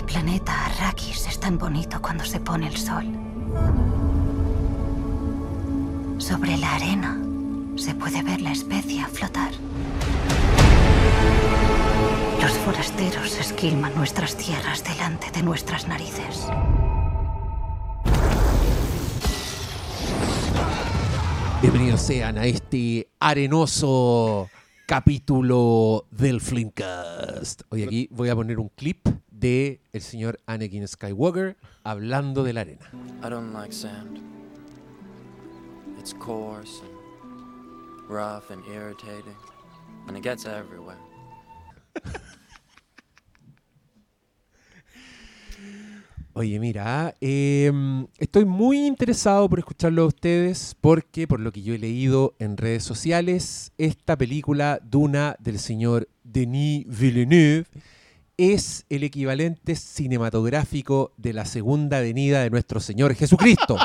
mi planeta Arrakis es tan bonito cuando se pone el sol. Sobre la arena se puede ver la especia flotar. Los forasteros esquilman nuestras tierras delante de nuestras narices. Bienvenidos sean a este arenoso capítulo del Flimcast. Hoy aquí voy a poner un clip de el señor Anakin Skywalker hablando de la arena. I don't like sand. It's coarse and rough and irritating, and it gets everywhere. Oye, mira, em, estoy muy interesado por escucharlo a ustedes porque, por lo que yo he leído en redes sociales, esta película Duna del señor Denis Villeneuve es el equivalente cinematográfico de la segunda venida de nuestro Señor Jesucristo.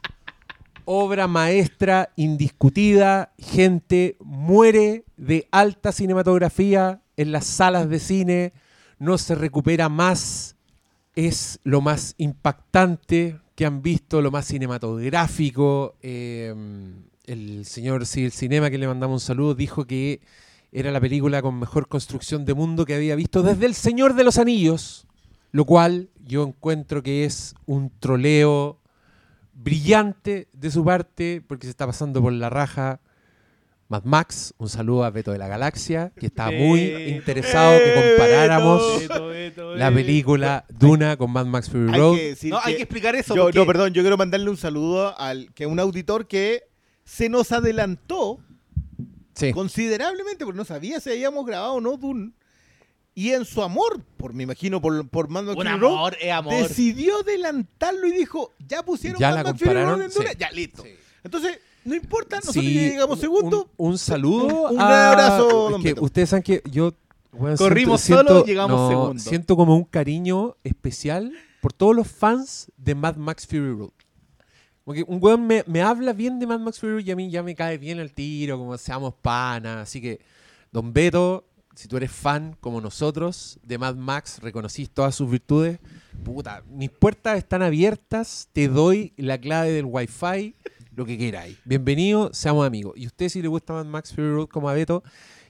Obra maestra indiscutida, gente muere de alta cinematografía en las salas de cine, no se recupera más es lo más impactante que han visto, lo más cinematográfico. Eh, el señor Civil Cinema, que le mandamos un saludo, dijo que era la película con mejor construcción de mundo que había visto desde El Señor de los Anillos, lo cual yo encuentro que es un troleo brillante de su parte, porque se está pasando por la raja. Mad Max, un saludo a Beto de la Galaxia, que está muy interesado que comparáramos la película Duna con Mad Max Fury Hay Road. que decir No, hay que explicar eso. yo- porque- no, perdón, yo quiero mandarle un saludo al que un auditor que se nos adelantó Sí. considerablemente, porque no sabía si habíamos grabado o no Dune. Y en su amor, por me imagino, por, por Mad Max Un Fury Road, amor, es amor. decidió adelantarlo y dijo, ya pusieron ¿Ya Mad la Max Fury Road compararon? en Duna, Sí. ya, listo. Sí. Entonces, no importa, nosotros llegamos un- segundo. Un, un saludo. Un- un a- gran abrazo, es que Beto. ustedes saben que yo. weón, Corrimos siento- solo, siento- llegamos no, segundo. Siento como un cariño especial por todos los fans de Mad Max Fury Road. Porque un weón me, me habla bien de Mad Max Fury y a mí ya me cae bien el tiro, como seamos panas. Así que, Don Beto, si tú eres fan como nosotros de Mad Max, reconocís todas sus virtudes, puta, mis puertas están abiertas, te doy la clave del Wi-Fi, lo que queráis. Bienvenido, seamos amigos. Y usted si le gusta Mad Max Fury Road como a Beto,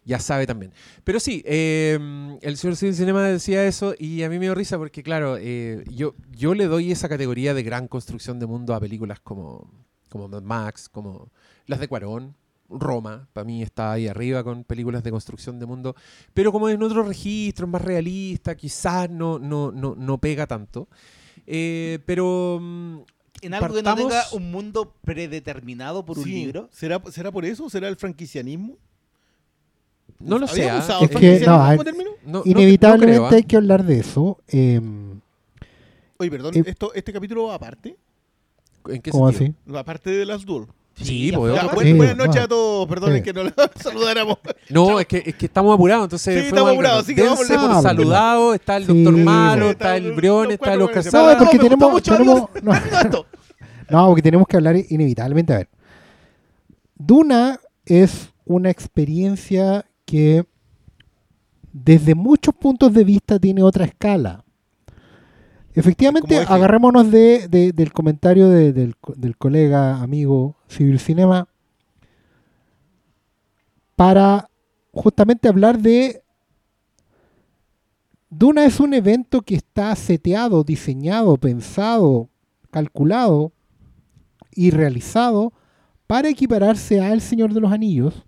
ya sabe también. Pero sí, eh, el señor Cine Cinema decía eso y a mí me dio risa porque, claro, eh, yo, yo le doy esa categoría de gran construcción de mundo a películas como, como Mad Max, como las de Cuarón. Roma, para mí está ahí arriba con películas de construcción de mundo, pero como en otros registros más realista, quizás no, no, no, no pega tanto. Eh, pero mm, en algo que no tenga un mundo predeterminado por un libro. ¿Será, ¿Será por eso? ¿Será el franquicianismo? No lo sé. ¿Habíamos ah, Es que, no, no- Inevitablemente creo, ah. hay que hablar de eso. eh, Oye, perdón, Eh, esto, ¿este capítulo va aparte? ¿En qué ¿Cómo sentido? así? Aparte de las Duel. Sí, ya pues. Ya, otra- buen- Sí, buenas noches no. a todos, perdonen Sí. que no los saludáramos. No, es que, es que estamos apurados, entonces Sí, estamos apurados, así que Dense vámonos. por Ah, saludado, está el Sí, doctor Malo, está el Brión, está los buenos, No, porque tenemos, mucho, tenemos- no, no, porque tenemos que hablar inevitablemente. A ver, Duna es una experiencia que desde muchos puntos de vista tiene otra escala. Efectivamente, agarrémonos de, de- del comentario de- del, del colega amigo Civil Cinema para justamente hablar de Duna es un evento que está seteado, diseñado, pensado, calculado y realizado para equipararse a El Señor de los Anillos.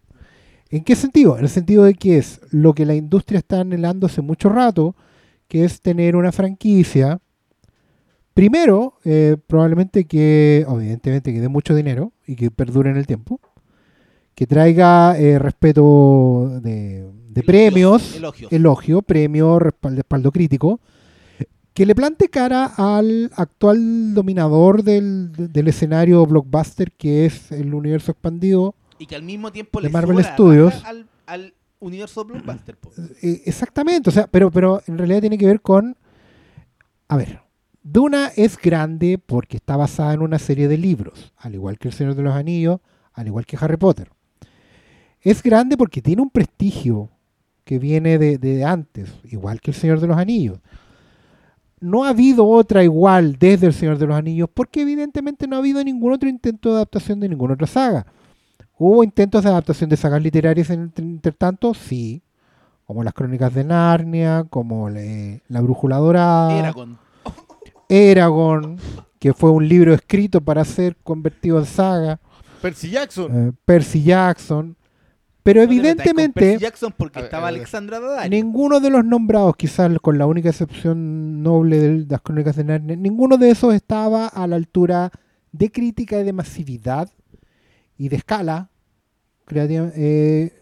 ¿En qué sentido? En el sentido de que es lo que la industria está anhelando hace mucho rato, que es tener una franquicia. Primero, eh, probablemente que, evidentemente, que dé mucho dinero y que perdure en el tiempo. Que traiga eh, respeto de, de premios, Elogios. elogio, premio, respaldo, respaldo crítico, que le plante cara al actual dominador del, del escenario blockbuster que es el universo expandido. Y que al mismo tiempo le Marvel Studios. Al, al universo blockbuster. po. Eh, exactamente, o sea, pero, pero en realidad tiene que ver con, a ver, Duna es grande porque está basada en una serie de libros, al igual que El Señor de los Anillos, al igual que Harry Potter. Es grande porque tiene un prestigio que viene de, de antes, igual que El Señor de los Anillos. no ha habido otra igual desde El Señor de los Anillos, porque evidentemente no ha habido ningún otro intento de adaptación de ninguna otra saga. ¿Hubo intentos de adaptación de sagas literarias en- entre tanto? Sí. Como las Crónicas de Narnia, como le- La Brújula Dorada. Eragon. Eragon, que fue un libro escrito para ser convertido en saga, Percy Jackson. eh, Percy Jackson, pero No evidentemente Percy Jackson porque ver, estaba. Alexandra Daddario. ninguno de los nombrados, quizás con la única excepción noble de las crónicas de Narnia, ninguno de esos estaba a la altura de crítica y de masividad y de escala eh,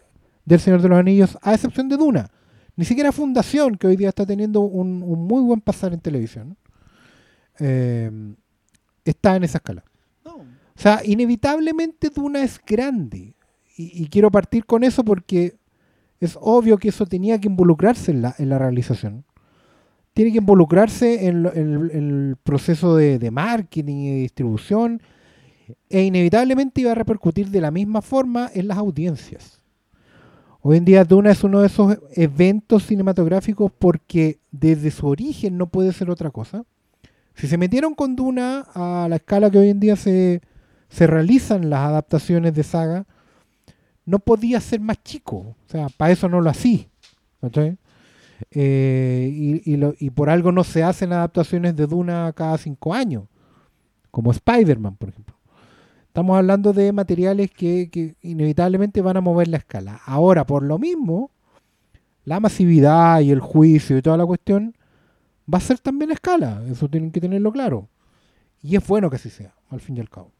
del Señor de los Anillos, a excepción de Duna. Ni siquiera Fundación, que hoy día está teniendo un, un muy buen pasar en televisión, eh, está en esa escala. No. O sea, inevitablemente Duna es grande. Y, y quiero partir con eso porque es obvio que eso tenía que involucrarse en la, en la realización. Tiene que involucrarse en, el- en el proceso de, de marketing y de distribución. E inevitablemente iba a repercutir de la misma forma en las audiencias. Hoy en día Duna es uno de esos eventos cinematográficos porque desde su origen no puede ser otra cosa. Si se metieron con Duna a la escala que hoy en día se, se realizan las adaptaciones de saga, no podía ser más chico. O sea, para eso no lo hacía. ¿cachai? Eh, y, y por algo no se hacen adaptaciones de Duna cada cinco años, como Spider-Man, por ejemplo. Estamos hablando de materiales que, que inevitablemente van a mover la escala. Ahora, por lo mismo, la masividad y el juicio y toda la cuestión va a ser también escala. Eso tienen que tenerlo claro. Y es bueno que así sea, al fin y al cabo.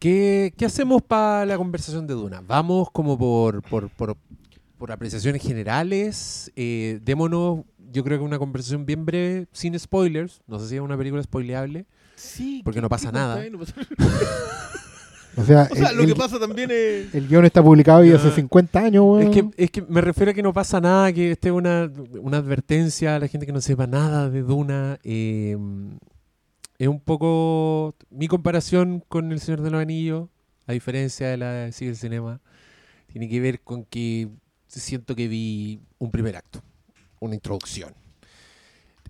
¿Qué, qué hacemos para la conversación de Duna? ¿Vamos como por, por, por, por apreciaciones generales? Eh, démonos, yo creo que una conversación bien breve, sin spoilers. No sé si es una película spoileable. Sí. Porque ¿qué- no pasa nada. No pasa- O sea, O sea, el, lo que el- pasa también es. el guion está publicado y hace Ah. 50 años, weón. Es que, es que me refiero a que no pasa nada, que esté una, una advertencia a la gente que no sepa nada de Duna. eh, es un poco mi comparación con El Señor de los Anillos, a diferencia de la de Sigue el Cinema, tiene que ver con que siento que vi un primer acto, una introducción.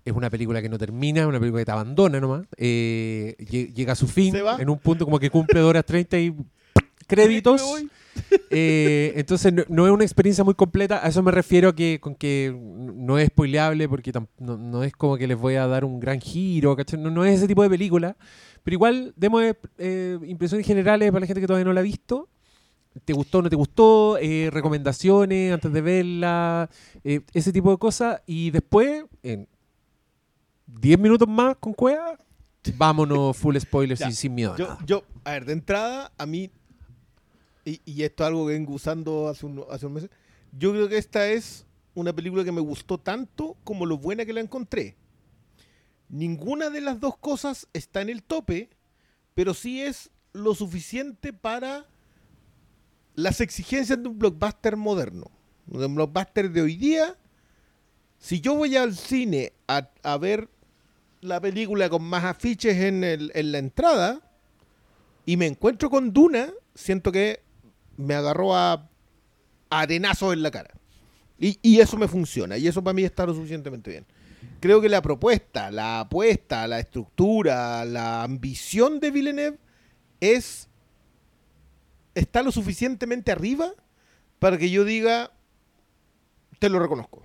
Es una película que no termina, es una película que te abandona nomás. eh, lle- llega a su fin en un punto como que cumple dos horas 30 y créditos. Eh, entonces no, no es una experiencia muy completa. A eso me refiero que con que no es spoileable porque no, no es como que les voy a dar un gran giro. No, no es ese tipo de película. Pero igual demos eh, impresiones generales para la gente que todavía no la ha visto. ¿Te gustó o no te gustó? Eh, recomendaciones antes de verla, eh, ese tipo de cosas. Y después, en 10 minutos más con Cueva, vámonos full spoilers Ya, y sin miedo. a Yo, nada. yo, a ver, de entrada, a mí, y, y esto es algo que vengo usando hace, un, hace un mes, yo creo que esta es una película que me gustó tanto como lo buena que la encontré. Ninguna de las dos cosas está en el tope, pero sí es lo suficiente para las exigencias de un blockbuster moderno. De un blockbuster de hoy día, si yo voy al cine a, a ver la película con más afiches en, el- en la entrada y me encuentro con Duna, siento que me agarró a arenazo en la cara. Y, y eso me funciona, y eso para mí está lo suficientemente bien. Creo que la propuesta, la apuesta, la estructura, la ambición de Villeneuve es está lo suficientemente arriba para que yo diga te lo reconozco.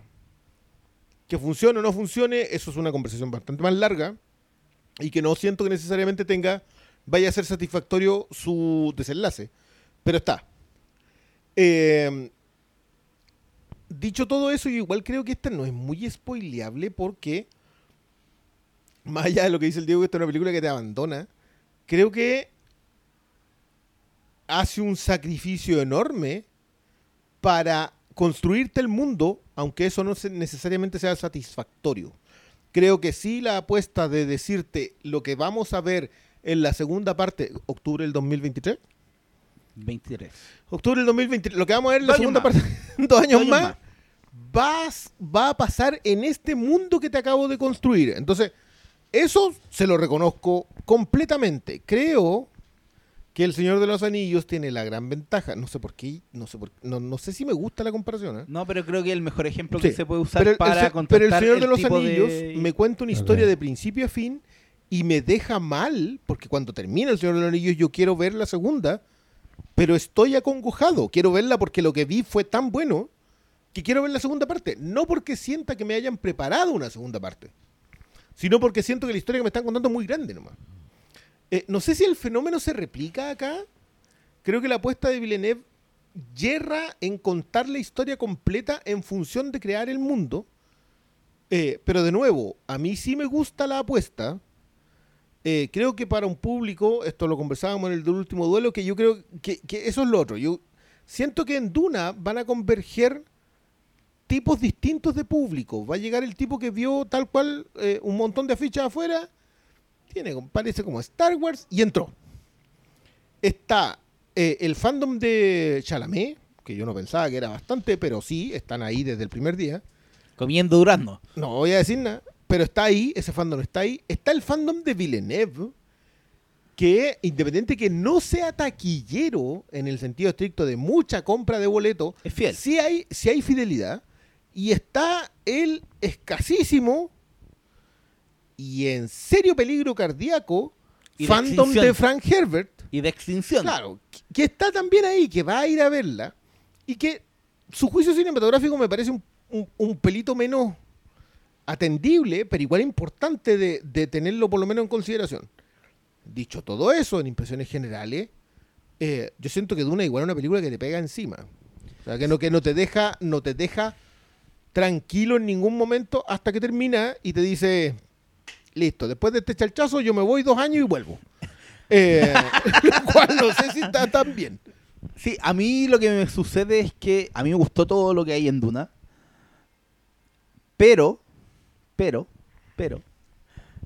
Que funcione o no funcione, eso es una conversación bastante más larga y que no siento que necesariamente tenga vaya a ser satisfactorio su desenlace. Pero está. Eh, dicho todo eso, yo igual creo que esta no es muy spoileable porque, más allá de lo que dice el Diego, que esta es una película que te abandona, creo que hace un sacrificio enorme para construirte el mundo, aunque eso no necesariamente sea satisfactorio. Creo que sí la apuesta de decirte lo que vamos a ver en la segunda parte, octubre del 2023. 23. Octubre del 2023, lo que vamos a ver en la segunda más. parte, dos años Dos años más, más. vas- va a pasar en este mundo que te acabo de construir. Entonces, eso se lo reconozco completamente. Creo que El Señor de los Anillos tiene la gran ventaja, no sé por qué, no sé por no, no sé si me gusta la comparación, ¿eh? No, pero creo que es el mejor ejemplo Sí, que se puede usar pero, el, para el pero el Señor de los Anillos de- me cuenta una historia de principio a fin y me deja mal, porque cuando termina el Señor de los Anillos yo quiero ver la segunda, pero estoy acongojado. Quiero verla porque lo que vi fue tan bueno que quiero ver la segunda parte. No porque sienta que me hayan preparado una segunda parte, sino porque siento que la historia que me están contando es muy grande nomás. Eh, no sé si el fenómeno se replica acá. Creo que la apuesta de Villeneuve yerra en contar la historia completa en función de crear el mundo. Eh, pero de nuevo, a mí sí me gusta la apuesta. Eh, creo que para un público, esto lo conversábamos en el último duelo, que yo creo que, eso es lo otro. Yo siento que en Duna van a converger tipos distintos de público. Va a llegar el tipo que vio tal cual eh, un montón de fichas afuera, tiene, parece como Star Wars, y entró. Está eh, el fandom de Chalamet, que yo no pensaba que era bastante, pero sí, están ahí desde el primer día. Comiendo durazno. No voy a decir nada, pero está ahí, ese fandom está ahí. Está el fandom de Villeneuve, que independiente que no sea taquillero en el sentido estricto de mucha compra de boleto, Es fiel. sí hay, sí hay fidelidad. Y está el escasísimo y en serio peligro cardíaco Y de fandom de Frank Herbert. Y de extinción. Claro, que- que está también ahí, que va a ir a verla y que su juicio cinematográfico me parece un, un- un pelito menos atendible, pero igual importante de, de tenerlo por lo menos en consideración. Dicho todo eso, en impresiones generales, eh, yo siento que Duna igual es una película que te pega encima. O sea, que no, que no te deja, no te deja tranquilo en ningún momento hasta que termina y te dice, listo, después de este charchazo yo me voy dos años y vuelvo. Eh, lo cual no sé si está tan bien. Sí, a mí lo que me sucede es que a mí me gustó todo lo que hay en Duna. Pero, pero, pero.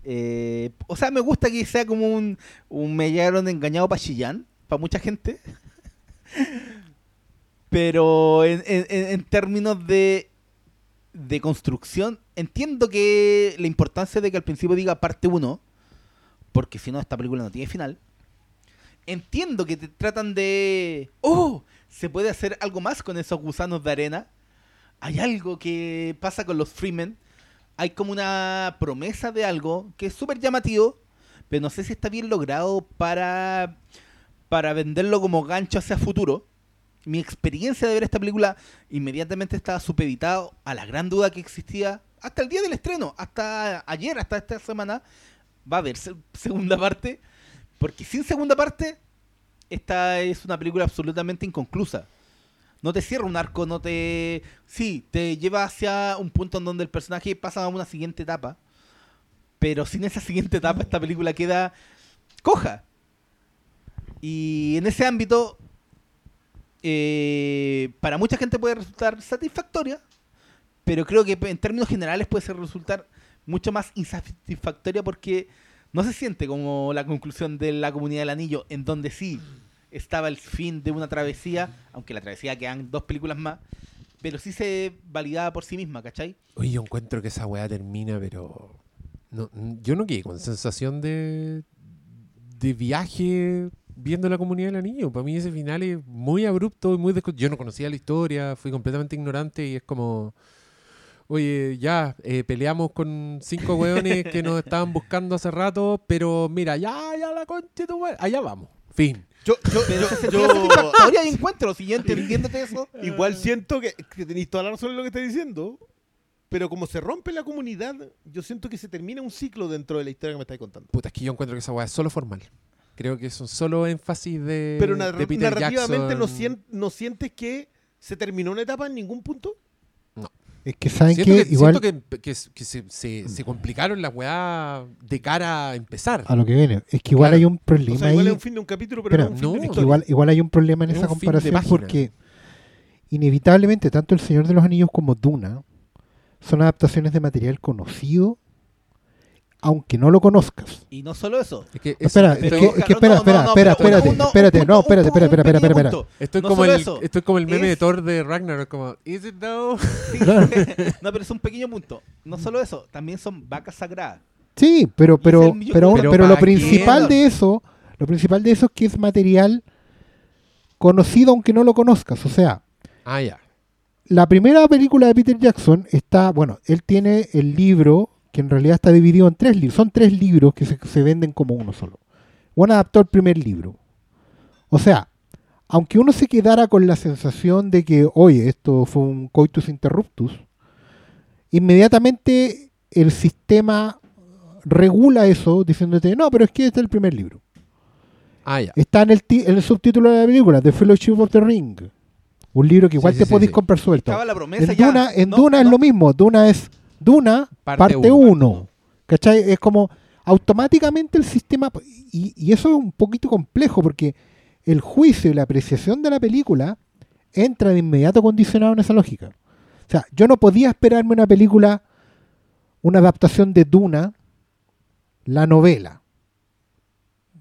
eh, o sea, me gusta que sea como un, un me llegaron engañado para Chillán, para mucha gente. pero en, en- en- términos de, de construcción, entiendo que la importancia de que al principio diga parte 1, porque si no, esta película no tiene final. Entiendo que te tratan de. ¡Oh! Se puede hacer algo más con esos gusanos de arena. Hay algo que pasa con los Freemen. Hay como una promesa de algo que es súper llamativo, pero no sé si está bien logrado para, para venderlo como gancho hacia futuro. Mi experiencia de ver esta película inmediatamente estaba supeditado a la gran duda que existía hasta el día del estreno, hasta ayer, hasta esta semana. Va a haber se- segunda parte. Porque sin segunda parte, esta es una película absolutamente inconclusa. No te cierra un arco, no te... Sí, te lleva hacia un punto en donde el personaje pasa a una siguiente etapa. Pero sin esa siguiente etapa, esta película queda coja. Y en ese ámbito, eh, para mucha gente puede resultar satisfactoria, pero creo que en términos generales puede resultar mucho más insatisfactoria porque no se siente como la conclusión de la comunidad del anillo, en donde sí estaba el fin de una travesía, aunque la travesía quedan dos películas más, pero sí se validaba por sí misma, ¿cachai? Oye, yo encuentro que esa weá termina, pero. Yo no quedé con sensación de. de viaje viendo la comunidad del anillo. Para mí ese final es muy abrupto y muy Yo no conocía la historia, fui completamente ignorante y es como. Oye, ya, eh, peleamos con cinco weones que nos estaban buscando hace rato, pero mira, ya, ya la concha de tu madre. Allá vamos. Fin. Yo, yo, Pero yo- yo y encuentro lo siguiente, entendiéndote eso. igual siento que, que tenéis toda la razón en lo que estás diciendo, pero como se rompe la comunidad, yo siento que se termina un ciclo dentro de la historia que me estáis contando. Puta, es que yo encuentro que esa weá es solo formal. Creo que es un solo énfasis de. Pero narra- de Peter narrativamente no, sien- no sientes que se terminó una etapa en ningún punto. Es que saben Siento que, que, igual siento que, que- que se, se- se complicaron las weá de cara a empezar. a lo que viene, es que igual Claro. hay un O problema sea, igual ahí. es un fin de un capítulo, pero no un fin de no, historia. igual, igual hay un problema en Es esa de comparación porque inevitablemente tanto El Señor de los Anillos como Duna son adaptaciones de material conocido, aunque no lo conozcas. Y no solo eso. Es que es- Espera, es que, es que Carlos, espera, no, espera, no, no, espera, espérate, espérate, no, espérate, espera, espera, espera, espera. punto. esto es No como el, eso. esto es como el meme de Es- Thor de Ragnarok, como, ¿Is it though? No, pero es un pequeño punto. No solo eso, también son vacas sagradas. Sí, pero, pero, pero, Pero pero lo ¿pa' principal de eso, Lo principal de eso es que es material conocido aunque no lo conozcas. O sea, Ah, ya. la primera película de Peter Jackson está, bueno, él tiene el libro que en realidad está dividido en tres libros. Son tres libros que se, se venden como uno solo. Juan adaptó el primer libro. O sea, aunque uno se quedara con la sensación de que, oye, esto fue un coitus interruptus, inmediatamente el sistema regula eso diciéndote, no, pero es que este es el primer libro. Ah, ya. Está en el, en el subtítulo de la película, The Fellowship of the Ring. Un libro que igual Sí, te sí, podéis sí. comprar suelto. Estaba la promesa En ya. Duna, en No, Duna es lo mismo. Duna es Duna Parte parte uno. 1. ¿Cachai? Es como automáticamente el sistema. Y, y eso es un poquito complejo porque el juicio y la apreciación de la película entra de inmediato condicionado en esa lógica. O sea, yo no podía esperarme una película, una adaptación de Duna, la novela.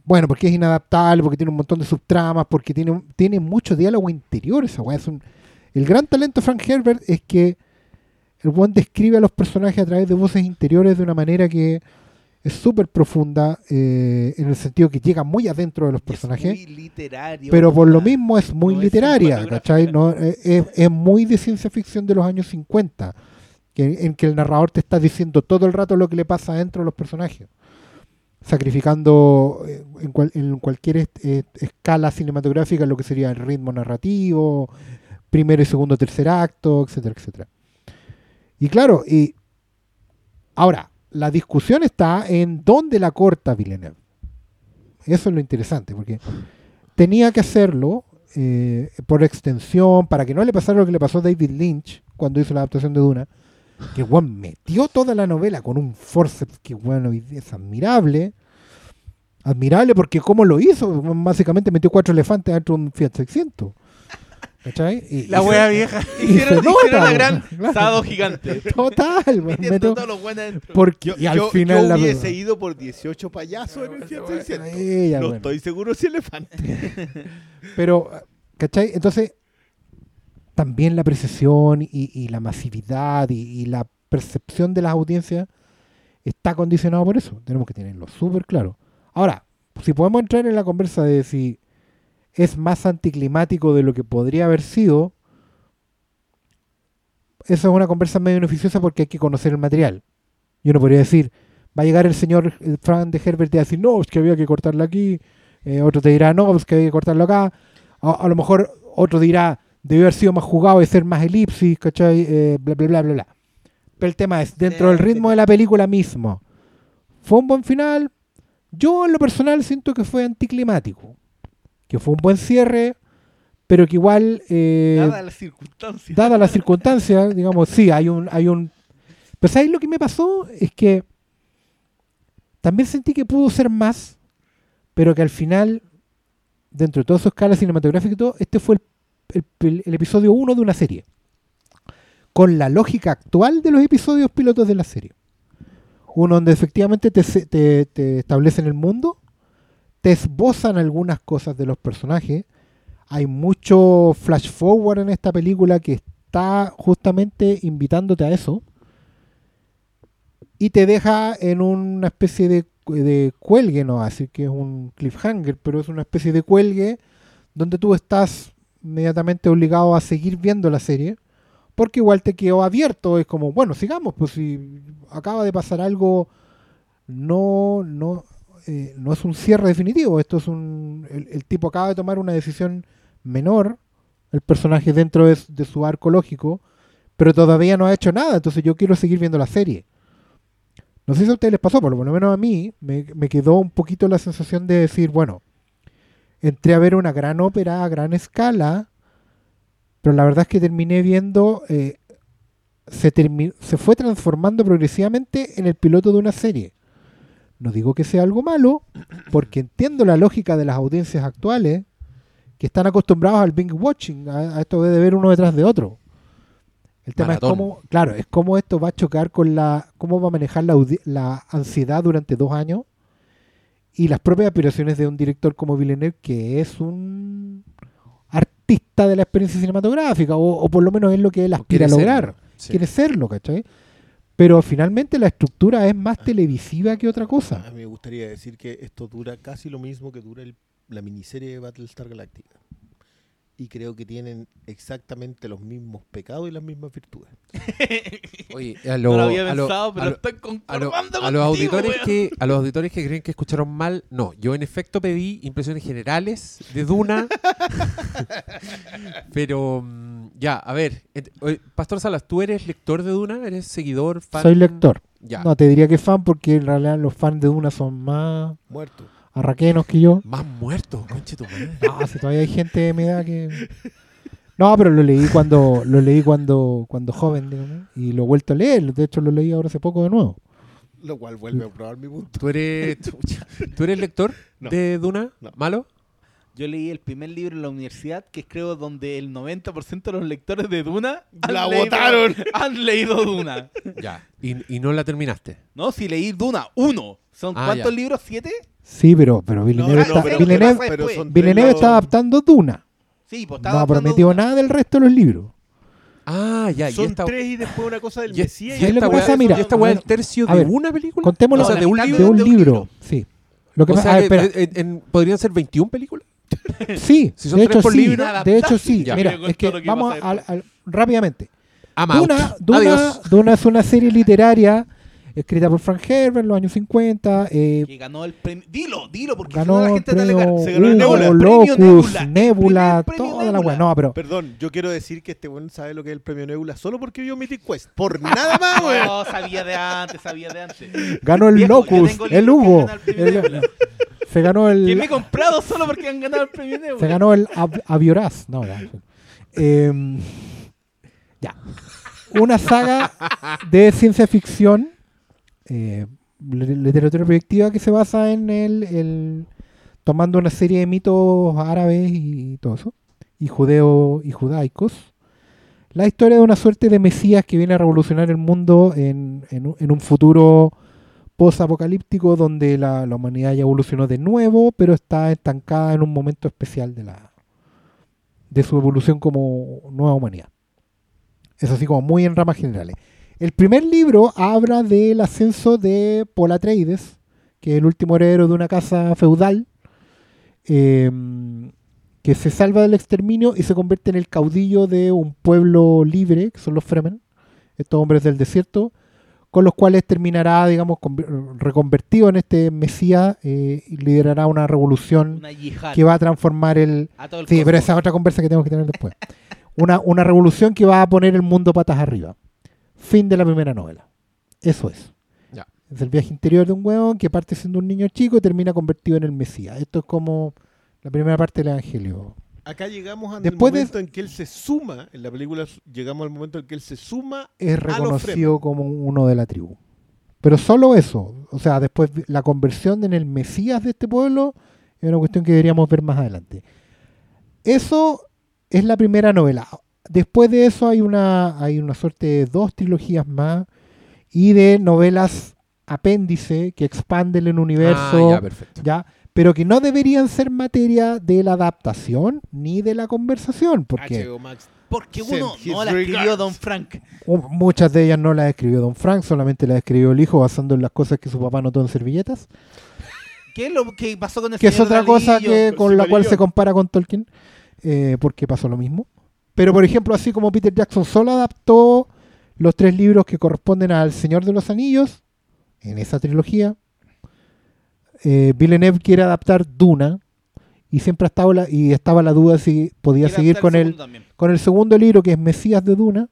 Bueno, porque es inadaptable, porque tiene un montón de subtramas, porque tiene, tiene mucho diálogo interior esa weá. Es un- el gran talento de Frank Herbert es que el buen describe a los personajes a través de voces interiores de una manera que es súper profunda, eh, en el sentido que llega muy adentro de los personajes, Es muy literario. pero por lo mismo es muy no literaria. ¿cachai? No, eh, es, es muy de ciencia ficción de los años 50, que, en que el narrador te está diciendo todo el rato lo que le pasa adentro de los personajes, sacrificando eh, en, cual- en cualquier est- escala cinematográfica lo que sería el ritmo narrativo, primero y segundo, tercer acto, etcétera, etcétera. Y claro, y ahora, la discusión está en dónde la corta Villeneuve. Eso es lo interesante, porque tenía que hacerlo eh, por extensión, para que no le pasara lo que le pasó a David Lynch cuando hizo la adaptación de Duna, que weón metió toda la novela con un forceps que bueno es admirable. Admirable porque cómo lo hizo, básicamente metió cuatro elefantes dentro de un Fiat 600. ¿Cachai? Y- La y wea se- vieja. y Hicieron, nota, hicieron la gran claro. sábado gigante. Total, weón, Metiendo todos los porque Yo, y al yo- final yo la hubiese ido por 18 payasos en el Fiat 600. Ella, no bueno. estoy seguro si elefante. Pero, ¿cachai? Entonces, también la apreciación y, y la masividad y, y la percepción de las audiencias está condicionado por eso. Tenemos que tenerlo súper claro. Ahora, si podemos entrar en la conversa de si es más anticlimático de lo que podría haber sido, esa es una conversa medio beneficiosa porque hay que conocer el material. Yo no podría decir, va a llegar el señor eh, Frank de Herbert y va a decir, no, es que había que cortarlo aquí. Eh, otro te dirá, no, es que había que cortarlo acá. A, a lo mejor otro dirá, debió haber sido más jugado y ser más elipsis, ¿cachai? Eh, bla, bla, bla, bla, bla. Pero el tema es, dentro del ritmo de la película mismo, ¿fue un buen final? Yo en lo personal siento que fue anticlimático. Que fue un buen cierre, pero que igual... eh, Dada las circunstancias. dada la circunstancia, digamos, sí, hay un, hay un. Pero ¿sabes lo que me pasó? Es que también sentí que pudo ser más, pero que al final, dentro de toda su escala cinematográfica y todo, este fue el, el- el episodio 1 de una serie. Con la lógica actual de los episodios pilotos de la serie. Uno donde efectivamente te, te, te establecen el mundo, te esbozan algunas cosas de los personajes, hay mucho flash forward en esta película que está justamente invitándote a eso. Y te deja en una especie de, cuelgue, no así que es un cliffhanger, pero es una especie de cuelgue donde tú estás inmediatamente obligado a seguir viendo la serie porque igual te quedó abierto, es como, bueno, sigamos, pues si acaba de pasar algo, no, no, eh, no es un cierre definitivo, esto es un, el, tipo acaba de tomar una decisión menor, el personaje dentro de, de su arco lógico, pero todavía no ha hecho nada, entonces yo quiero seguir viendo la serie. No sé si a ustedes les pasó, por lo menos a mí me, me quedó un poquito la sensación de decir, bueno, entré a ver una gran ópera a gran escala, pero la verdad es que terminé viendo, eh, se, termi- se fue transformando progresivamente en el piloto de una serie. No digo que sea algo malo, porque entiendo la lógica de las audiencias actuales que están acostumbrados al binge watching, a, a esto de ver uno detrás de otro. El tema Maratón. es cómo, claro, es cómo esto va a chocar con la, cómo va a manejar la, ansiedad durante dos años y las propias aspiraciones de un director como Villeneuve, que es un artista de la experiencia cinematográfica, o, o por lo menos es lo que él aspira a lograr. serlo, sí. Quiere serlo, ¿cachai? Pero finalmente la estructura es más televisiva que otra A cosa. mí me gustaría decir que esto dura casi lo mismo que dura el- la miniserie de Battlestar Galactica. Y creo que tienen exactamente los mismos pecados y las mismas virtudes. Oye, a, no lo- había a lo- pensado, a pero lo- estoy a, lo- concordando a contigo, los auditores weón. que a los auditores que creen que escucharon mal, no, yo en efecto pedí impresiones generales de Duna. Pero mm, ya, a ver, Pastor Salas, ¿tú eres lector de Duna? ¿Eres seguidor, fan? Soy lector. Ya. No te diría que fan porque en realidad los fans de Duna son más Muerto. Arraquenos que yo. Más muerto, conche tu madre. No, si todavía hay gente de mi edad que. No, pero lo leí cuando lo leí cuando cuando joven, digamos, y lo he vuelto a leer. De hecho, lo leí ahora hace poco de nuevo. Lo cual vuelve a probar mi punto. ¿Tú eres, chucha, ¿tú eres lector No. de Duna? No. ¿Malo? Yo leí el primer libro en la universidad, que es creo donde el 90% de los lectores de Duna han ¡La leído- botaron! Han leído Duna. Ya. ¿Y, y no la terminaste? No, si leí Duna, uno. ¿Son Ah, cuántos ya. libros? ¿Siete? Sí, pero pero Villeneuve, No, está, pero- Villeneuve, pero- pero después. son tres Villeneuve los- está adaptando Duna. Sí, pues No ha prometido Duna. nada del resto de los libros. Ah, ya. y Son esta, tres y después una cosa del y- Mesías. y ¿Qué es lo esta que weá- pasa? Mira, ¿y esta weá es tercio a de ver, una película? Contémoslo O sea, de, de un libro. de un libro. Sí. Lo que O pasa, sea, a ver, que, espera. eh, en- podrían ser 21 películas. sí, si son de tres hecho por sí, libro, de hecho sí. Ya. Mira, es que vamos después. al- rápidamente. Duna, Duna. Duna es una serie literaria escrita por Frank Herbert en los años 50. eh, Que ganó el premio. Dilo, dilo, porque ganó si no la el gente te premio alegar. Se ganó el Hugo, Nebula. Premio Locus, Nebula. Premio toda la weá. No, pero Perdón, yo quiero decir que este weón sabe lo que es el premio Nebula solo porque vio Mythic Quest. Por nada más, weón. No, sabía de antes, sabía de antes. ganó el Viejo, Locus, el Hugo. el. Se ganó Que me el he comprado solo porque han ganado el premio Nebula. se ganó el Ab- Avioraz. No, ya. Em, ya. Una saga de ciencia ficción, eh, li- literatura proyectiva que se basa en el, el- tomando una serie de mitos árabes y todo eso, y judeo y judaicos. La historia de una suerte de Mesías que viene a revolucionar el mundo en, en un futuro post-apocalíptico donde la, humanidad ya evolucionó de nuevo, pero está estancada en un momento especial de la de su evolución como nueva humanidad. Es así como muy en ramas generales. El primer libro habla del ascenso de Paul Atreides, que es el último heredero de una casa feudal, eh, que se salva del exterminio y se convierte en el caudillo de un pueblo libre, que son los Fremen, estos hombres del desierto, con los cuales terminará, digamos, conver- reconvertido en este Mesías eh, y liderará una revolución Una que va a transformar el... A todo el Sí, pero esa es otra conversa que tenemos que tener después. Una, una revolución que va a poner el mundo patas arriba. Fin de la primera novela. Eso es. Ya. Es el viaje interior de un hueón que parte siendo un niño chico y termina convertido en el Mesías. Esto es como la primera parte del Evangelio. Acá llegamos al Después de- momento en que él se suma, en la película llegamos al momento en que él se suma Es los reconocido como uno de la tribu. Pero solo eso. O sea, después la conversión en el Mesías de este pueblo es una cuestión que deberíamos ver más adelante. Eso es la primera novela. Después de eso hay una, hay una suerte de dos trilogías más y de novelas apéndice que expanden el universo. Ah, ya, perfecto. ¿ya? Pero que no deberían ser materia de la adaptación ni de la conversación, porque Max. Porque Send uno no la escribió. Don Frank. u- muchas de ellas no las escribió Don Frank, solamente las escribió el hijo basando en las cosas que su papá notó en servilletas, ¿Qué es lo que pasó con el que es otra cosa que con la cual se compara con Tolkien, eh, porque pasó lo mismo. Pero por ejemplo, así como Peter Jackson solo adaptó los tres libros que corresponden al Señor de los Anillos, en esa trilogía, eh, Villeneuve quiere adaptar Duna, y siempre ha estado la, y estaba la duda si podía Quiere seguir con el, también, con el segundo libro, que es Mesías de Duna,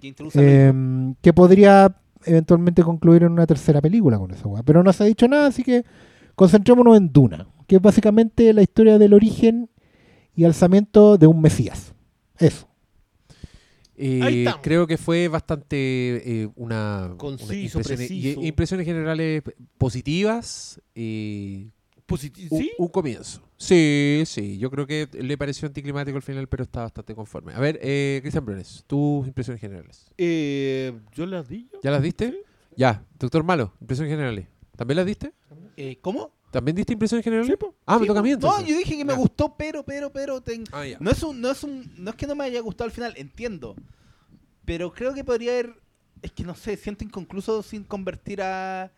que eh, que podría eventualmente concluir en una tercera película con esa weá. Pero no se ha dicho nada, así que concentrémonos en Duna, que es básicamente la historia del origen y alzamiento de un Mesías. Eso. Eh, creo que fue bastante eh, una, una Conciso, impresiones, preciso. y- impresiones generales positivas y Positi- un, ¿Sí? un comienzo. Sí, sí, yo creo que le pareció anticlimático al final, pero está bastante conforme. A ver, eh, Cristian Briones, tus impresiones generales. Eh, ¿Yo las di? yo? ¿Ya las diste? Ya, doctor Malo, impresiones generales. ¿También las diste? Eh, ¿Cómo? ¿También diste impresiones generales? Sí, po. Ah, me Sí, toca a mí No, entonces. yo dije que me gustó, pero, pero, pero. ten- Ah. No es un, no es un, no es que no me haya gustado al final, entiendo. Pero creo que podría haber es que no sé, siento inconcluso sin convertir a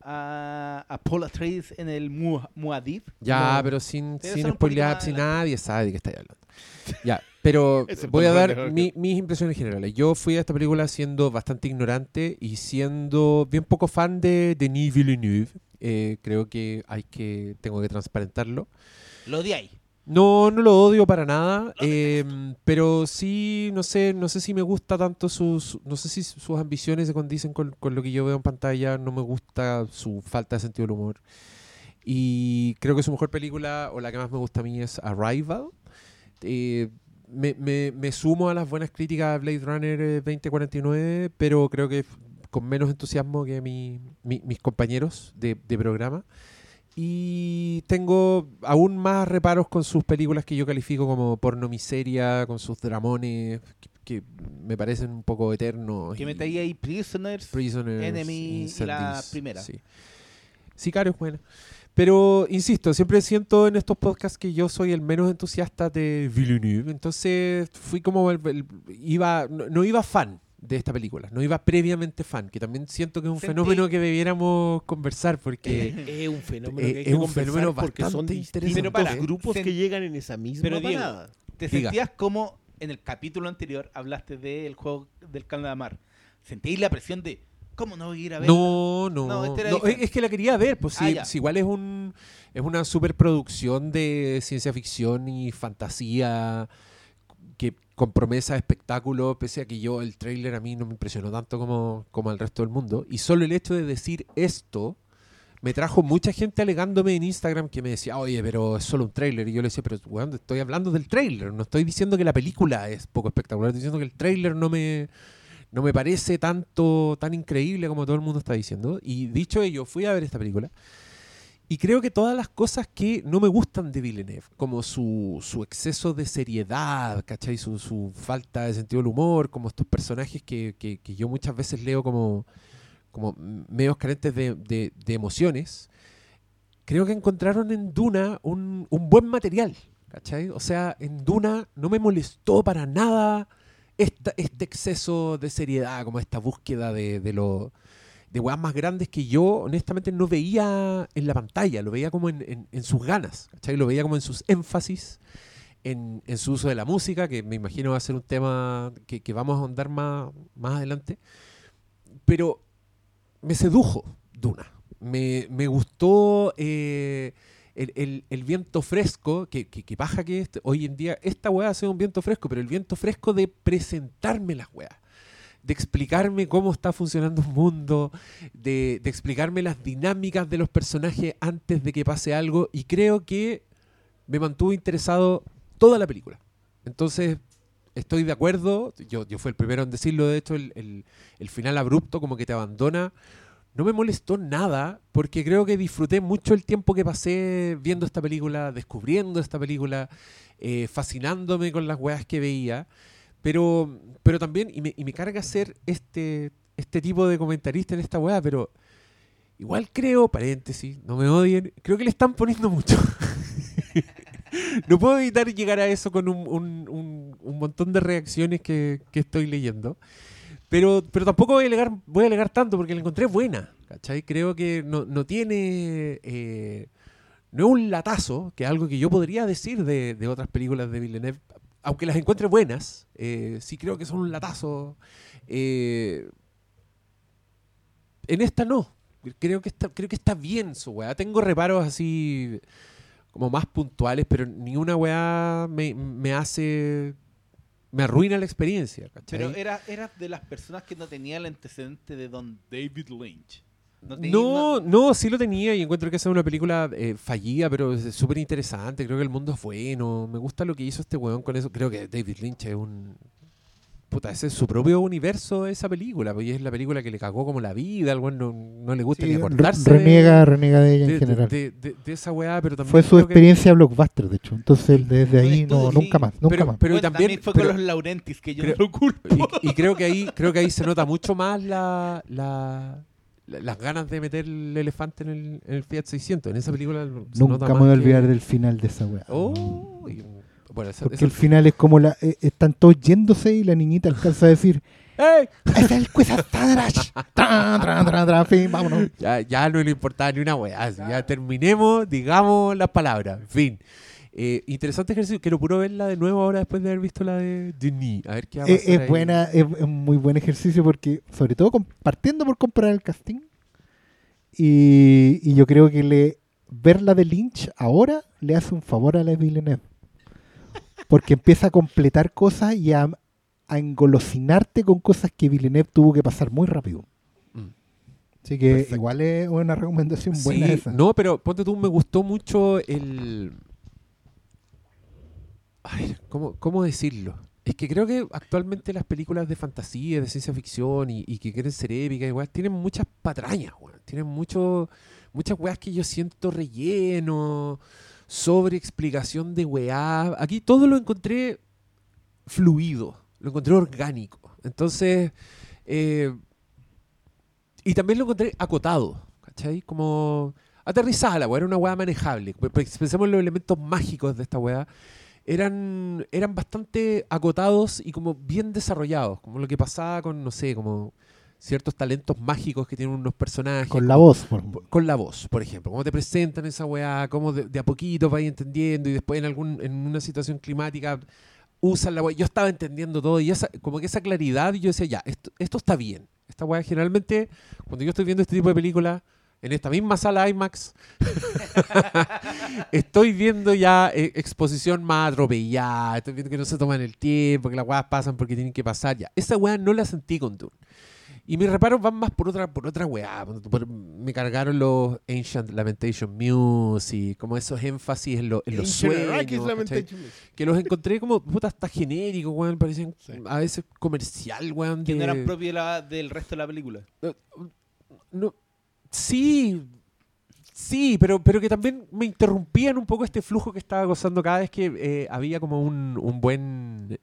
a, a Paul Atreides en el Mu- Muad'Dib. Ya, No. pero sin, Debe sin spoilear, poquito si más nadie sabe de qué estáis hablando. Ya, pero voy a dar mi- mis impresiones generales. Yo fui a esta película siendo bastante ignorante y siendo bien poco fan de Denis Villeneuve. Eh, creo que hay que, tengo que transparentarlo. Lo odiáis. No, no lo odio para nada, em, pero sí, no sé, no sé si me gusta tanto sus, no sé si sus ambiciones se condicen con, con lo que yo veo en pantalla, no me gusta su falta de sentido del humor. Y creo que su mejor película, o la que más me gusta a mí, es Arrival. Eh, me, me- me sumo a las buenas críticas a Blade Runner eh, 2049, pero creo que con menos entusiasmo que mi- mi- mis compañeros de, de programa. Y tengo aún más reparos con sus películas que yo califico como porno miseria, con sus dramones que, que me parecen un poco eternos. Que metáis ahí Prisoners. Prisoners, Enemy y la primera. Sí. Sicario es buena. Pero, insisto, siempre siento en estos podcasts que yo soy el menos entusiasta de Villeneuve. Entonces, fui como... el- el- iba no, no iba fan de esta película. No iba previamente fan. Que también siento que es un Sentí- fenómeno que debiéramos conversar porque... Es un fenómeno Eh, que hay es que un conversar fenómeno porque son bastante distintos interesante. Pero para, grupos sen- que llegan en esa misma Pero, Diego, parada. Te Diga. sentías como en el capítulo anterior hablaste del juego del Calamar. Sentíais la presión de ¿cómo no voy a ir a ver? No, no. No, este no, es que la quería ver, pues Ah, sí, igual es un es una superproducción de ciencia ficción y fantasía con promesa espectáculo, pese a que yo el tráiler a mí no me impresionó tanto como, como al resto del mundo. Y solo el hecho de decir esto me trajo mucha gente alegándome en Instagram que me decía, oye, pero es solo un tráiler. Y yo le decía, pero weón, estoy hablando del tráiler, no estoy diciendo que la película es poco espectacular, estoy diciendo que el tráiler no me, no me parece tanto tan increíble como todo el mundo está diciendo. Y dicho ello, fui a ver esta película. Y creo que todas las cosas que no me gustan de Villeneuve, como su, su exceso de seriedad, ¿cachai? Su, su falta de sentido del humor, como estos personajes que, que- que yo muchas veces leo como, como medios carentes de, de- de emociones, creo que encontraron en Duna un, un buen material, ¿cachai? O sea, en Duna no me molestó para nada esta- este exceso de seriedad, como esta búsqueda de, de lo de weas más grandes que yo honestamente no veía en la pantalla, lo veía como en, en- en sus ganas, ¿cachai? Lo veía como en sus énfasis, en, en su uso de la música, que me imagino va a ser un tema que, que vamos a ahondar más, más adelante. Pero me sedujo Duna. Me, me gustó eh, el, el- el viento fresco, que, que, que que este- hoy en día esta weá hace un viento fresco, pero el viento fresco de presentarme las weas de explicarme cómo está funcionando un mundo, de, explicarme las dinámicas de los personajes antes de que pase algo, y creo que me mantuvo interesado toda la película. Entonces, estoy de acuerdo, yo, yo fui el primero en decirlo, de hecho, el final abrupto, como que te abandona, no me molestó nada, porque creo que disfruté mucho el tiempo que pasé viendo esta película, descubriendo esta película, eh, fascinándome con las weas que veía. Pero, pero también, y me, y me carga ser este, este tipo de comentarista en esta weá, pero igual creo, paréntesis, no me odien, creo que le están poniendo mucho. no puedo evitar llegar a eso con un, un- un- montón de reacciones que, que estoy leyendo. Pero, pero tampoco voy a alegar, voy a alegar tanto porque la encontré buena. ¿cachai? Creo que no, no tiene. eh, no es un latazo, que es algo que yo podría decir de, de otras películas de Villeneuve, aunque las encuentre buenas, eh, sí creo que son un latazo. Eh, en esta no. Creo que está, creo que está bien su weá. Tengo reparos así como más puntuales, pero ni una weá me, me hace. me arruina la experiencia. ¿cachai? Pero era, era de las personas que no tenía el antecedente de Don David Lynch. No, no, sí lo tenía y encuentro que esa es una película eh, fallida, pero es súper interesante. Creo que el mundo es bueno. Me gusta lo que hizo este weón con eso. Creo que David Lynch es un. Puta, ese es su propio universo, esa película. Pues y es la película que le cagó como la vida. Al weón no, no le gusta Sí, ni re- acordarse. de- reniega, reniega de ella de, en de- general. de- de- de esa weá, pero también. Fue su que- experiencia blockbuster, de hecho. Entonces, desde ahí, no, sí. nunca más, nunca pero, más. pero Bueno, también. fue pero- con los Laurentis, que yo creo- no lo culpo. y, y creo que ahí creo que ahí se nota mucho más la- las ganas de meter el elefante en el, en el Fiat 600 en esa película Nunca me voy a que- olvidar del final de esa weá. Oh, y- Bueno, esa- Porque esa- el final es como la, eh, están todos yéndose y la niñita alcanza a decir, ¡Ey! ¡Es el Quizastadarash! Tran, tran, tran, tran, fin, vámonos. Ya, ya no le importaba ni una weá. Ya terminemos, digamos las palabras. En fin. Eh, interesante ejercicio. Quiero puro verla de nuevo ahora después de haber visto la de Denis. A ver qué va a Es, pasar es ahí. buena, es, es muy buen ejercicio porque, sobre todo partiendo por comprar el casting, y, y yo creo que le verla de Lynch ahora le hace un favor a la Villeneuve. Porque empieza a completar cosas y a, a engolosinarte con cosas que Villeneuve tuvo que pasar muy rápido. Mm. Así que Perfecto. igual es una recomendación buena Sí, esa. no, pero ponte tú, me gustó mucho el. Ay, ¿cómo, ¿Cómo decirlo? Es que creo que actualmente las películas de fantasía, de ciencia ficción y, que quieren ser épicas, igual, tienen muchas patrañas, weón. Tienen mucho, muchas weas que yo siento relleno, sobre explicación de weá. Aquí todo lo encontré fluido, lo encontré orgánico. Entonces, eh, y también lo encontré acotado, ¿cachai? Como aterrizada la era una weá manejable. Pe- pe- Pensemos en los elementos mágicos de esta weá. Eran, eran bastante acotados y como bien desarrollados, como lo que pasaba con, no sé, como ciertos talentos mágicos que tienen unos personajes. Con la como- voz. por- por- con la voz, por ejemplo, cómo te presentan esa weá, cómo de, de a poquito vais entendiendo y después en algún en una situación climática usan la weá. Yo estaba entendiendo todo y esa, como que esa claridad, yo decía, ya, esto, esto está bien. Esta weá generalmente, cuando yo estoy viendo este tipo de películas, en esta misma sala IMAX, estoy viendo ya eh, exposición más atropellada, estoy viendo que no se toman el tiempo, que las weas pasan porque tienen que pasar ya. Esa weá no la sentí con Dune. Y mis reparos van más por otra, por otra weá. me cargaron los Ancient Lamentation Music, como esos énfasis en, lo- en los sueños. Que los encontré como, puta, hasta genéricos, weón. Parecían Sí. a veces comercial, weón. Que no de- eran propios del resto de la película. no, sí, sí, pero, pero que también me interrumpían un poco este flujo que estaba gozando cada vez que eh, había como un, un buen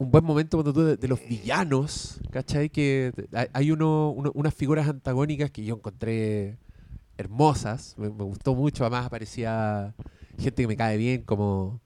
un buen momento cuando tú de, de los villanos, ¿cachai? Que hay- uno, uno- unas figuras antagónicas que yo encontré hermosas, me, me gustó mucho, además aparecía gente que me cae bien como...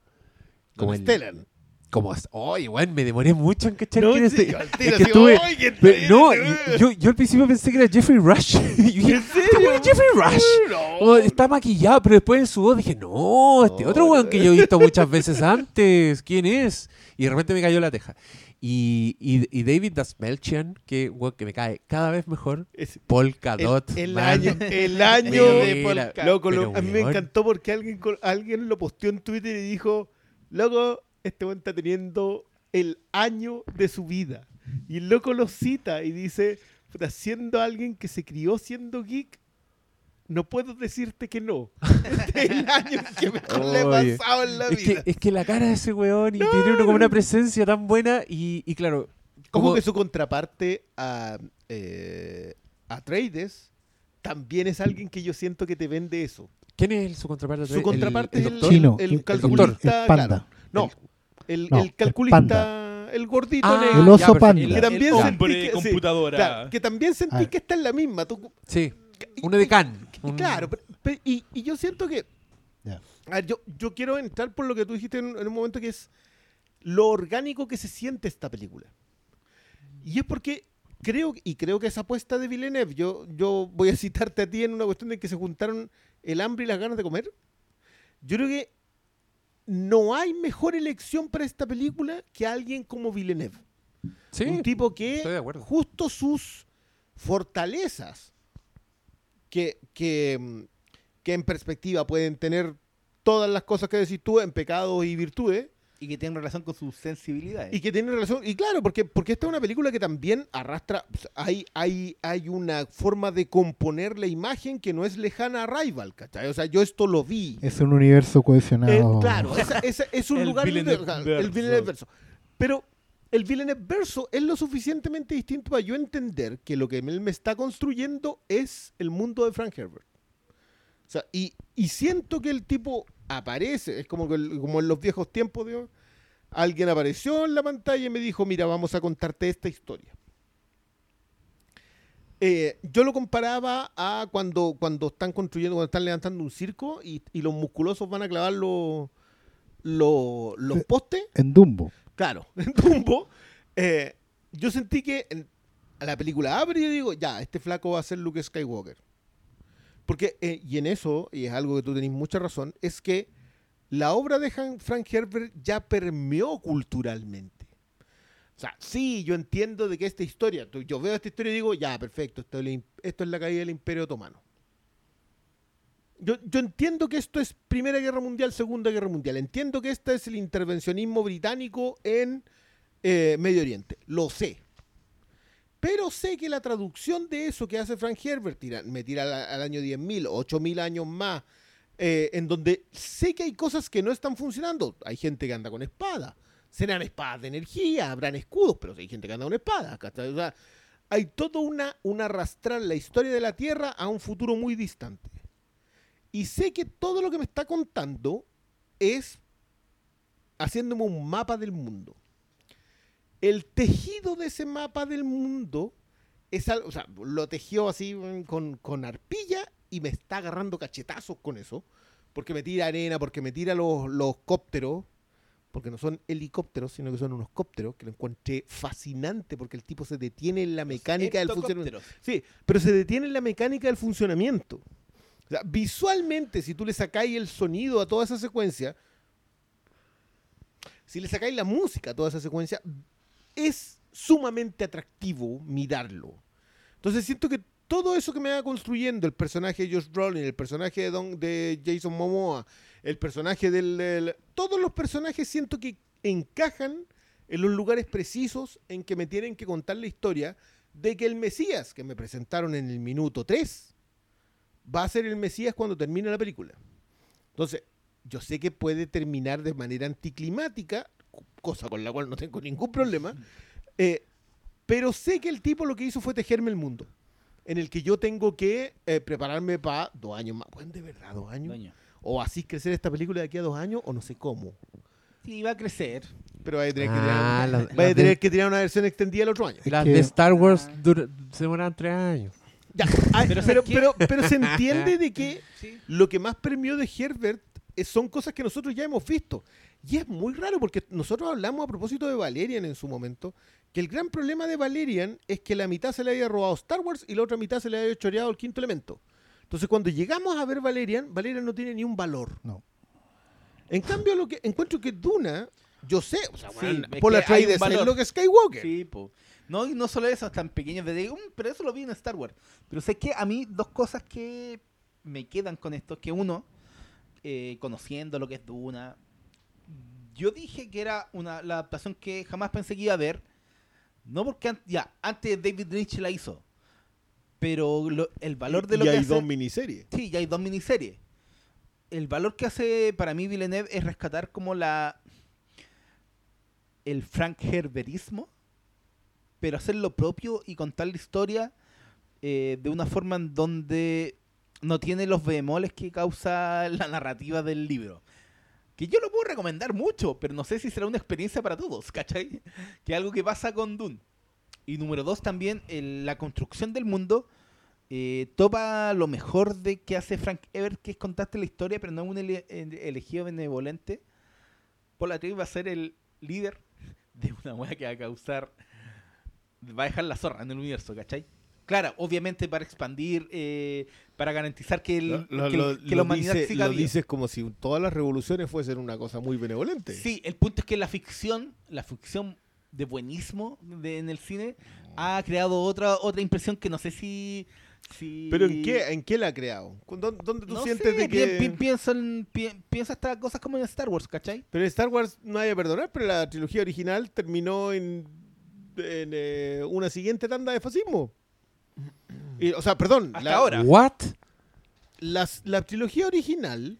Como el- Stellan. Como, oye, weón, me demoré mucho en cachar No, quién es sí, este- es que así, tuve- "Ay, ¿quién pero- no, ahí?" yo, yo al principio pensé que era Jeffrey Rush. Dije, ¿En "Este serio? Jeffrey Rush. No. Está maquillado, pero después en su voz dije, no, este No, otro weón que yo he visto muchas veces antes, ¿quién es? Y de repente me cayó la teja. Y, y, y David Dasmelchian, que, weón, que me cae cada vez mejor, Es- Polka el, el año, el año de Polka. Loco, lo- a mí me encantó porque alguien, alguien lo posteó en Twitter y dijo, loco, este weón está teniendo el año de su vida. Y el loco lo cita y dice, "Puta, siendo alguien que se crió siendo geek, no puedo decirte que no. Este es el año que mejor le he pasado en la Es que, vida. es que la cara de ese weón y tiene uno como una presencia tan buena y, y claro, Como como que su contraparte a, eh, a Trades también es alguien que yo siento que te vende eso. ¿quién es su contraparte? Su ¿El- contraparte el es el, doctor? Chino, el, el- el calculista. doctor, panda. claro. No, el, No, el el calculista, panda. el gordito Ah, negro. El oso ya, panda. que El- también el sentí hombre que, sí, computadora. claro, que también sentí A ver. que está en la misma. Tú- Sí, y- uno de y- Can. y claro, pero- pero- y, y yo siento que. Ya. A ver, yo, yo quiero entrar por lo que tú dijiste en, en un momento que es lo orgánico que se siente esta película. Y es porque creo, y creo que esa apuesta de Villeneuve, yo, yo voy a citarte a ti en una cuestión de que se juntaron el hambre y las ganas de comer. Yo creo que no hay mejor elección para esta película que alguien como Villeneuve. Sí, un tipo que justo sus fortalezas, que, que, mm, que en perspectiva pueden tener todas las cosas que decís tú en pecados y virtudes, Y que tienen relación con sus sensibilidades. y que tienen relación, y claro, porque, porque esta es una película que también arrastra, hay, hay, hay una forma de componer la imagen que no es lejana a Rival, ¿cachai? O sea, yo esto lo vi. Es un universo Eh, cohesionado. claro, esa- esa- es un El lugar Villeneuve claro, el Villeneuve verso. Pero el Villeneuve verso es lo suficientemente distinto para yo entender que lo que él me está construyendo es el mundo de Frank Herbert. O sea, y, y siento que el tipo aparece, es como, que el- como en los viejos tiempos, digo, alguien apareció en la pantalla y me dijo, mira, vamos a contarte esta historia. Eh, yo lo comparaba a cuando, cuando están construyendo, cuando están levantando un circo y, y los musculosos van a clavar los, lo- los postes, En Dumbo. claro, en Dumbo, eh, yo sentí que en- a la película abre y yo digo, ya, este flaco va a ser Luke Skywalker. Porque, eh, y en eso, y es algo que tú tenés mucha razón, es que la obra de Frank Herbert ya permeó culturalmente. O sea, sí, yo entiendo de que esta historia, yo veo esta historia y digo, ya, perfecto, esto es, la caída del Imperio Otomano. Yo, yo entiendo que esto es Primera Guerra Mundial, Segunda Guerra Mundial. Entiendo que este es el intervencionismo británico en eh, Medio Oriente. Lo sé. Pero sé que la traducción de eso que hace Frank Herbert, tira- me tira al, al año 10.000, 8.000 años más, eh, en donde sé que hay cosas que no están funcionando. Hay gente que anda con espada. Serán espadas de energía, habrán escudos, pero hay gente que anda con. ¿cachai? O sea, hay todo una, un arrastrar la historia de la Tierra a un futuro muy distante. Y sé que todo lo que me está contando es haciéndome un mapa del mundo. El tejido de ese mapa del mundo es lo tejió así mm, con, con arpilla y me está agarrando cachetazos con eso. Porque me tira arena, porque me tira los, los cópteros, porque no son helicópteros, sino que son unos cópteros, que lo encontré fascinante porque el tipo se detiene en la mecánica del funcionamiento. Sí, pero se detiene en la mecánica del funcionamiento. O sea, visualmente, si tú le sacáis el sonido a toda esa secuencia, si le sacáis la música a toda esa secuencia, es sumamente atractivo mirarlo. Entonces siento que todo eso que me va construyendo el personaje de Josh Brolin, el personaje de, Don, de Jason Momoa, el personaje del, del- Todos los personajes siento que encajan en los lugares precisos en que me tienen que contar la historia de que el Mesías que me presentaron en el minuto 3 va a ser el Mesías cuando termine la película. Entonces, yo sé que puede terminar de manera anticlimática, cosa con la cual no tengo ningún problema, eh, pero sé que el tipo lo que hizo fue tejerme el mundo, en el que yo tengo que eh, prepararme para dos años más. ¿Pueden de verdad dos años? Doña. O así crecer esta película de aquí a dos años, o no sé cómo. Sí, va a crecer. Pero vaya a tener que Ah, tirar, las- vaya a tener de- que tirar una versión extendida el otro año. Las de Star Wars dura- se demoran tres años. Ya, ah, Pero pero, pero, pero se entiende de que Sí. lo que más premió de Herbert es- son cosas que nosotros ya hemos visto. Y es muy raro porque nosotros hablamos a propósito de Valerian en su momento, que el gran problema de Valerian es que la mitad se le había robado Star Wars y la otra mitad se le había choreado el quinto elemento. Entonces cuando llegamos a ver Valerian, Valerian no tiene ni un valor. No. En cambio, lo que encuentro que Duna, yo sé, o sea, Sí, bueno, es lo que Skywalker. Sí, po. No, y no solo eso, tan pequeños de "Mm, pero eso lo vi en Star Wars. Pero sé que a mí dos cosas que me quedan con esto, que uno, eh, conociendo lo que es Duna, yo dije que era una la adaptación que jamás pensé que iba a ver. No porque an- ya, antes David Lynch la hizo. Pero lo- el valor de lo y que hay hace, dos miniseries. Sí, ya hay dos miniseries. El valor que hace para mí Villeneuve es rescatar como la. el Frank Herberismo, pero hacer lo propio y contar la historia eh, de una forma en donde no tiene los bemoles que causa la narrativa del libro. Que yo lo puedo recomendar mucho, pero no sé si será una experiencia para todos, ¿cachai? Que algo que pasa con Dune. Y número dos, también el- la construcción del mundo eh, topa lo mejor de que hace Frank Ebert, que es contarte la historia, pero no un ele- ele- elegido benevolente. Paul Atreides va a ser el líder de una wea que va a causar. Va a dejar la zorra en el universo, ¿cachai? Claro, obviamente para expandir, eh, para garantizar que, el, Lo- lo- que, lo- que la lo humanidad dice- siga lo viva. dices como si todas las revoluciones fuesen una cosa muy benevolente. Sí, el punto es que la ficción, la ficción de buenismo de- en el cine ha creado otra otra impresión que no sé si... si ¿Pero en qué, en qué la ha creado? ¿Dónde, dónde tú no sientes sé, de que...? pi- pi- pienso, en, pi- pienso hasta cosas como en Star Wars, ¿cachai? Pero en Star Wars no hay que perdonar, pero la trilogía original terminó en, en, eh, una siguiente tanda de fascismo. Y, o sea, perdón. Hasta la, ahora. ¿What? las- la trilogía original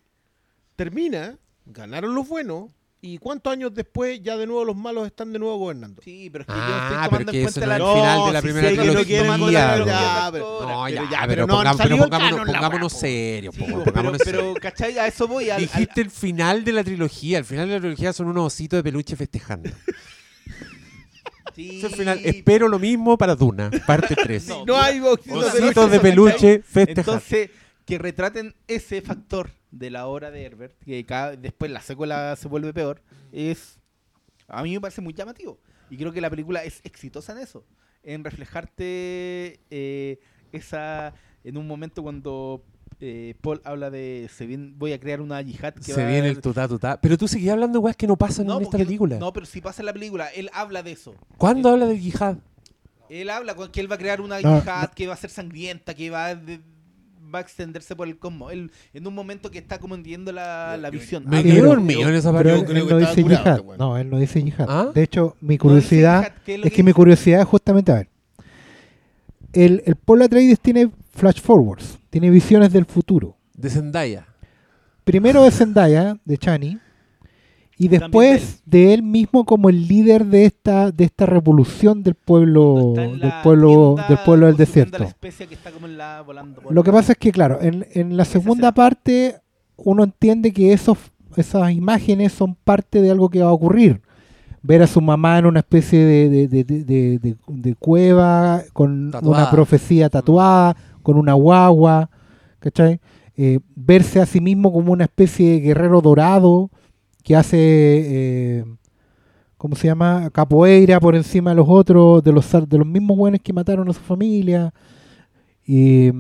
termina, ganaron los buenos, y cuántos años después ya de nuevo los malos están de nuevo gobernando. Sí, pero es que yo Ah, estoy pero tomando que en cuenta no la... el final de la si primera no trilogía, bro. ya, pero- No, pero ya, pero, pero no pero pongámonos, pongámonos serios, Sí, pero, pongámonos pero. ¿cachai? A eso voy. Al, al- Dijiste el final de la trilogía. El final de la trilogía son unos ositos de peluche festejando. Sí, es el final. Espero lo mismo para Duna, parte 3. No, No hay boxitos Una de Ositos de peluche festejando. Entonces, que retraten ese factor de la obra de Herbert, que cada, después la secuela se vuelve peor, es a mí me parece muy llamativo. Y creo que la película es exitosa en eso, en reflejarte eh, esa en un momento cuando eh, Paul habla de se viene- voy a crear una yihad que Se va viene a- el tutá tutá. Pero tú seguías hablando de weas que no pasan no, en esta película. no, pero si pasa en la película, él habla de eso. ¿Cuándo habla del yihad? Él habla con que él va a crear una No, yihad que va a ser sangrienta, que va a, de- va a extenderse por el cosmos. Él, en un momento que está como entendiendo la, la visión. Me quedé dormido en esa parte. él, creo él que no dice curado, yihad. weón. No, él no dice yihad. ¿Ah? De hecho, mi curiosidad yihad, ¿qué es que que mi curiosidad es justamente, a ver, el, el Paul Atreides tiene flash forwards, tiene visiones del futuro. De Zendaya. Primero de Zendaya, de Chani, y después de él mismo como el líder de esta de esta revolución del pueblo del pueblo del pueblo del desierto. la especie que está como en la- volando por- Lo que pasa es que, claro, en, en la segunda parte uno entiende que esos, esas imágenes son parte de algo que va a ocurrir. Ver a su mamá en una especie de, de- de- de- de- de- de cueva con Tatuada. una profecía tatuada, con una guagua, ¿cachai? Eh, verse a sí mismo como una especie de guerrero dorado que hace, eh, ¿cómo se llama? Capoeira por encima de los otros, de los, de los mismos buenos que mataron a su familia y,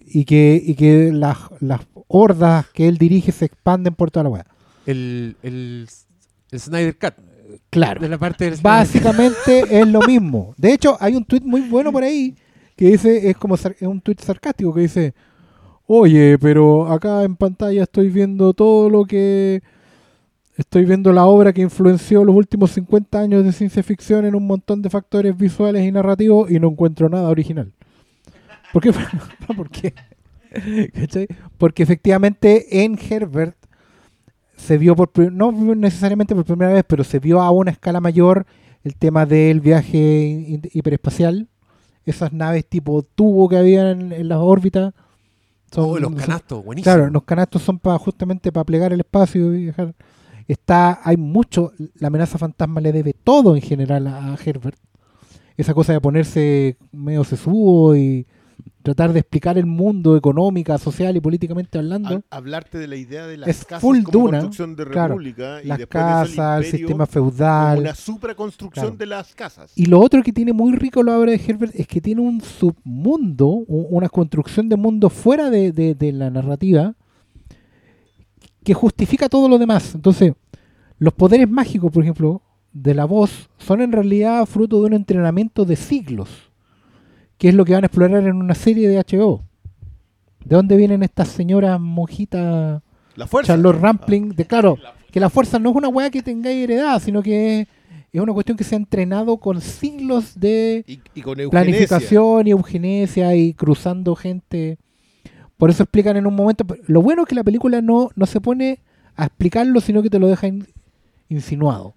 y que, y que las, las hordas que él dirige se expanden por toda la weá. El, el, el Snyder Cut. Claro. De la parte del Básicamente es lo mismo. De hecho, hay un tuit muy bueno por ahí que dice, es como es un tuit sarcástico que dice, oye, pero acá en pantalla estoy viendo todo lo que... Estoy viendo la obra que influenció los últimos 50 años de ciencia ficción en un montón de factores visuales y narrativos y no encuentro nada original. ¿Por qué? ¿Por qué? ¿Cachai? Porque efectivamente en Herbert se vio por no necesariamente por primera vez, pero se vio a una escala mayor el tema del viaje hi- hiperespacial, esas naves tipo tubo que había en, en las órbitas. Son, Oh, los son- canastos, buenísimo. Claro, los canastos son para justamente para plegar el espacio y viajar. Está, hay mucho, la amenaza fantasma le debe todo en general a, a Herbert. Esa cosa de ponerse medio sesudo y tratar de explicar el mundo económica, social y políticamente hablando. Hablarte de la idea de las Es casas full como Duna, construcción de claro. república y las el casas, el, sistema feudal. una supraconstrucción Claro. de las casas. Y lo otro que tiene muy rico la obra de Herbert es que tiene un submundo, una construcción de mundo fuera de, de- de la narrativa que justifica todo lo demás. Entonces, los poderes mágicos, por ejemplo, de la voz, son en realidad fruto de un entrenamiento de siglos, que es lo que van a explorar en una serie de HBO. ¿De dónde vienen estas señoras monjitas? la fuerza. Charlotte Rampling, de claro, que la fuerza no es una weá que tengáis heredada, sino que es, es una cuestión que se ha entrenado con siglos de Y, y con eugenesia. planificación y eugenesia y cruzando gente. Por eso explican en un momento. Lo bueno es que la película no, no se pone a explicarlo, sino que te lo deja in- insinuado.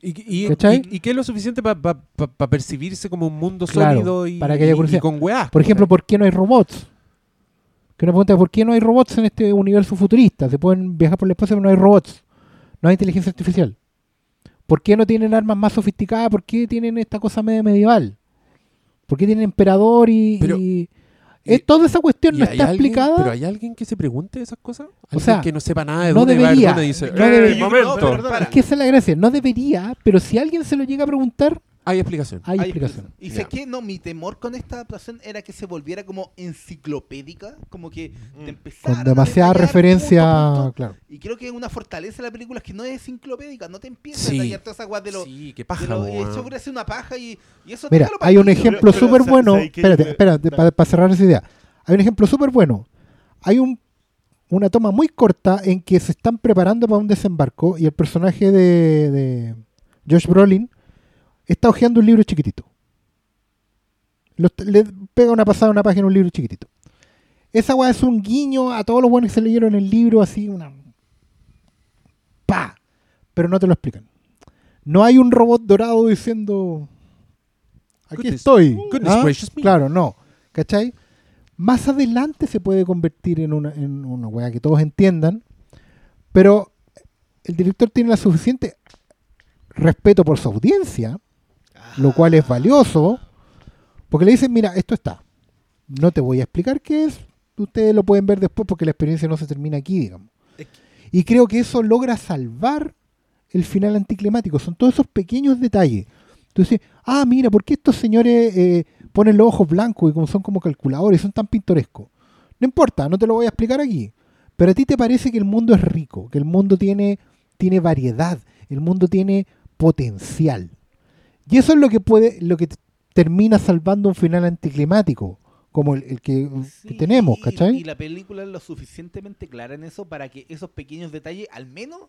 ¿Y, y, y- es lo suficiente para percibirse como un mundo Claro, sólido y, para que haya y- y curiosidad. con weá? Por ejemplo, ¿por qué no hay robots? Que una pregunta, ¿por qué no hay robots en este universo futurista? Se pueden viajar por el espacio, pero no hay robots. No hay inteligencia artificial. ¿Por qué no tienen armas más sofisticadas? ¿Por qué tienen esta cosa media medieval? ¿Por qué tienen emperador y... Pero- y- es, toda esa cuestión ¿Y no está alguien- explicada. ¿Pero hay alguien que se pregunte esas cosas? ¿Alguien sea, que no sepa nada de no va ver debería, y dice, no "Eh, debería". momento". No, pero perdona. Es que esa es la gracia. No debería, pero si alguien se lo llega a preguntar, Hay explicación. hay, Hay explicación. Y sé que no, mi temor con esta adaptación era que se volviera como enciclopédica, como que Mm. te empezara Con demasiada a referencia, punto a punto. claro. Y creo que una fortaleza de la película es que no es enciclopédica, no te empieza Sí. a detallar todas esas de lo, sí, qué de paja, lo hubiera sido una paja y, y eso Mira, hay un ejemplo súper bueno. Espérate, espérate, para cerrar esa idea. Hay un ejemplo súper bueno. Hay un, una toma muy corta en que se están preparando para un desembarco y el personaje de, de Josh Brolin está hojeando un libro chiquitito. Le pega una pasada a una página un libro chiquitito. Esa weá es un guiño a todos los buenos que se leyeron el libro, así una. ¡Pa! Pero no te lo explican. No hay un robot dorado diciendo. Aquí Goodness- estoy. goodness ¿Ah? gracious me. Claro, no. ¿Cachai? Más adelante se puede convertir en una, en una weá que todos entiendan. Pero el director tiene la suficiente respeto por su audiencia, lo cual es valioso, porque le dicen, mira, esto está. No te voy a explicar qué es, ustedes lo pueden ver después porque la experiencia no se termina aquí, digamos. Y creo que eso logra salvar el final anticlimático. Son todos esos pequeños detalles. Entonces, ah, mira, ¿por qué estos señores eh, ponen los ojos blancos y como son como calculadores, son tan pintorescos? No importa, no te lo voy a explicar aquí. Pero a ti te parece que el mundo es rico, que el mundo tiene, tiene variedad, el mundo tiene potencial. Y eso es lo que puede, lo que termina salvando un final anticlimático, como el, el que, tenemos, y- ¿cachai? Y la película es lo suficientemente clara en eso para que esos pequeños detalles, al menos,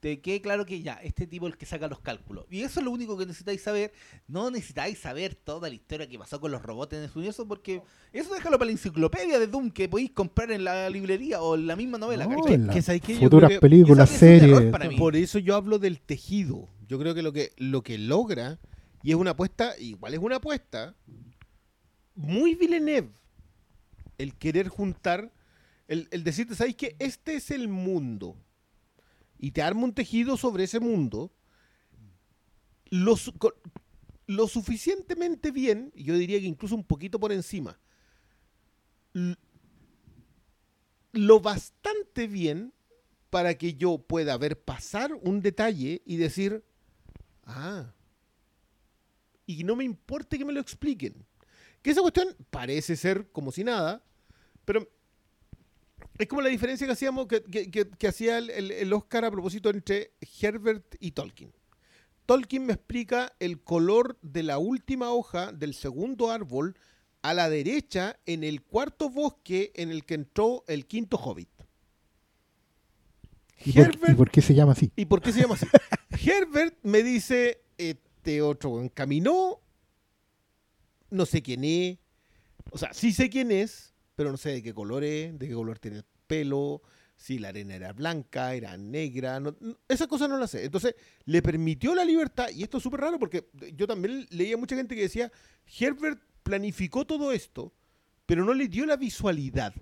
te quede claro que ya, este tipo es el que saca los cálculos. Y eso es lo único que necesitáis saber. No necesitáis saber toda la historia que pasó con los robots en ese universo, porque eso déjalo para la enciclopedia de Doom que podéis comprar en la librería o en la misma novela. No, ¿cachai? en la que sabes futuras películas, series. para mí. Por eso yo hablo del tejido. Yo creo que lo que lo que logra y es una apuesta, igual es una apuesta muy Villeneuve el querer juntar el, decirte, ¿sabes que Este es el mundo. Y te arma un tejido sobre ese mundo lo, lo suficientemente bien, yo diría que incluso un poquito por encima, lo bastante bien para que yo pueda ver pasar un detalle y decir, ah, y no me importe que me lo expliquen. Que esa cuestión parece ser como si nada, pero es como la diferencia que hacíamos, que, que- que- que hacía el, el- el Oscar a propósito entre Herbert y Tolkien. Tolkien me explica el color de la última hoja del segundo árbol a la derecha en el cuarto bosque en el que entró el quinto hobbit. ¿Y por, Herbert- y por qué se llama así? ¿Y por qué se llama así? Herbert me dice, este otro weón caminó, no sé quién es, o sea, sí sé quién es, pero no sé de qué color es, de qué color tiene el pelo, si la arena era blanca, era negra, no- no- esa cosa no la sé. Entonces, le permitió la libertad, y esto es súper raro porque yo también leía mucha gente que decía, Herbert planificó todo esto, pero no le dio la visualidad.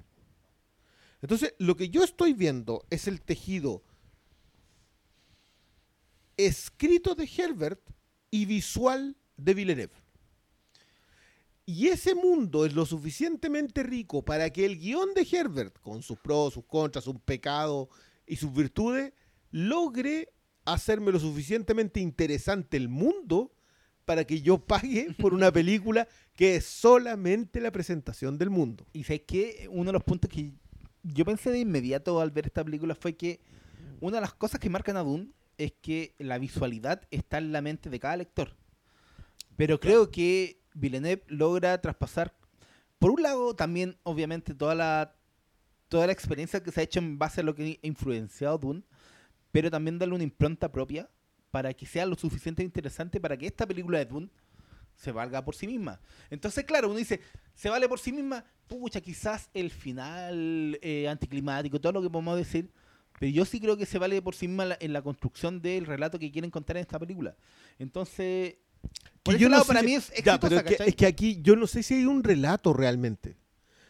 Entonces, lo que yo estoy viendo es el tejido escrito de Herbert y visual de Villeneuve. Y ese mundo es lo suficientemente rico para que el guion de Herbert, con sus pros, sus contras, sus pecados y sus virtudes, logre hacerme lo suficientemente interesante el mundo para que yo pague por una película que es solamente la presentación del mundo. Y sabes que uno de los puntos que yo pensé de inmediato al ver esta película fue que una de las cosas que marcan a Dune es que la visualidad está en la mente de cada lector. Pero creo que Villeneuve logra traspasar, por un lado, también, obviamente, toda la, toda la experiencia que se ha hecho en base a lo que ha influenciado Dune, pero también darle una impronta propia para que sea lo suficientemente interesante para que esta película de Dune se valga por sí misma. Entonces, claro, uno dice, se vale por sí misma, pucha, quizás el final eh, anticlimático, todo lo que podemos decir, pero yo sí creo que se vale por sí misma la- en la construcción del relato que quieren contar en esta película. Entonces, por Que ese yo no lado para si- mí es Ya, pero es que, ¿cachai? es que aquí yo no sé si hay un relato realmente.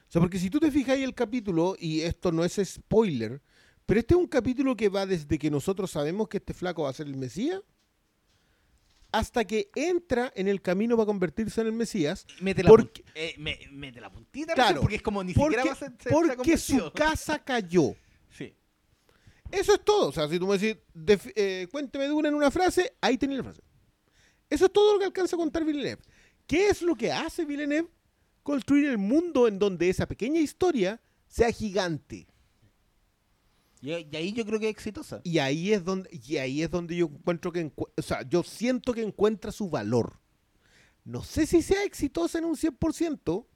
O sea, porque si tú te fijas ahí el capítulo, y esto no es spoiler, pero este es un capítulo que va desde que nosotros sabemos que este flaco va a ser el Mesías, hasta que entra en el camino para convertirse en el Mesías, mete, la porque- pun- eh, me- mete la puntita, Claro, porque es como ni porque, siquiera va a ser, se- se ha porque su casa cayó. Sí. Eso es todo. O sea, si tú me decís, eh, cuénteme de una en una frase, ahí tenés la frase. Eso es todo lo que alcanza a contar Villeneuve. ¿Qué es lo que hace Villeneuve? Construir el mundo en donde esa pequeña historia sea gigante. Y, y ahí yo creo que es exitosa. Y ahí es donde, y ahí es donde yo encuentro que, encu- o sea, yo siento que encuentra su valor. No sé si sea exitosa en un 100%,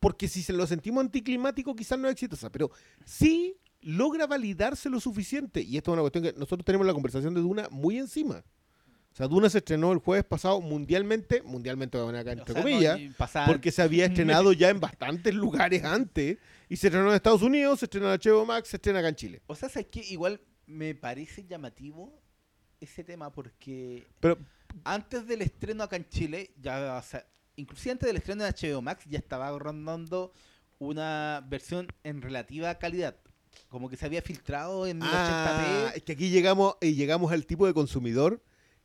porque si se lo sentimos anticlimático quizás no es exitosa, pero sí logra validarse lo suficiente. Y esto es una cuestión que nosotros tenemos la conversación de Duna muy encima. O sea, Duna se estrenó el jueves pasado mundialmente, mundialmente acá entre O sea, comillas, porque se había estrenado ya en bastantes lugares antes, y se estrenó en Estados Unidos, se estrenó en HBO Max, se estrena acá en Chile. O sea, ¿sabes qué? Igual me parece llamativo ese tema porque Pero antes del estreno acá en Chile, ya, o sea, inclusive antes del estreno de HBO Max, ya estaba rondando una versión en relativa calidad. Como que se había filtrado en Ah, 1080p. es que aquí llegamos y llegamos al tipo de consumidor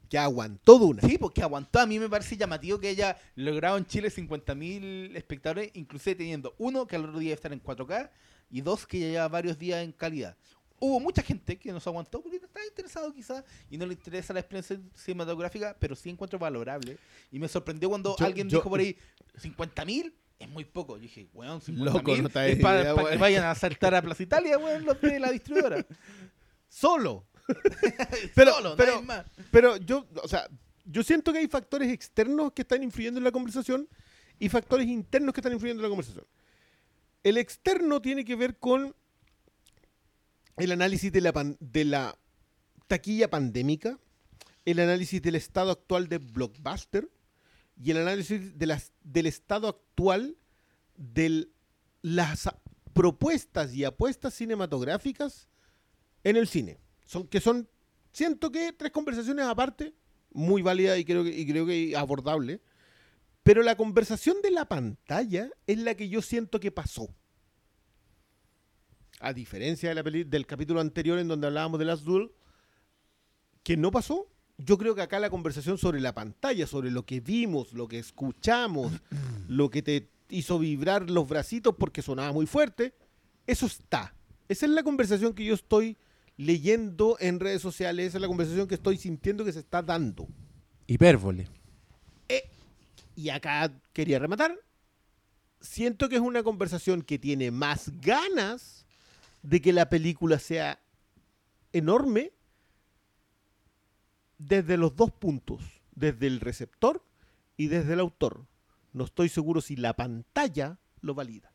Que aguantó Duna. Sí, porque aguantó. A mí me parece llamativo que haya logrado en Chile 50.000 espectadores, inclusive teniendo uno que al otro día estar en 4K y dos que ya lleva varios días en calidad. Hubo mucha gente que nos aguantó porque no estaba interesado quizás y no le interesa la experiencia cinematográfica, pero sí encuentro valorable. Y me sorprendió cuando Yo- alguien yo- dijo por ahí, 50.000 es muy poco. Yo dije, weón, 50.000 Loco, no te es para que vayan a saltar a Plaza Italia, weón, los de la distribuidora. Solo. Pero- Solo, pero- más. Pero yo, o sea, yo siento que hay factores externos que están influyendo en la conversación y factores internos que están influyendo en la conversación. El externo tiene que ver con el análisis de la, pan- de la taquilla pandémica, el análisis del estado actual de Blockbuster y el análisis del estado actual de las propuestas y apuestas cinematográficas en el cine. Que son, siento que tres conversaciones aparte, muy válida y creo que, y creo que abordable. Pero la conversación de la pantalla es la que yo siento que pasó. A diferencia del capítulo anterior en donde hablábamos de Last Duel, que no pasó, yo creo que acá la conversación sobre la pantalla, sobre lo que vimos, lo que escuchamos, lo que te hizo vibrar los bracitos porque sonaba muy fuerte, eso está. Esa es la conversación que yo estoy leyendo en redes sociales, esa es la conversación que estoy sintiendo que se está dando. Hipérbole. Y acá quería rematar. Siento que es una conversación que tiene más ganas de que la película sea enorme desde los dos puntos, desde el receptor y desde el autor. No estoy seguro si la pantalla lo valida.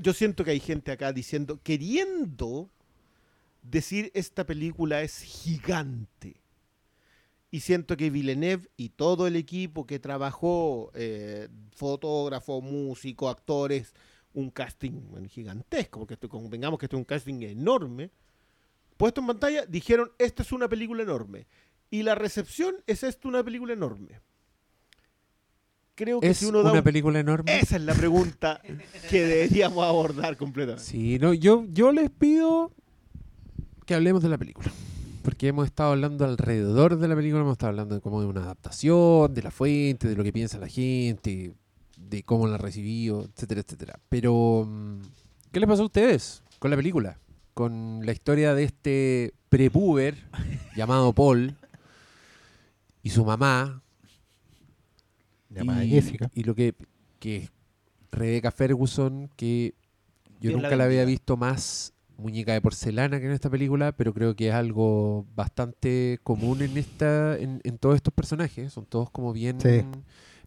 Yo siento que hay gente acá diciendo, queriendo decir esta película es gigante. Y siento que Villeneuve y todo el equipo que trabajó, eh, fotógrafo, músico, actores, un casting gigantesco, porque esto- que este es un casting enorme, puesto en pantalla, dijeron, esta es una película enorme. Y la recepción es esto una película enorme. Creo que ¿Es si uno da una un- película enorme? Esa es la pregunta que deberíamos abordar completamente. Sí, no, yo, yo les pido que hablemos de la película. Porque hemos estado hablando alrededor de la película, hemos estado hablando de cómo es una adaptación, de la fuente, de lo que piensa la gente, de cómo la recibió, etcétera, etcétera. Pero, mm, ¿qué les pasó a ustedes con la película? Con la historia de este prepuber llamado Paul y su mamá, Llamada y, Jessica. y lo que, que Rebecca Ferguson, que yo Dios nunca la había visto más muñeca de porcelana que en esta película, pero creo que es algo bastante común en esta, en, en todos estos personajes. Son todos como bien, Sí.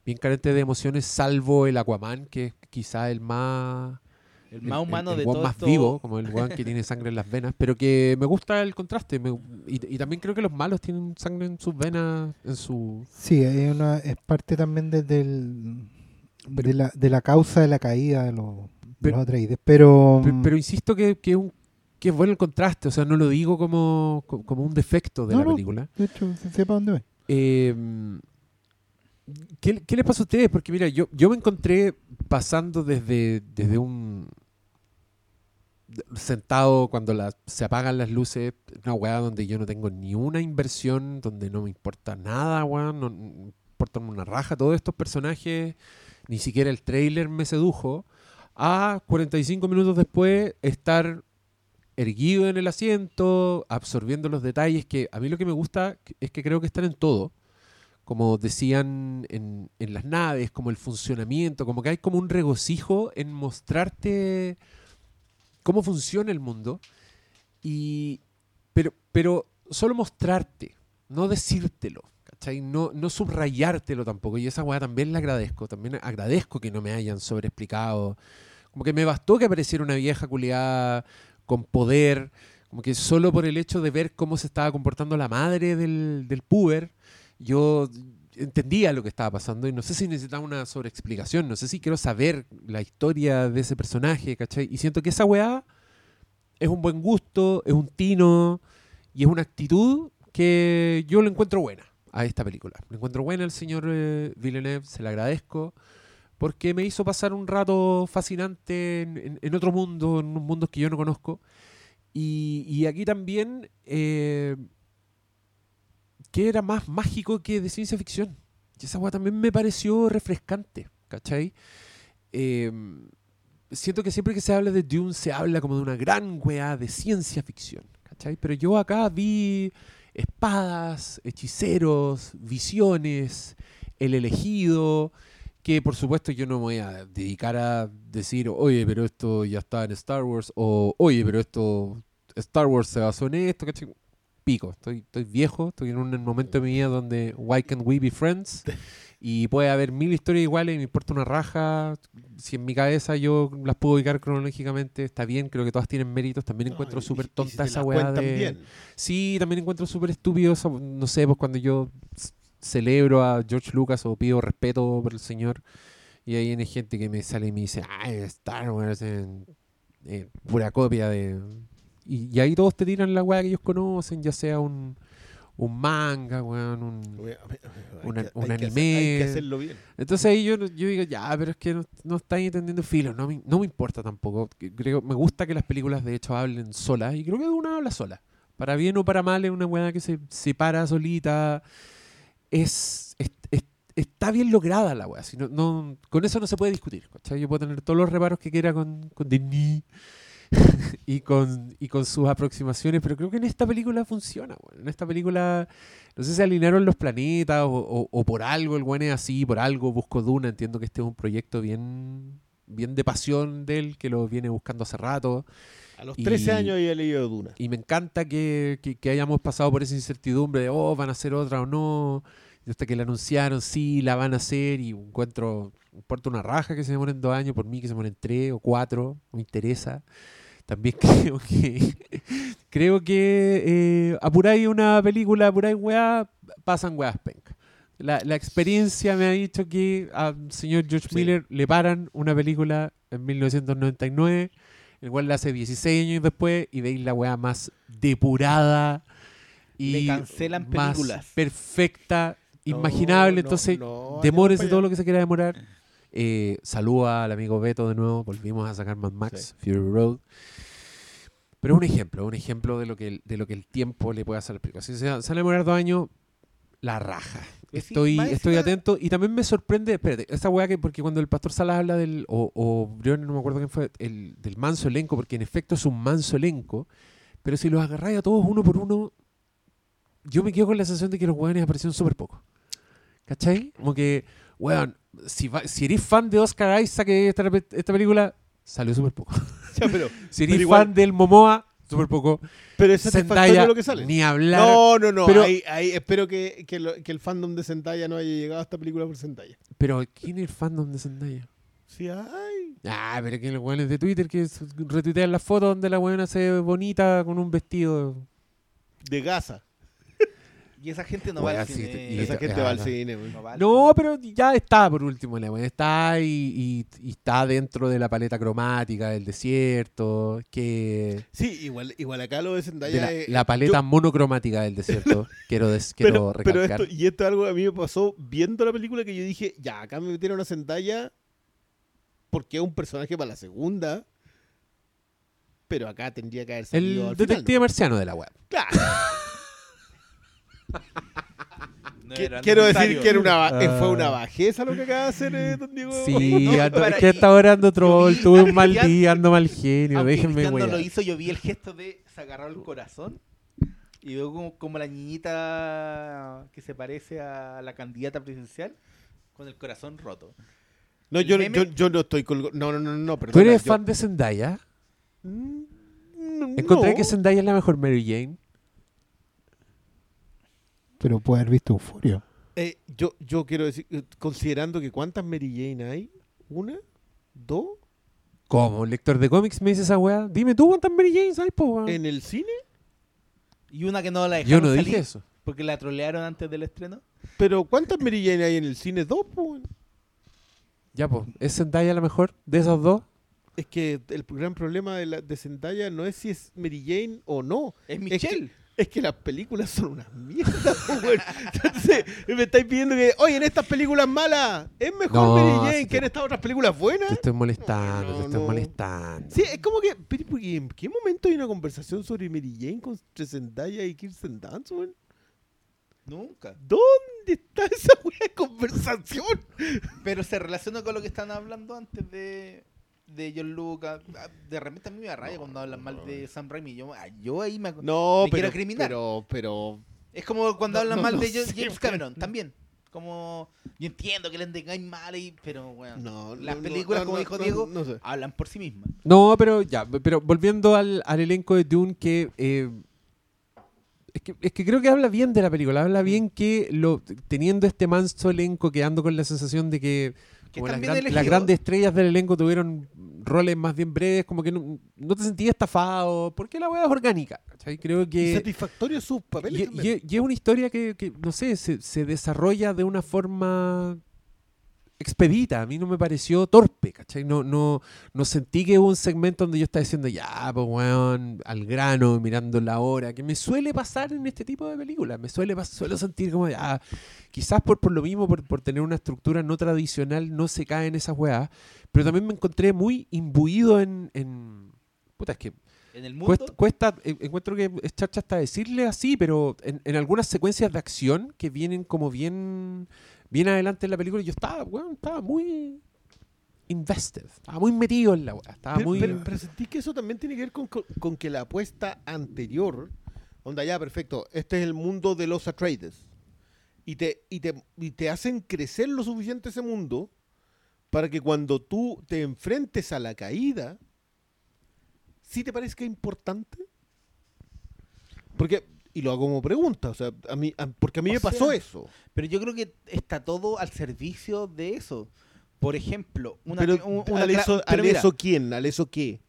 bien carentes de emociones, salvo el Aquaman, que es quizá el más El más humano el de weón todo más esto- vivo, como el weón que tiene sangre en las venas, pero que me gusta el contraste. me- y, y también creo que los malos tienen sangre en sus venas, en su Sí, es, una, es parte también de, del- de, la, de la causa de la caída de los, de Pero- los Atreides. Pero, Pe- Pero, insisto que, que, es un- que es bueno el contraste, o sea, no lo digo como, co- como un defecto de No, la no. película. de hecho, se sepa dónde voy. Eh, ¿qué, qué les pasa a ustedes? Porque mira, yo, yo me encontré pasando desde, desde un sentado cuando la- se apagan las luces, una weá donde yo no tengo ni una inversión, donde no me importa nada, weón, no, no importa una raja, todos estos personajes, ni siquiera el trailer me sedujo, a 45 minutos después estar erguido en el asiento, absorbiendo los detalles, que a mí lo que me gusta es que creo que están en todo, como decían en, en las naves, como el funcionamiento, como que hay como un regocijo en mostrarte cómo funciona el mundo, y, pero, pero solo mostrarte, no decírtelo. No, no subrayártelo tampoco, y esa weá también la agradezco, también agradezco que no me hayan sobreexplicado, como que me bastó que apareciera una vieja culiada con poder, como que solo por el hecho de ver cómo se estaba comportando la madre del, del puber, yo entendía lo que estaba pasando y no sé si necesitaba una sobreexplicación, no sé si quiero saber la historia de ese personaje, ¿cachai? Y siento que esa weá es un buen gusto, es un tino y es una actitud que yo lo encuentro buena a esta película. Lo encuentro buena el señor eh, Villeneuve, se le agradezco porque me hizo pasar un rato fascinante en, otro mundo, en unos mundos que yo no conozco. Y, y aquí también eh, que era más mágico que de ciencia ficción. Y esa weá también me pareció refrescante, ¿cachai? Eh, siento que siempre que se habla de Dune se habla como de una gran weá de ciencia ficción, ¿cachai? Pero yo acá vi espadas, hechiceros, visiones, el elegido, que por supuesto yo no me voy a dedicar a decir, oye, pero esto ya está en Star Wars, o oye, pero esto, Star Wars se basó en esto, ¿cachai? Pico, estoy, estoy viejo, estoy en un momento de mi vida donde why can't we be friends? Y puede haber mil historias iguales y me importa una raja. Si en mi cabeza yo las puedo ubicar cronológicamente, está bien, creo que todas tienen méritos. También encuentro No, y- súper y- y tonta si te esa weá de... bien. Sí, también encuentro súper estúpido, esa- no sé, pues cuando yo celebro a George Lucas o pido respeto por el señor y ahí viene gente que me sale y me dice, ay, Star Wars, en, en pura copia de... Y, y ahí todos te tiran la weá que ellos conocen, ya sea un, un manga, weón, un... Un hay que hacer- anime. hay que hacerlo bien. Entonces ahí yo, yo digo, ya, pero es que no, no estáis entendiendo filo, no me, no me importa tampoco. Creo, me gusta que las películas de hecho hablen solas y creo que una habla sola. Para bien o para mal es una weá que se separa solita. Es, es- es- está bien lograda la weá. si no- no- con eso no se puede discutir. ¿cachai? Yo puedo tener todos los reparos que quiera con, con Denis y, con, y con sus aproximaciones, pero creo que en esta película funciona. weón. En esta película no sé si alinearon los planetas o, o- o por algo el buen es así, por algo busco Duna. Entiendo que este es un proyecto bien, bien de pasión de él, que lo viene buscando hace rato. A los Y- 13 años había leído Duna. Y me encanta que, que- que hayamos pasado por esa incertidumbre de, oh, van a hacer otra o no. Y hasta que la anunciaron, sí, la van a hacer. Y encuentro, importa una raja que se demoren dos años, por mí que se demoren tres o cuatro, me interesa. También creo que creo que eh, apuráis una película, apuráis weá, pasan weas penca. La, la experiencia me ha dicho que al señor George Sí. Miller le paran una película en 1999, el cual la hace 16 años después y veis la weá más depurada y Le cancelan más películas. perfecta, No, imaginable. no, Entonces, no, demórese todo lo que se quiera demorar. Eh, saluda al amigo Beto de nuevo. Volvimos a sacar Mad Max, Fury Road. Pero es un ejemplo, un ejemplo de lo que el, de lo que el tiempo le puede hacer a la película. Si se, van a demorar dos años, la raja. Sí, Estoy, estoy atento y también me sorprende, espérate, esa weá que, porque cuando el pastor Salas habla del, o, o no me acuerdo quién fue, el, del manso elenco, porque en efecto es un manso elenco, pero si los agarráis a todos uno por uno, yo me quedo con la sensación de que los weones aparecieron súper poco. ¿Cachai? Como que, weón, si, va- si eres fan de Oscar Isaac, que esta, esta película salió súper poco. Ya, pero, Si eres Pero igual- fan del Momoa, súper poco. pero es Zendaya, lo que sale. ni hablar. No, no, no. Pero- ahí, ahí espero que, que, lo- que el fandom de Zendaya no haya llegado a esta película por Zendaya. Pero, ¿quién es el fandom de Zendaya? Sí, ay. Ah, pero que los weones de Twitter que retuitean las fotos donde la weona se ve bonita con un vestido. De Gaza. Y esa gente no va al sí, cine. y Esa gente va al no. cine. No va al No, cine. pero ya está por último la. Está y, y- y está dentro de la paleta cromática del desierto. Que. Sí, igual, igual acá lo de de Zendaya la, es- la paleta yo- monocromática del desierto. quiero des- quiero pero, pero recalcar. esto, y esto es algo que a mí me pasó viendo la película que yo dije, ya, acá me metieron a Zendaya porque es un personaje para la segunda. Pero acá tendría que haber salido el al final, detective ¿no? marciano de la web. Claro. No Quiero decir que era una, eh, fue Ah. una bajeza lo que acaba de hacer eh, don Diego. Sí, No, ando- para- es que ando troll, tuve un mal día, ando mal genio, Aunque déjenme no wear. lo hizo, yo vi el gesto de se agarró el corazón y veo como, como la niñita que se parece a la candidata presidencial con el corazón roto. No, yo, yo, yo no estoy colgado. No, no, no, no, perdón. ¿Tú eres fan de Zendaya? Mm, Encontré no. que Zendaya es la mejor Mary Jane. Pero puede haber visto Euforia. Eh, yo, yo quiero decir, eh, considerando que cuántas Mary Jane hay, ¿una? ¿Dos? ¿Cómo? ¿Lector de cómics me dice esa weá? Dime tú cuántas Mary Jane hay, po, weón? ¿En el cine? Y una que no la Yo dejaron no salir dije eso. porque la trolearon antes del estreno. Pero ¿cuántas Mary Jane hay en el cine? Dos, pues. Ya, pues, ¿es Zendaya la mejor de esos dos? Es que el gran problema de, la, de Zendaya no es si es Mary Jane o no. Es Es Michelle. que, es que las películas son una mierda, po, weón. Entonces, me estáis pidiendo que, oye, en estas películas malas, es mejor No, Mary Jane que en estas otras películas buenas. Te estoy molestando, No, te estoy no. molestando. Sí, es como que, pero, ¿por qué- ¿en qué momento hay una conversación sobre Mary Jane con Zendaya y Kirsten Dunst, weón? Nunca. ¿Dónde está esa de conversación? Pero se relaciona con lo que están hablando antes de, de John Lucas. Ah, De repente a mí me da raya cuando hablan mal de Sam Raimi. Yo, ah, yo ahí me... No, Me pero, quiero criminar. pero, pero, Es como cuando No, hablan no, mal no de Jo- sé, James. Cameron, también. Como, yo entiendo que le den mal, y, pero bueno, no. las no, películas, no, como no, dijo no, Diego, no sé. hablan por sí mismas. No, pero ya, pero volviendo al, al elenco de Dune, que eh, es que es que creo que habla bien de la película, habla bien que lo teniendo este manso elenco, quedando con la sensación de que Que están las, bien gran- elegidos. las grandes estrellas del elenco tuvieron roles más bien breves, como que no, no te sentías estafado, porque la weá es orgánica. ¿cachai? Creo Y que... satisfactorio sus papeles Y, también. y- y es una historia que, que, no sé, se, se desarrolla de una forma expedita. A mí no me pareció torpe, ¿cachai? No, no, no sentí que hubo un segmento donde yo estaba diciendo, ya, pues, weón, al grano, mirando la hora, que me suele pasar en este tipo de películas. Me suele suelo sentir como, ya, quizás por, por lo mismo, por, por tener una estructura no tradicional, no se cae en esas weas. Pero también me encontré muy imbuido en... en puta, es que En el mundo, Cuesta, cuesta- eh, encuentro que es charcha hasta decirle así, pero en, en algunas secuencias de acción que vienen como bien, bien adelante en la película, yo estaba, weón, estaba muy invested, estaba muy metido en la weá, estaba Pero, muy... pero- pero sentí que eso también tiene que ver con, con- con que la apuesta anterior, onda ya, perfecto, este es el mundo de los Atreides. Y te, y, te, y te hacen crecer lo suficiente ese mundo para que cuando tú te enfrentes a la caída, ¿sí te parezca importante? Porque, y lo hago como pregunta, o sea, a mí, a- porque a mí O me pasó eso. pero yo creo que está todo al servicio de eso. Por ejemplo, una, pero, un- una ¿al, eso, pero al mira, eso quién? ¿Al eso qué?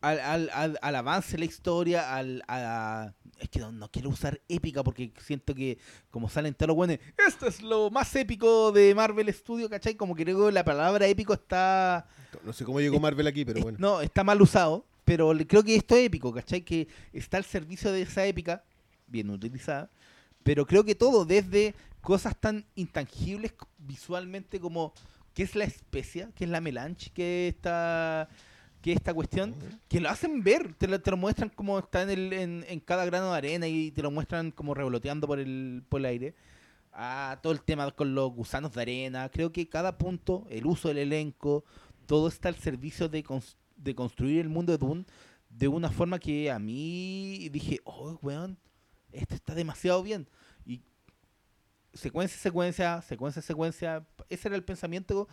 al, al- al- al avance de la historia, al, a- es que no, no quiero usar épica porque siento que como salen todos los buenos, esto es lo más épico de Marvel Studio, ¿cachai? Como que creo que la palabra épico está, No sé cómo llegó Marvel aquí, pero bueno. no, está mal usado, pero creo que esto es épico, ¿cachai? Que está al servicio de esa épica, bien utilizada, pero creo que todo, desde cosas tan intangibles visualmente como qué es la especia, qué es la melange, qué está que esta cuestión, que lo hacen ver, te lo, te lo muestran como está en, el, en, en cada grano de arena y te lo muestran como revoloteando por el, por el aire. Ah, todo el tema con los gusanos de arena, creo que cada punto, el uso del elenco, todo está al servicio de, cons- de construir el mundo de Dune de una forma que a mí dije, oh, weón, esto está demasiado bien. Y secuencia, secuencia, secuencia, secuencia, ese era el pensamiento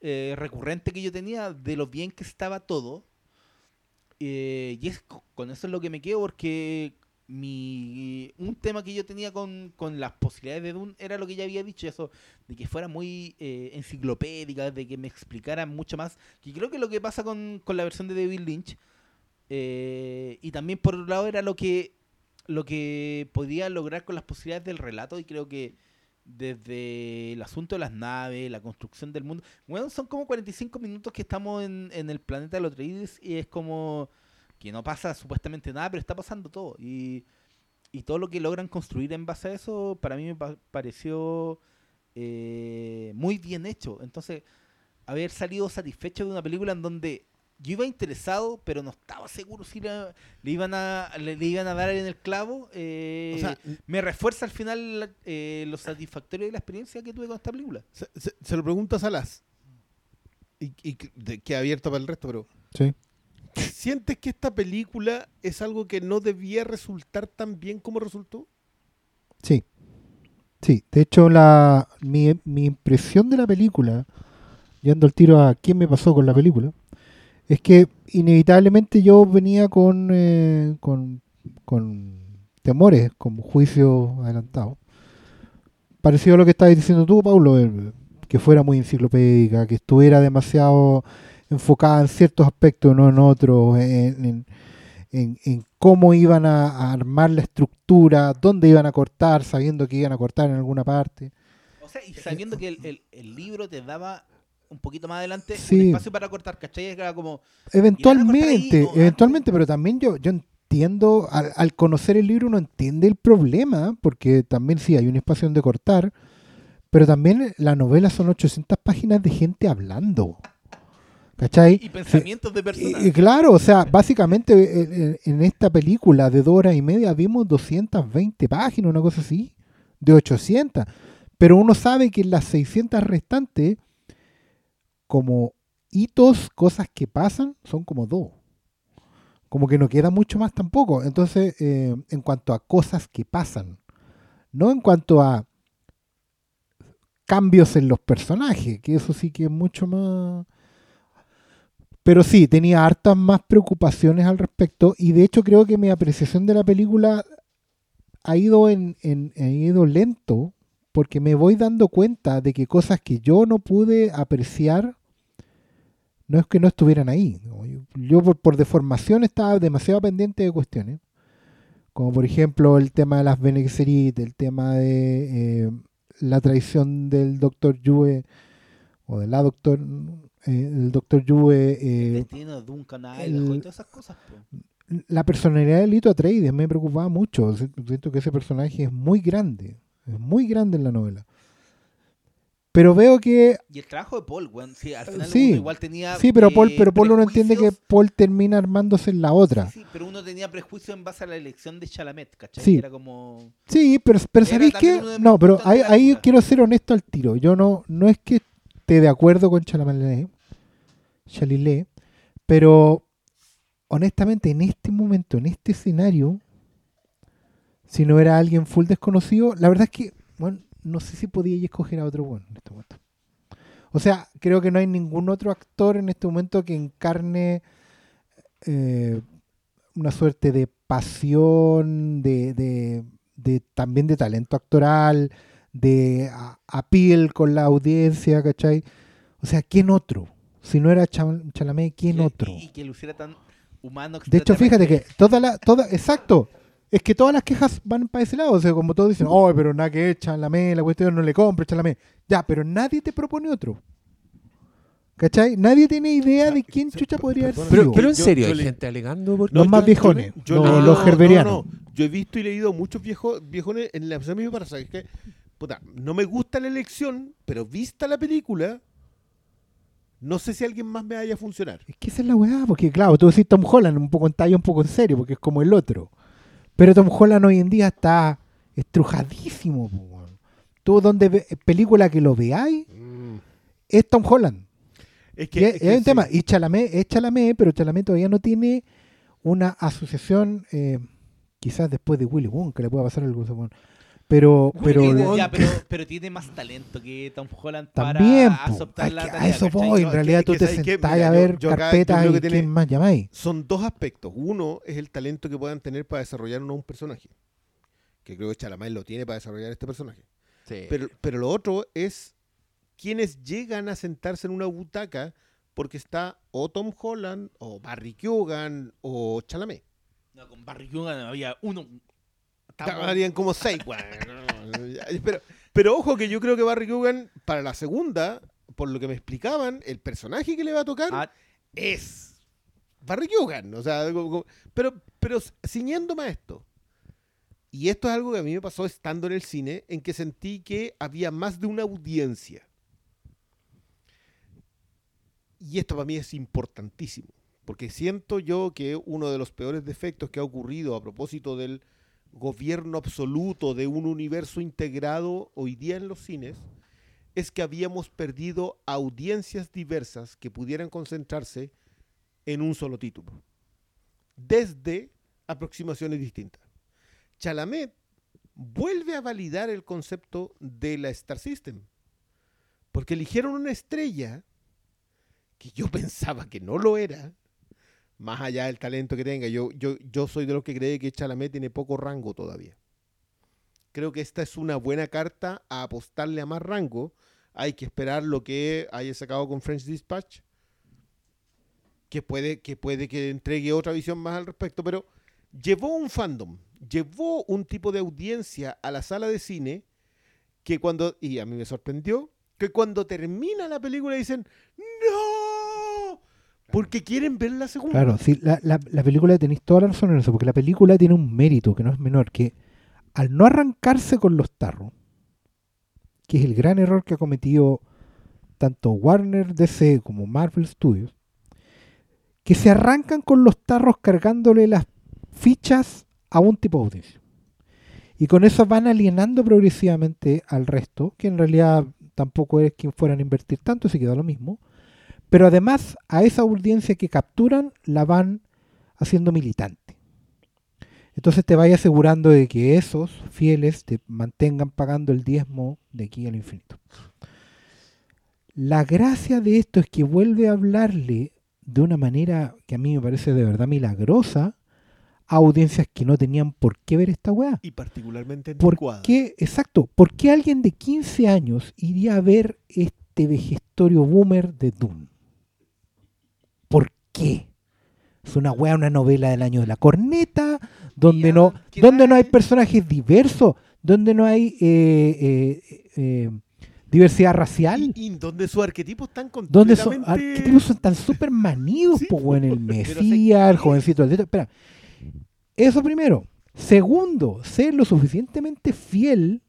eh, recurrente que yo tenía de lo bien que estaba todo. Eh, y es co- con eso es lo que me quedo porque mi un tema que yo tenía con, con las posibilidades de Dune era lo que ya había dicho, eso de que fuera muy eh, enciclopédica, de que me explicaran mucho más, que creo que lo que pasa con, con la versión de David Lynch, eh, y también por otro lado era lo que lo que podía lograr con las posibilidades del relato y creo que desde el asunto de las naves, la construcción del mundo, bueno, son como 45 minutos que estamos en, en el planeta de los Atreides y es como que no pasa supuestamente nada, pero está pasando todo y, y todo lo que logran construir en base a eso para mí me pa- pareció eh, muy bien hecho. Entonces, haber salido satisfecho de una película en donde yo iba interesado, pero no estaba seguro si le, le iban a le, le iban a dar en el clavo. eh, O sea, me refuerza al final eh, lo satisfactorio de la experiencia que tuve con esta película. se, se- se lo pregunto a Salas. Y, y que- de- queda abierto para el resto, pero Sí. ¿sientes que esta película es algo que no debía resultar tan bien como resultó? Sí. Sí, de hecho la mi, mi impresión de la película, yendo al tiro a quién me pasó con la película, es que inevitablemente yo venía con, eh, con, con temores, con juicios adelantados. Parecido a lo que estabas diciendo tú, Paulo, eh, que fuera muy enciclopédica, que estuviera demasiado enfocada en ciertos aspectos, no en otros, en, en- cómo iban a, armar la estructura, dónde iban a cortar, sabiendo que iban a cortar en alguna parte. O sea, y sabiendo que el- el libro te daba un poquito más adelante Sí. un espacio para cortar, ¿cachai? Era como, Eventualmente, ahí, ¿no? eventualmente, pero también yo, yo entiendo, al, al conocer el libro uno entiende el problema, porque también sí hay un espacio donde cortar, pero también la novela son 800 páginas de gente hablando. ¿Cachai? y pensamientos de personas. Y- y claro, o sea, básicamente eh, eh, en esta película de dos horas y media vimos 220 páginas, una cosa así. de 800. Pero uno sabe que en las 600 restantes, como hitos, cosas que pasan, son como dos. Como que no queda mucho más tampoco. Entonces, eh, en cuanto a cosas que pasan, no en cuanto a cambios en los personajes, que eso sí que es mucho más... Pero sí, tenía hartas más preocupaciones al respecto y de hecho creo que mi apreciación de la película ha ido, en, en- ha ido lento porque me voy dando cuenta de que cosas que yo no pude apreciar no es que no estuvieran ahí. Yo, por, por deformación estaba demasiado pendiente de cuestiones, como por ejemplo el tema de las Bene Gesserit, el tema de eh, la traición del doctor Yue, o de la doctor, eh, el doctor Yue, El eh, destino de Duncan el- Idaho y todas esas cosas. la personalidad de Lito Atreides me preocupaba mucho. Si- Siento que ese personaje es muy grande, es muy grande en la novela. Pero veo que Y el trabajo de Paul, weón. Sí, al final Sí. uno igual tenía. sí, pero Paul, eh, pero Paul uno entiende que. Paul termina armándose en la otra. Sí, sí, pero uno tenía prejuicio en base a la elección de Chalamet, ¿cachai? Sí. Era como. Sí, pero, pero ¿sabéis qué? No, pero ahí, quiero ser honesto al tiro. Yo no, no es que esté de acuerdo con Chalamet, Chalilet, pero honestamente en este momento, en este escenario, si no era alguien full desconocido, la verdad es que, bueno, no sé si podía escoger a otro bueno en este momento. O sea, creo que no hay ningún otro actor en este momento que encarne eh, una suerte de pasión, de, de- de- también de talento actoral, de a- appeal con la audiencia, ¿cachai? O sea, ¿quién otro? Si no era Chal- Chalamet, ¿quién otro? Y, que luciera tan humano. De hecho, fíjate que toda la, toda, exacto, es que todas las quejas van para ese lado, o sea, como todos dicen, oh, pero nada que es Chalamet, la cuestión no le compre Chalamet. Ya, pero nadie te propone otro. ¿Cachai? Nadie tiene idea de quién chucha podría haber sido. Pero, pero en serio, yo hay le- gente alegando por Los más viejones, yo los- le- los herberianos. no, no. Yo he visto y leído muchos viejos, viejones en la misma para saber que, puta, no me gusta la elección, pero vista la película, no sé si alguien más me vaya a funcionar. Es que esa es la weá, porque claro, tú decís Tom Holland un poco en talla, un poco en serio, porque es como el otro. Pero Tom Holland hoy en día está estrujadísimo. po. Tú donde ve- película que lo veáis, es Tom Holland. Es Y que, es, es es que un tema. Y Chalamet es Chalamet, pero Chalamet todavía no tiene una asociación, eh, quizás después de Willy Wonka le pueda pasar algo. Pero, pero Tiene- ya, pero, pero tiene más talento que Tom Holland también, para aceptar la que a tarea, eso ¿cachai? voy. En realidad que- tú te sentás a ver yo acá- yo carpetas y tiene- quién más llamáis. Son dos aspectos. Uno es el talento que puedan tener para desarrollar uno un personaje. Que creo que Chalamet lo tiene para desarrollar este personaje. Pero, pero lo otro es quienes llegan a sentarse en una butaca porque está o Tom Holland, o Barry Keoghan, o Chalamet. No, con Barry Keoghan había uno. Harían como seis, pero, pero ojo que yo creo que Barry Keoghan, para la segunda, por lo que me explicaban, el personaje que le va a tocar Ah, es Barry Keoghan. O sea, como- como- pero, pero ciñéndome a esto. Y esto es algo que a mí me pasó estando en el cine, en que sentí que había más de una audiencia. Y esto para mí es importantísimo, porque siento yo que uno de los peores defectos que ha ocurrido a propósito del gobierno absoluto de un universo integrado hoy día en los cines es que habíamos perdido audiencias diversas que pudieran concentrarse en un solo título, desde aproximaciones distintas. Chalamet vuelve a validar el concepto de la Star System, porque eligieron una estrella que yo pensaba que no lo era, más allá del talento que tenga. Yo, yo, yo soy de los que cree que Chalamet tiene poco rango todavía. Creo que esta es una buena carta a apostarle a más rango. Hay que esperar lo que haya sacado con French Dispatch, que puede que, puede que entregue otra visión más al respecto, pero llevó un fandom, llevó un tipo de audiencia a la sala de cine que cuando, y a mí me sorprendió, que cuando termina la película dicen, ¡No! Porque quieren ver la segunda. Claro, sí, la, la, la película tenéis toda la razón en eso, porque la película tiene un mérito que no es menor, que al no arrancarse con los tarros, que es el gran error que ha cometido tanto Warner DC como Marvel Studios, que se arrancan con los tarros cargándole las fichas a un tipo de audiencia. Y con eso van alienando progresivamente al resto, que en realidad tampoco es quien fueran a invertir tanto, se queda lo mismo. Pero además a esa audiencia que capturan la van haciendo militante. Entonces te vaya asegurando de que esos fieles te mantengan pagando el diezmo de aquí al infinito. La gracia de esto es que vuelve a hablarle de una manera que a mí me parece de verdad milagrosa a audiencias que no tenían por qué ver esta weá. Y particularmente ¿Por anticuada. qué, exacto, por qué alguien de 15 años iría a ver este vejestorio boomer de Dune? ¿Por qué? Es una weá, una novela del año de la corneta, donde no, ¿qué donde no hay personajes diversos, donde no hay eh, eh, eh, diversidad racial, Y, y donde sus arquetipos están donde son completamente... arquetipos son tan súper manidos, Sí, po, el Mesías, el jovencito del. Espera, eso primero. Segundo, ser lo suficientemente fiel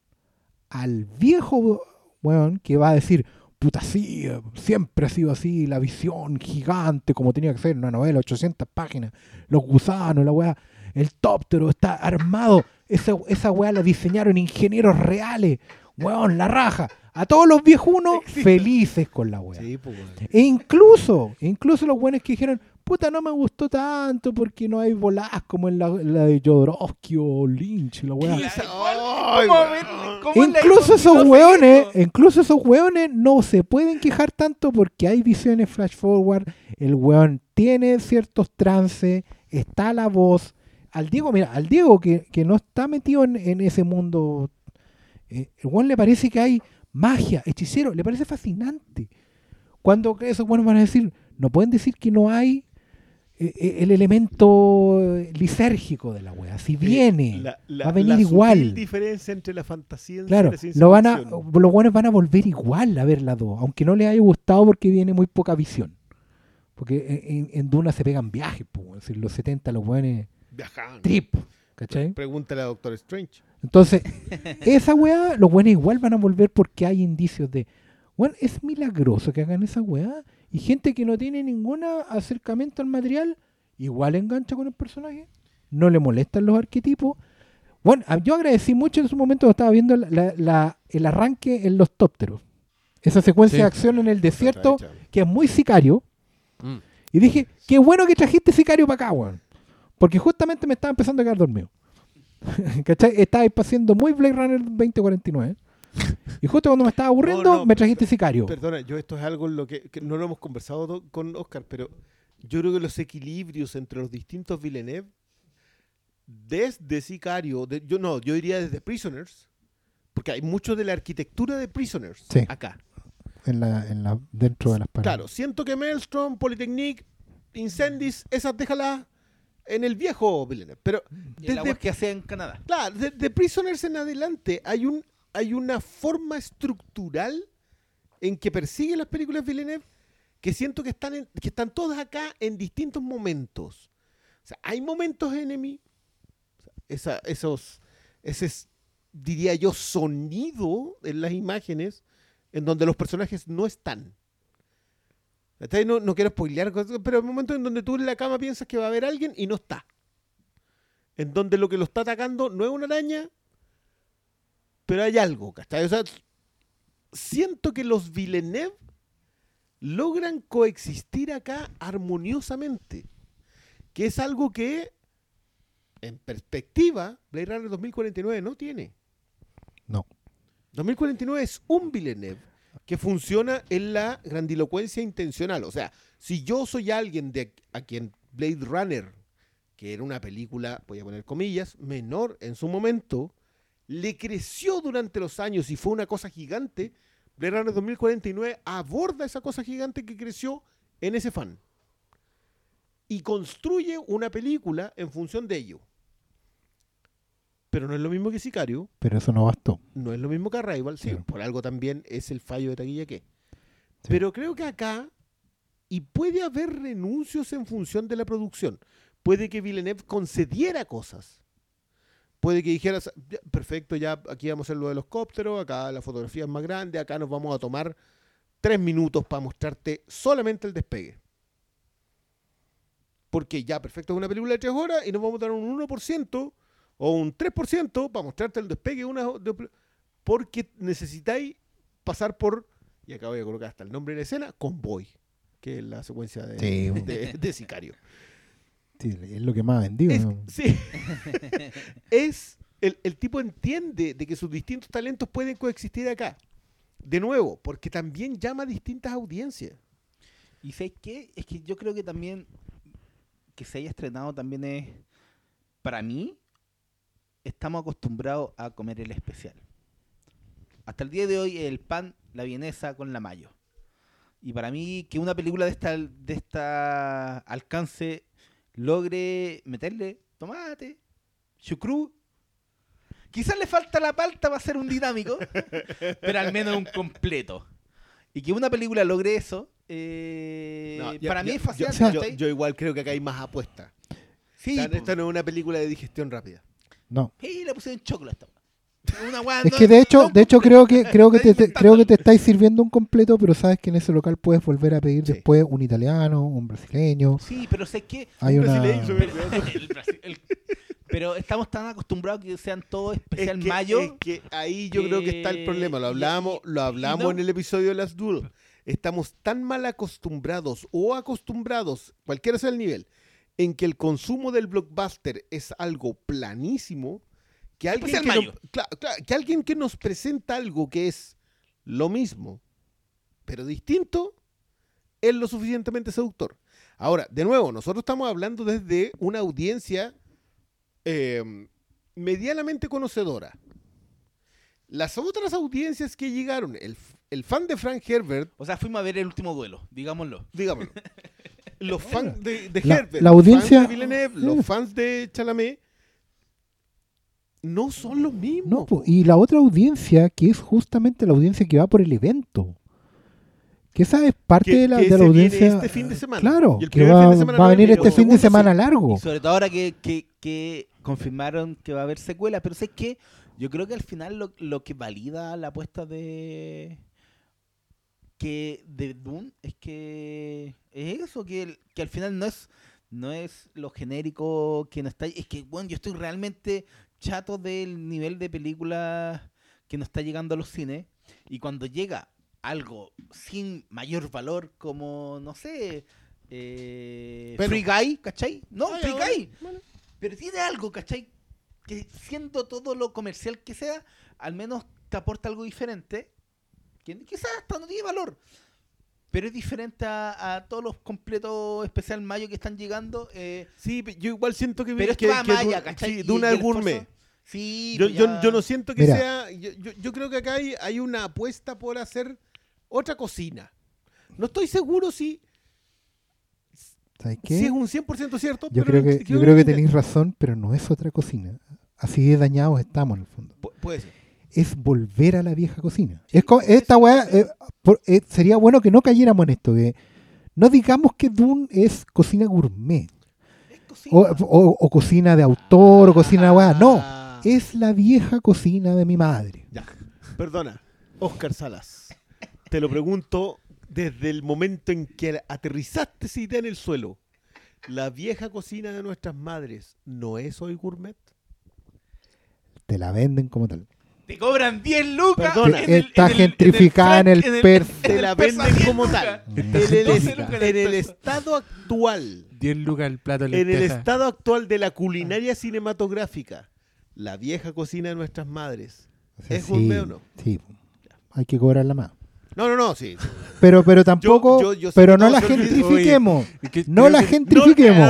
al viejo weón que va a decir, puta, sí, siempre ha sido así, la visión gigante, como tenía que ser una novela, 800 páginas, los gusanos, la weá, el tóptero está armado, esa, esa weá la diseñaron ingenieros reales, weón, la raja. A todos los viejunos felices con la weá. Sí, pues, weón. E incluso, incluso los buenos que dijeron, puta, no me gustó tanto porque no hay bolas como en la, la de Jodorowsky o Lynch la weá. Ay, ¿Cómo Incluso esos eso? incluso esos weones no se pueden quejar tanto porque hay visiones flash forward, el weón tiene ciertos trances, está la voz. Al Diego, mira, al Diego que, que no está metido en, en ese mundo, eh, el weón le parece que hay magia, hechicero, le parece fascinante. Cuando esos weones van a decir, no pueden decir que no hay el elemento eh, lisérgico de la wea. Si viene, La- la- va a venir la igual. diferencia entre la fantasía y Claro, la ciencia lo van a, ficción. los buenos van a volver igual a ver las dos, aunque no les haya gustado porque viene muy poca visión. Porque en, en Duna se pegan viajes, po, es decir, los 70 los buenos Viajaban. trip, ¿cachai? Pregúntale a Doctor Strange. Entonces, esa weá, los buenos igual van a volver porque hay indicios de, bueno, es milagroso que hagan esa weá y gente que no tiene ningún acercamiento al material, igual engancha con el personaje, no le molestan los arquetipos. Bueno, a- yo agradecí mucho en su momento cuando estaba viendo la- la- la- el arranque en los tópteros. Esa secuencia Sí. de acción en el desierto, que es muy sicario. Mm. Y dije, qué bueno que trajiste sicario para acá, weón. Porque justamente me estaba empezando a quedar dormido. ¿Cachai? Estaba haciendo muy Blade Runner 2049. Y justo cuando me estaba aburriendo, No, no, me trajiste sicario. Perdona, yo esto es algo en lo que, que no lo hemos conversado do- con Oscar, pero yo creo que los equilibrios entre los distintos Villeneuve, desde Sicario, de- yo no, yo diría desde Prisoners, porque hay mucho de la arquitectura de Prisoners Sí. acá. En la, en la, dentro de las paredes. Claro, siento que Maelstrom, Polytechnique, Incendis, esas déjalas en el viejo Villeneuve, pero Y la desde web que hacía en Canadá. Claro, de, de Prisoners en adelante hay un hay una forma estructural en que persigue las películas Villeneuve que siento que están en- que están todas acá en distintos momentos. O sea, hay momentos enemy, esa, esos ese es, diría yo sonido en las imágenes en donde los personajes no están. No, no quiero spoilear, pero hay momentos en donde tú en la cama piensas que va a haber alguien y no está en donde lo que lo está atacando no es una araña, pero hay algo, ¿cachai? O sea, siento que los Villeneuve logran coexistir acá armoniosamente, que es algo que, en perspectiva, Blade Runner 2049 no tiene. No. 2049 es un Villeneuve que funciona en la grandilocuencia intencional. O sea, si yo soy alguien de a quien Blade Runner, que era una película, voy a poner comillas, menor en su momento, le creció durante los años y fue una cosa gigante, Blade Runner 2049 aborda esa cosa gigante que creció en ese fan. Y construye una película en función de ello. Pero no es lo mismo que Sicario, Pero eso no bastó. no es lo mismo que Arrival, sí, por algo también es el fallo de taquilla que. Pero creo que acá, y puede haber renuncios en función de la producción. Puede que Villeneuve concediera cosas. Puede que dijera, "Ya, perfecto, ya aquí vamos a hacer lo de los cópteros, acá la fotografía es más grande, acá nos vamos a tomar tres minutos para mostrarte solamente el despegue. Porque ya, perfecto, es una película de tres horas y nos vamos a dar un 1% o un 3% para mostrarte el despegue de una de- porque necesitáis pasar por y acá voy a colocar hasta el nombre de la escena convoy que es la secuencia de, Sí. de- de sicario Sí, es lo que más ha vendido. es, ¿no? sí. es el, el tipo entiende de que sus distintos talentos pueden coexistir acá de nuevo porque también llama a distintas audiencias ¿Y sabes qué? Es que yo creo que también que se haya estrenado también es, para mí, estamos acostumbrados a comer el especial. Hasta el día de hoy el pan, la vienesa con la mayo. Y para mí que una película de esta, de esta alcance logre meterle tomate, chucrú. Quizás le falta la palta para ser un dinámico, pero al menos un completo. Y que una película logre eso, eh, No, yo- para mí yo- es fascinante. yo, igual creo que acá hay más apuestas sí, O sea, po. esta no es una película de digestión rápida No. Sí, le pusieron chocolate. Una Es no- que de hecho, no- de hecho creo que creo que te, creo que te estáis sirviendo un completo, pero sabes que en ese local puedes volver a pedir Sí. después un italiano, un brasileño. Sí, pero sé que. Hay Un una brasileño, Pero, el Brasil- el- pero estamos tan acostumbrados que sean todos Es especial que, mayo. es que ahí yo creo que está el problema. Lo hablamos, lo hablamos no- en el episodio de Las Duel. Estamos tan mal acostumbrados o acostumbrados, cualquiera sea el nivel, en que el consumo del blockbuster es algo planísimo, que alguien Especial que, no- alguien que nos presenta algo que es lo mismo, pero distinto, es lo suficientemente seductor. Ahora, de nuevo, nosotros estamos hablando desde una audiencia eh, medianamente conocedora. Las otras audiencias que llegaron, el, el fan de Frank Herbert, O sea, fuimos a ver el último duelo, digámoslo. digámoslo, los fans de, de La- Herbert, la los audiencia- fans de Villeneuve, los fans de Chalamet, no son los mismos. No, po, y la otra audiencia, que es justamente la audiencia que va por el evento. Que esa es parte Que- de la, que de la se viene audiencia. este fin de semana. Claro, Y el que va, fin de semana va a venir este fin de semana sí. largo. Y sobre todo ahora que, que, que confirmaron que va a haber secuela. Pero sé que yo creo que al final lo, lo que valida la apuesta de que de Dune es que es eso, que, el- que al final no es no es lo genérico que no está es que bueno yo estoy realmente chato del nivel de película que nos está llegando a los cines y cuando llega algo sin mayor valor como no sé eh, Pero- Free Guy ¿cachai? no Ah, Free Guy pero tiene algo ¿cachai? que siendo todo lo comercial que sea al menos te aporta algo diferente que quizás hasta no tiene valor pero es diferente a, a todos los completos especial mayo que están llegando eh, Sí, yo igual siento que, pero que, esto va que más Duna- allá, ¿cachai? sí, Y- Duna es gourmet. Sí, Yo, pues yo, yo no siento que Mira. sea. Yo, yo- yo creo que acá hay, hay una apuesta por hacer otra cocina. No estoy seguro si, ¿Sabes qué? si es un 100% cierto. yo pero creo que, yo creo que tenéis razón, pero no es otra cocina. Así de dañados estamos en el fondo. Pu- Puede ser. Es volver a la vieja cocina. Es esta weá, eh, por- eh, sería bueno que no cayéramos en esto. Que no digamos que Dune es cocina gourmet. es cocina. O, o- o cocina de autor, o cocina weá. No. Ah, Es la vieja cocina de mi madre. Ya. Perdona, Oscar Salas. Te lo pregunto desde el momento en que aterrizaste esa idea en el suelo. ¿La vieja cocina de nuestras madres no es hoy gourmet? Te la venden como tal. Te cobran 10 lucas. Perdona. en el- Está en el- gentrificada en el Frank- per- en Te el la venden 10 como tal. Está En el, 12 est- lucas en el peso. estado actual 10 lucas el plato de En el estado actual de la culinaria cinematográfica, la vieja cocina de nuestras madres. O sea, ¿Es sí, gourmet o no? Sí. Hay que cobrarla más. No, no, no, sí. Pero, pero tampoco, yo- yo sé pero no la gentrifiquemos. No la que- gentrifiquemos.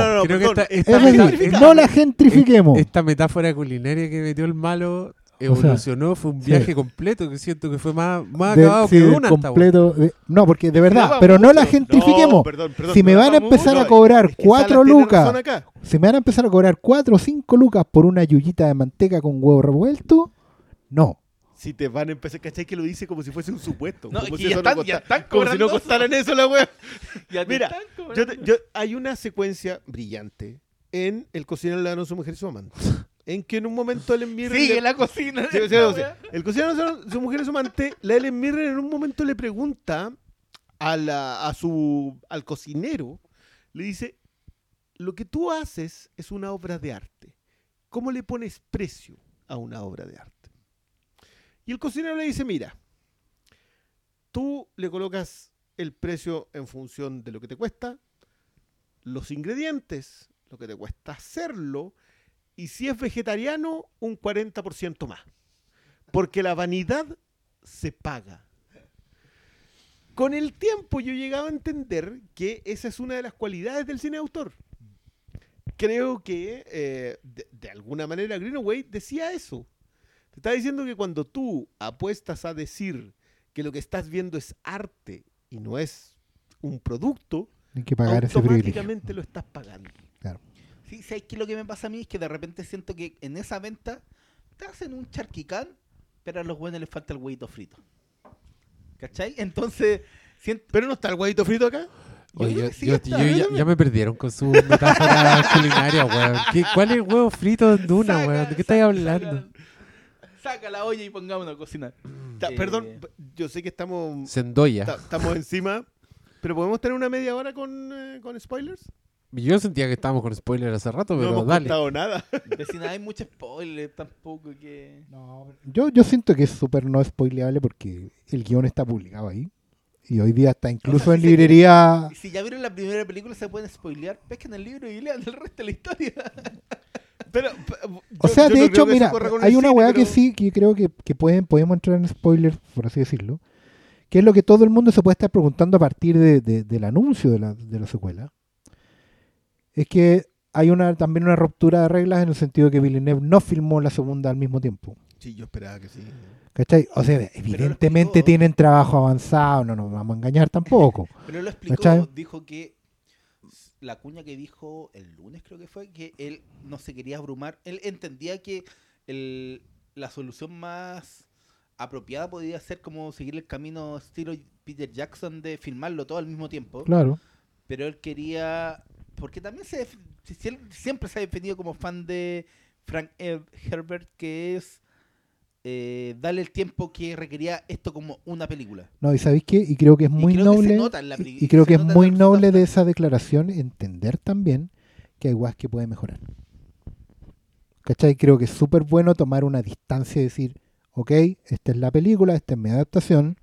No la gentrifiquemos. Esta metáfora culinaria que metió el malo evolucionó, fue un sí. viaje completo que siento que fue más, más acabado sí, que una esta completo. de- no, porque de verdad, pero no la gentrifiquemos. No, perdón, perdón, si me van a empezar no, a cobrar es que 4 Salas tiene lucas, si me van a empezar a cobrar 4 o 5 lucas por una yuyita de manteca con huevo revuelto, no. Si te van a empezar, ¿cachai? Que lo dice como si fuese un supuesto. No, como si ya eso no ya están Como si no costaran eso la wea. Ya te Mira, están Yo cobrando. te- yo- hay una secuencia brillante en El cocinero le dan a su mujer y su amante. En que en un momento Ellen Mirren... Sigue le- la cocina. Sí, sí, sí. El cocinero su, mujer y su amante, la Ellen Mirren en un momento le pregunta a, la, a su, al cocinero, le dice, lo que tú haces es una obra de arte. ¿Cómo le pones precio a una obra de arte? Y el cocinero le dice, mira, tú le colocas el precio en función de lo que te cuesta, los ingredientes, lo que te cuesta hacerlo, y si es vegetariano, un 40% más. Porque la vanidad se paga. Con el tiempo yo he llegado a entender que esa es una de las cualidades del cine de autor. Creo que eh, de, de alguna manera Greenaway decía eso. Te está diciendo que cuando tú apuestas a decir que lo que estás viendo es arte y no es un producto, Hay que pagar ese privilegio. automáticamente lo estás pagando. Sí, ¿sabes qué? Lo que me pasa a mí es que de repente siento que en esa venta te hacen un charquicán, pero a los buenos les falta el huevito frito. ¿Cachai? Entonces, siento... Pero no está el huevito frito acá. Yo Oye, yo, sí yo- está. yo ya, ya me perdieron con su metáfora culinaria, weón. ¿Qué- ¿Cuál es el huevo frito de Duna, Saca- weón? ¿De qué estáis hablando? Saca, saca la olla y pongámonos a cocinar. Ta- Eh, Perdón, yo sé que estamos, Sendoya. ta- estamos encima, pero podemos tener una media hora con, eh, con spoilers. Yo sentía que estábamos con spoiler hace rato, no pero hemos dale. contado nada. Vecina, hay mucho spoiler tampoco que... Yo, yo siento que es súper no spoileable porque el guion está publicado ahí. Y hoy día está incluso O sea, en si se- librería. Y Si ya vieron la primera película, se pueden spoilear, pesquen el libro y lean el resto de la historia. Pero, p- O yo- sea, yo de no hecho, que mira, hay una weá que pero- sí, que creo que, que pueden, podemos entrar en spoilers, por así decirlo. Que es lo que todo el mundo se puede estar preguntando a partir de- de- del anuncio de la, de la secuela. Es que hay una también una ruptura de reglas en el sentido que Villeneuve no filmó la segunda al mismo tiempo. Sí, yo esperaba que sí. ¿Cachai? O sea, evidentemente explicó. tienen trabajo avanzado, no nos vamos a engañar tampoco. Pero lo explicó, ¿Cachai? dijo que la cuña que dijo el lunes creo que fue, que él no se quería abrumar. Él entendía que el- la solución más apropiada podía ser como seguir el camino estilo Peter Jackson de filmarlo todo al mismo tiempo. Claro. Pero él quería, porque también se, siempre se ha definido como fan de Frank Her- Herbert, que es eh, darle el tiempo que requería esto como una película. No, y ¿sabéis qué? Y creo que es muy noble. y- creo que es muy noble de esa declaración entender también que hay weas que pueden mejorar. ¿Cachai? Creo que es súper bueno tomar una distancia y decir, ok, esta es la película, esta es mi adaptación.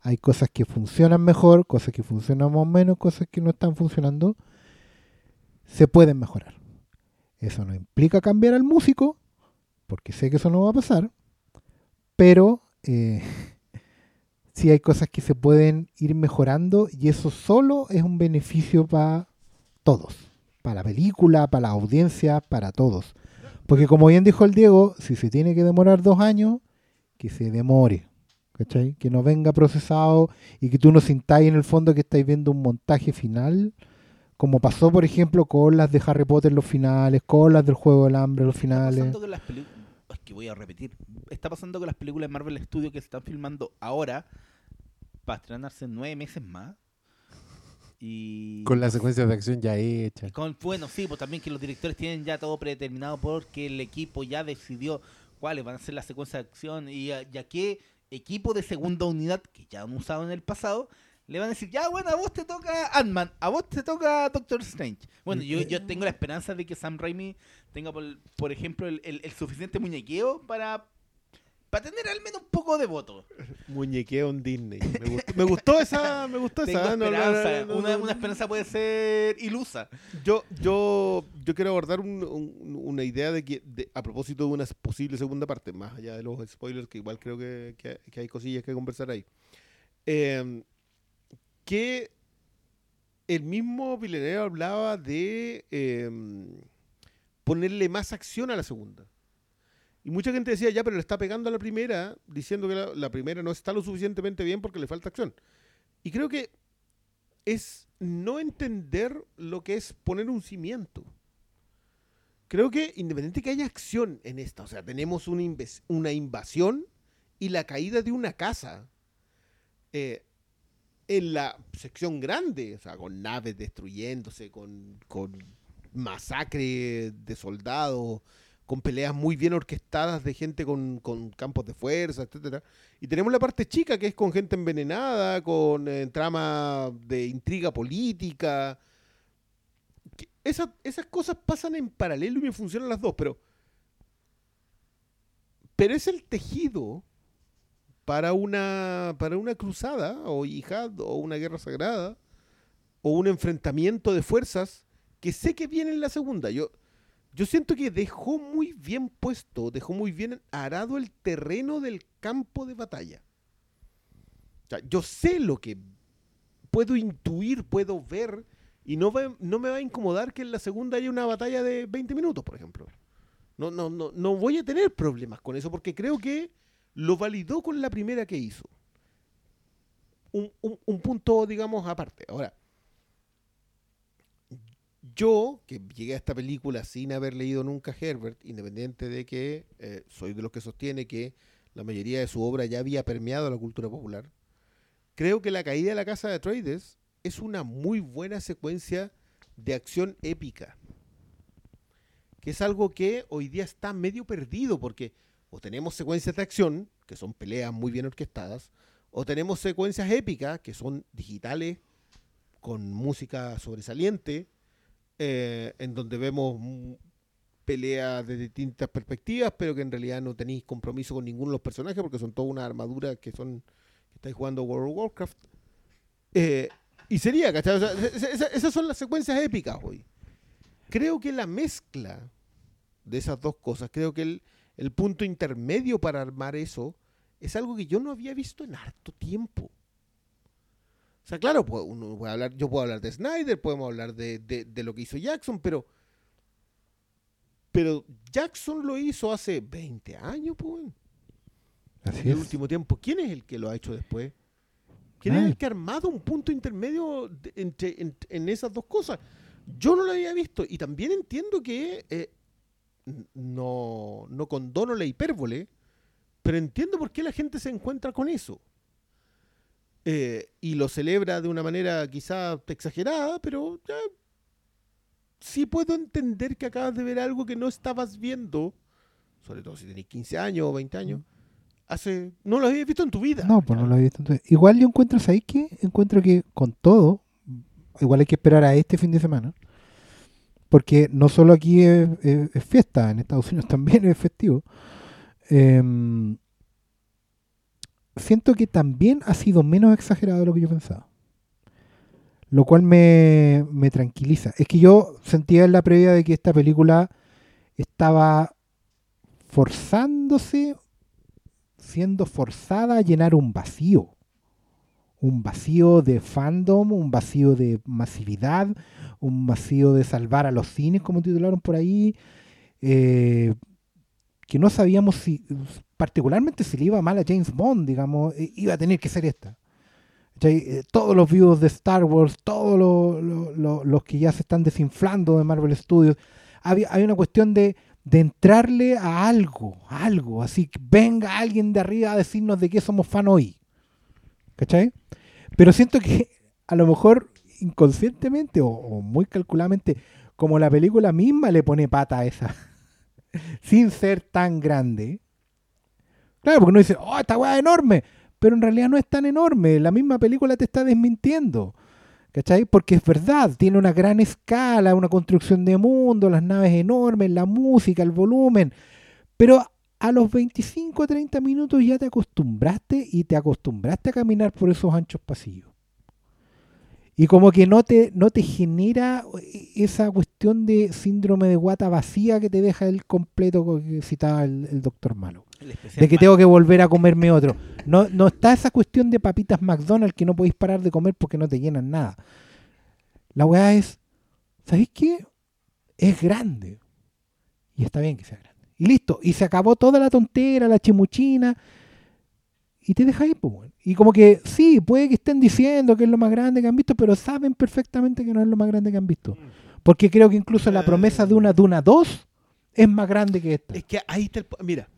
Hay cosas que funcionan mejor, cosas que funcionan más o menos, cosas que no están funcionando. Se pueden mejorar. Eso no implica cambiar al músico, porque sé que eso no va a pasar. Pero eh, sí hay cosas que se pueden ir mejorando y eso solo es un beneficio para todos. Para la película, para la audiencia, para todos. Porque como bien dijo el Diego, si se tiene que demorar dos años, que se demore. Que no venga procesado y que tú no sintáis en el fondo que estáis viendo un montaje final, como pasó, por ejemplo, con las de Harry Potter los finales, con las del Juego del Hambre los Está finales. pasando con las películas. Es que voy a repetir. Está pasando con las películas de Marvel Studios que se están filmando ahora para estrenarse en nueve meses más. Y. Con las secuencias de acción ya hechas. con- bueno, sí, pues también que los directores tienen ya todo predeterminado porque el equipo ya decidió cuáles van a ser las secuencias de acción y a, y a qué equipo de segunda unidad que ya han usado en el pasado le van a decir, ya bueno, a vos te toca Ant-Man, a vos te toca Doctor Strange. Bueno, yo, yo tengo la esperanza de que Sam Raimi tenga, por, por ejemplo, el, el- el suficiente muñequeo para, para tener al menos un poco de voto. Muñequeo en Disney. Me gustó, me gustó esa. Me gustó Tengo esa. no, no, no, una, una esperanza puede ser ilusa. Yo, yo, yo quiero abordar un- un- una idea de que, de- a propósito de una posible segunda parte, más allá de los spoilers, que igual creo que, que- que hay cosillas que conversar ahí. Eh, que el mismo Villeneuve hablaba de eh, ponerle más acción a la segunda. Y mucha gente decía, ya, pero le está pegando a la primera, diciendo que la, primera no está lo suficientemente bien porque le falta acción. Y creo que es no entender lo que es poner un cimiento. Creo que independiente que haya acción en esta, o sea, tenemos una, una invasión y la caída de una casa eh, en la sección grande, o sea, con naves destruyéndose, con, con masacre de soldados, con peleas muy bien orquestadas de gente con, con campos de fuerza, etcétera. Y tenemos la parte chica, que es con gente envenenada, con eh, trama de intriga política. Esas cosas pasan en paralelo y me funcionan las dos, pero pero es el tejido para una, para una cruzada o yihad o una guerra sagrada o un enfrentamiento de fuerzas que sé que viene en la segunda. Yo, yo siento que dejó muy bien puesto, dejó muy bien arado el terreno del campo de batalla. O sea, yo sé lo que puedo intuir, puedo ver, y no, va- no me va a incomodar que en la segunda haya una batalla de 20 minutos, por ejemplo. No, no, no, no voy a tener problemas con eso porque creo que lo validó con la primera que hizo. Un, un- un punto, digamos, aparte. Ahora, yo, que llegué a esta película sin haber leído nunca Herbert, independiente de que eh, soy de los que sostiene que la mayoría de su obra ya había permeado la cultura popular, creo que La caída de la casa de Atreides es una muy buena secuencia de acción épica. Que es algo que hoy día está medio perdido porque o tenemos secuencias de acción, que son peleas muy bien orquestadas, o tenemos secuencias épicas, que son digitales, con música sobresaliente, eh, en donde vemos peleas de distintas perspectivas, pero que en realidad no tenéis compromiso con ninguno de los personajes porque son todas unas armaduras que son que estáis jugando World of Warcraft. Eh, y sería, ¿cachai? O sea, esa- esa- esas son las secuencias épicas hoy. Creo que la mezcla de esas dos cosas, creo que el, el punto intermedio para armar eso es algo que yo no había visto en harto tiempo. O sea, claro, puedo- uno puede hablar, yo puedo hablar de Snyder, podemos hablar de, de- de lo que hizo Jackson, pero pero Jackson lo hizo hace 20 años, pues. Así En el es. último tiempo. ¿Quién es el que lo ha hecho después? ¿Quién es el que ha armado un punto intermedio de- entre, en, en esas dos cosas? Yo no lo había visto. Y también entiendo que eh, no, no condono la hipérbole, pero entiendo por qué la gente se encuentra con eso. Eh, y lo celebra de una manera quizá exagerada, pero ya sí puedo entender que acabas de ver algo que no estabas viendo, sobre todo si tenés 15 años o 20 años, hace no lo habías visto en tu vida. No, pues no lo he visto. entonces. Igual yo encuentro, ¿sabéis qué? Encuentro que con todo, igual hay que esperar a este fin de semana. Porque no solo aquí es, es- es fiesta, en Estados Unidos también es festivo. Em, siento que también ha sido menos exagerado de lo que yo pensaba. Lo cual me, me tranquiliza. Es que yo sentía en la previa de que esta película estaba forzándose siendo forzada a llenar un vacío. Un vacío de fandom, un vacío de masividad, un vacío de salvar a los cines, como titularon por ahí, eh, que no sabíamos si, particularmente si le iba mal a James Bond, digamos, eh, iba a tener que ser esta. Eh, todos los vivos de Star Wars, todos los, los- los- que ya se están desinflando de Marvel Studios, había, hay una cuestión de, de entrarle a algo, algo, así que venga alguien de arriba a decirnos de qué somos fan hoy. ¿Cachai? Pero siento que a lo mejor inconscientemente o, muy calculadamente, como la película misma le pone pata a esa, sin ser tan grande. Claro, porque uno dice, oh, esta weá es enorme, pero en realidad no es tan enorme, la misma película te está desmintiendo. ¿Cachai? Porque es verdad, tiene una gran escala, una construcción de mundo, las naves enormes, la música, el volumen. Pero a los 25 o 30 minutos ya te acostumbraste y te acostumbraste a caminar por esos anchos pasillos. Y como que no te, no te genera esa cuestión de síndrome de guata vacía que te deja el completo que citaba el, el doctor Malo. El De que tengo que volver a comerme otro. No, no está esa cuestión de papitas McDonald's que no podéis parar de comer porque no te llenan nada. La weá es, ¿sabéis qué? Es grande. Y está bien que sea grande. Y listo. Y se acabó toda la tontera, la chimuchina. Y te deja ahí, pues. Y como que sí, puede que estén diciendo que es lo más grande que han visto, pero saben perfectamente que no es lo más grande que han visto. Porque creo que incluso la promesa de una Duna 2 es más grande que esta. Es que ahí está el... Mira,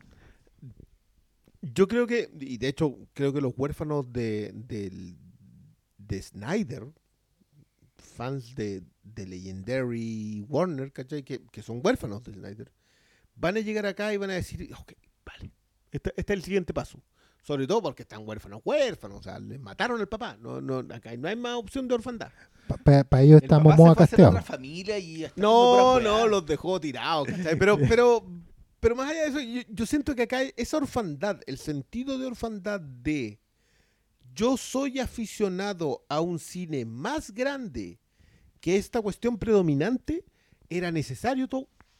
yo creo que, y de hecho creo que los huérfanos de, del- de Snyder, fans de, de Legendary Warner, ¿cachai? Que, que son huérfanos de Snyder, van a llegar acá y van a decir, ok, vale, este, este es el siguiente paso. Sobre todo porque están huérfanos, huérfanos, o sea, les mataron al papá. No, no, acá no hay más opción de orfandad. Para ellos El estamos papá se moda fue a hacer otra casteados. familia y está No, no, los dejó tirados, ¿cachai? Pero, pero pero más allá de eso, yo, yo siento que acá esa orfandad, el sentido de orfandad de yo soy aficionado a un cine más grande que esta cuestión predominante, era necesario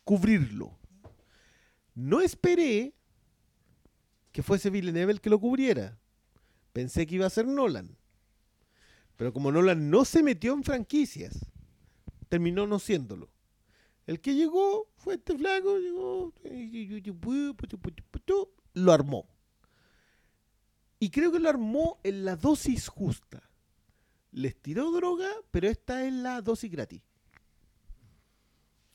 cubrirlo. No esperé que fuese Villeneuve el que lo cubriera. Pensé que iba a ser Nolan. Pero como Nolan no se metió en franquicias, terminó no siéndolo. El que llegó fue este flaco, llegó, lo armó. Y creo que lo armó en la dosis justa. Les tiró droga, pero esta es la dosis gratis.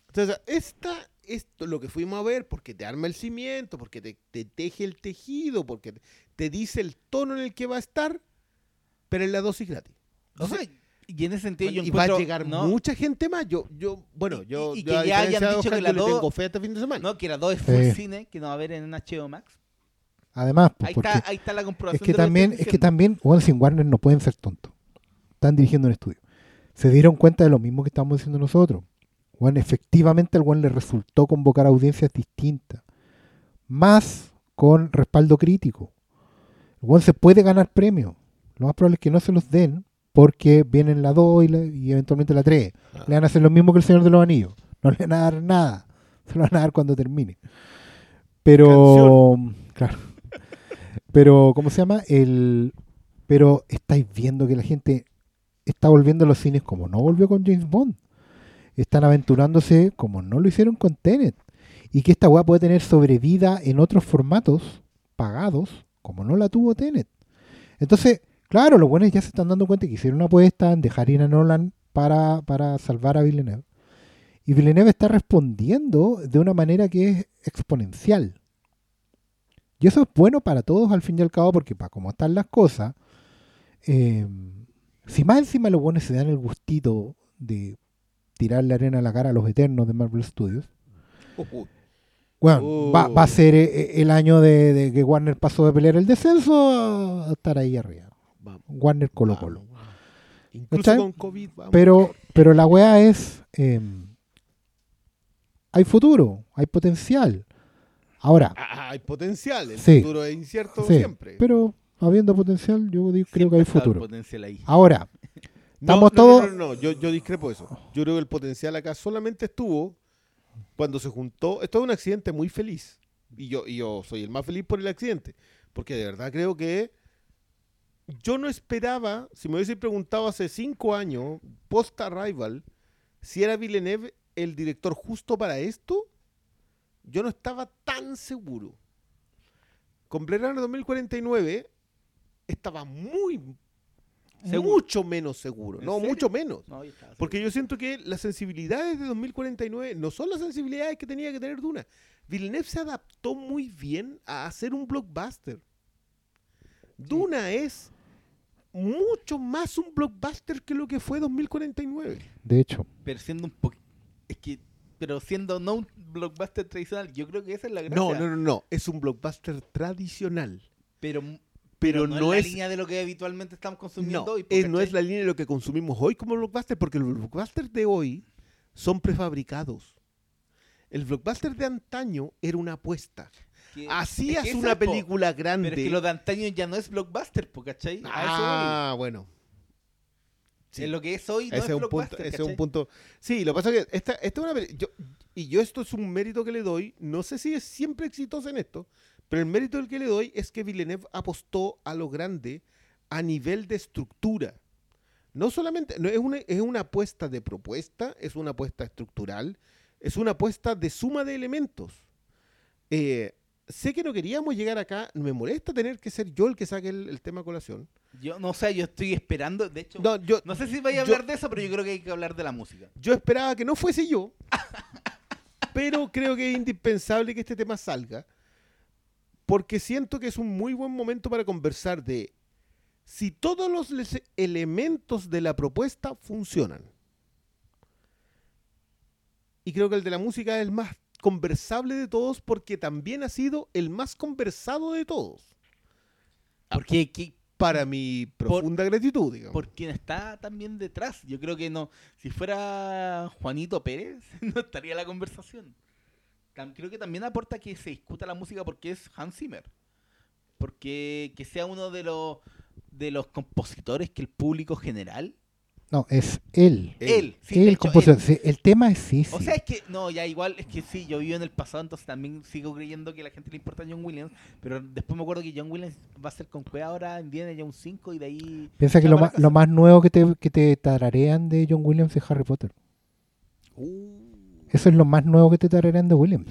Entonces, esta, esto lo que fuimos a ver, porque te arma el cimiento, porque te, te teje el tejido, porque te, dice el tono en el que va a estar, pero en la dosis gratis. O sea, y en ese sentido yo y va a encuentro- llegar no, mucha gente más. Yo, yo, bueno, Y- yo, y- yo que ya hayan dicho Oscar, que la dos- tengo fe este fin de semana. No, que era dos es full Sí. cine, que no va a ver en HBO Max. Además, pues, Ahí porque está, ahí está la es comprobación. que de lo también, es que también, bueno, sin Warner no pueden ser tontos. Están dirigiendo un estudio. Se dieron cuenta de lo mismo que estamos diciendo nosotros. Bueno, efectivamente al One le resultó convocar audiencias distintas. Más con respaldo crítico. El One se puede ganar premios. Lo más probable es que no se los den porque vienen la 2 y, la- y eventualmente la 3. Ah. Le van a hacer lo mismo que el Señor de los Anillos. No le van a dar nada. Se lo van a dar cuando termine. Pero, claro. Pero, ¿cómo se llama? El, pero estáis viendo que la gente está volviendo a los cines como no volvió con James Bond. Están aventurándose como no lo hicieron con Tenet. Y que esta weá puede tener sobrevida en otros formatos pagados, como no la tuvo Tenet. Entonces, claro, los buenos ya se están dando cuenta que hicieron una apuesta en dejar ir a Nolan para, para salvar a Villeneuve. Y Villeneuve está respondiendo de una manera que es exponencial. Y eso es bueno para todos al fin y al cabo, porque para cómo están las cosas, eh, si más encima los buenos se dan el gustito de tirarle arena a la cara a los eternos de Marvel Studios, bueno, va, va a ser eh, el año de, de que Warner pasó de pelear el descenso a estar ahí arriba. Vamos, Warner Colo Colo. vamos. Incluso con COVID, vamos. Pero, pero la weá es, eh, hay futuro, hay potencial. Ahora, Ah, hay potencial, el Sí. futuro es incierto sí, siempre. pero habiendo potencial, yo digo- creo que hay futuro. ahí. Ahora, Estamos no, no, todos- No, no, no, Yo, yo discrepo eso. Yo creo que el potencial acá solamente estuvo cuando se juntó. Esto es un accidente muy feliz. Y yo, y yo soy el más feliz por el accidente. Porque de verdad creo que yo no esperaba, si me hubiese preguntado hace cinco años, post Arrival, si era Villeneuve el director justo para esto, yo no estaba tan seguro. Con Blade Runner 2049 estaba muy, Seguro. mucho menos seguro. ¿En No, serio? mucho menos. No, Porque yo siento que las sensibilidades de 2049 no son las sensibilidades que tenía que tener Duna. Villeneuve se adaptó muy bien a hacer un blockbuster. Duna es mucho más un blockbuster que lo que fue 2049. de hecho, Pero siendo un poco. Es que. Pero siendo no un blockbuster tradicional, yo creo que esa es la gracia. No, no, no, no. Es un blockbuster tradicional. Pero, Pero, no, no, es la línea de lo que habitualmente estamos consumiendo no, hoy. eh, no es la línea de lo que consumimos hoy como blockbuster, porque los blockbusters de hoy son prefabricados. El blockbuster de antaño era una apuesta. Que- Hacías es que una po. película grande. Pero es que lo de antaño ya no es blockbuster, po, ¿cachai? Ah, bueno. Sí. Es lo que es hoy, no ese es un punto, blockbuster, ese es un punto. Sí, lo que pasa es que esta, esta es una yo, y yo esto es un mérito que le doy. No sé si es siempre exitoso en esto, pero el mérito del que le doy es que Villeneuve apostó a lo grande a nivel de estructura. No solamente, no, es, una, es una apuesta de propuesta, es una apuesta estructural, es una apuesta de suma de elementos. Eh, sé que no queríamos llegar acá, me molesta tener que ser yo el que saque el, el tema a colación. Yo no sé, yo estoy esperando. De hecho, no, No, yo, sé si vaya a yo- hablar de eso, pero yo creo que hay que hablar de la música. Yo esperaba que no fuese yo, pero creo que es indispensable que este tema salga, porque siento que es un muy buen momento para conversar de si todos los elementos de la propuesta funcionan. Y creo que el de la música es el más conversable de todos porque también ha sido el más conversado de todos. Porque aquí- Para mi profunda gratitud, digamos. por quien está también detrás. Yo creo que no. Si fuera Juanito Pérez, no estaría la conversación. Creo que también aporta que se discuta la música porque es Hans Zimmer. Porque que sea uno de los de los compositores que el público general. No, es él. Él, sí, de el hecho, compositor. él. Sí, el tema es sí, O sea, es que, no, ya igual, es que sí, yo vivo en el pasado, entonces también sigo creyendo que a la gente le importa John Williams, pero después me acuerdo que John Williams va a ser con Cueva ahora en Indiana Jones 5 y de ahí... Piensa que ya lo más, lo más nuevo que te, que te tararean de John Williams es Harry Potter. Uh, Eso es lo más nuevo que te tararean de Williams.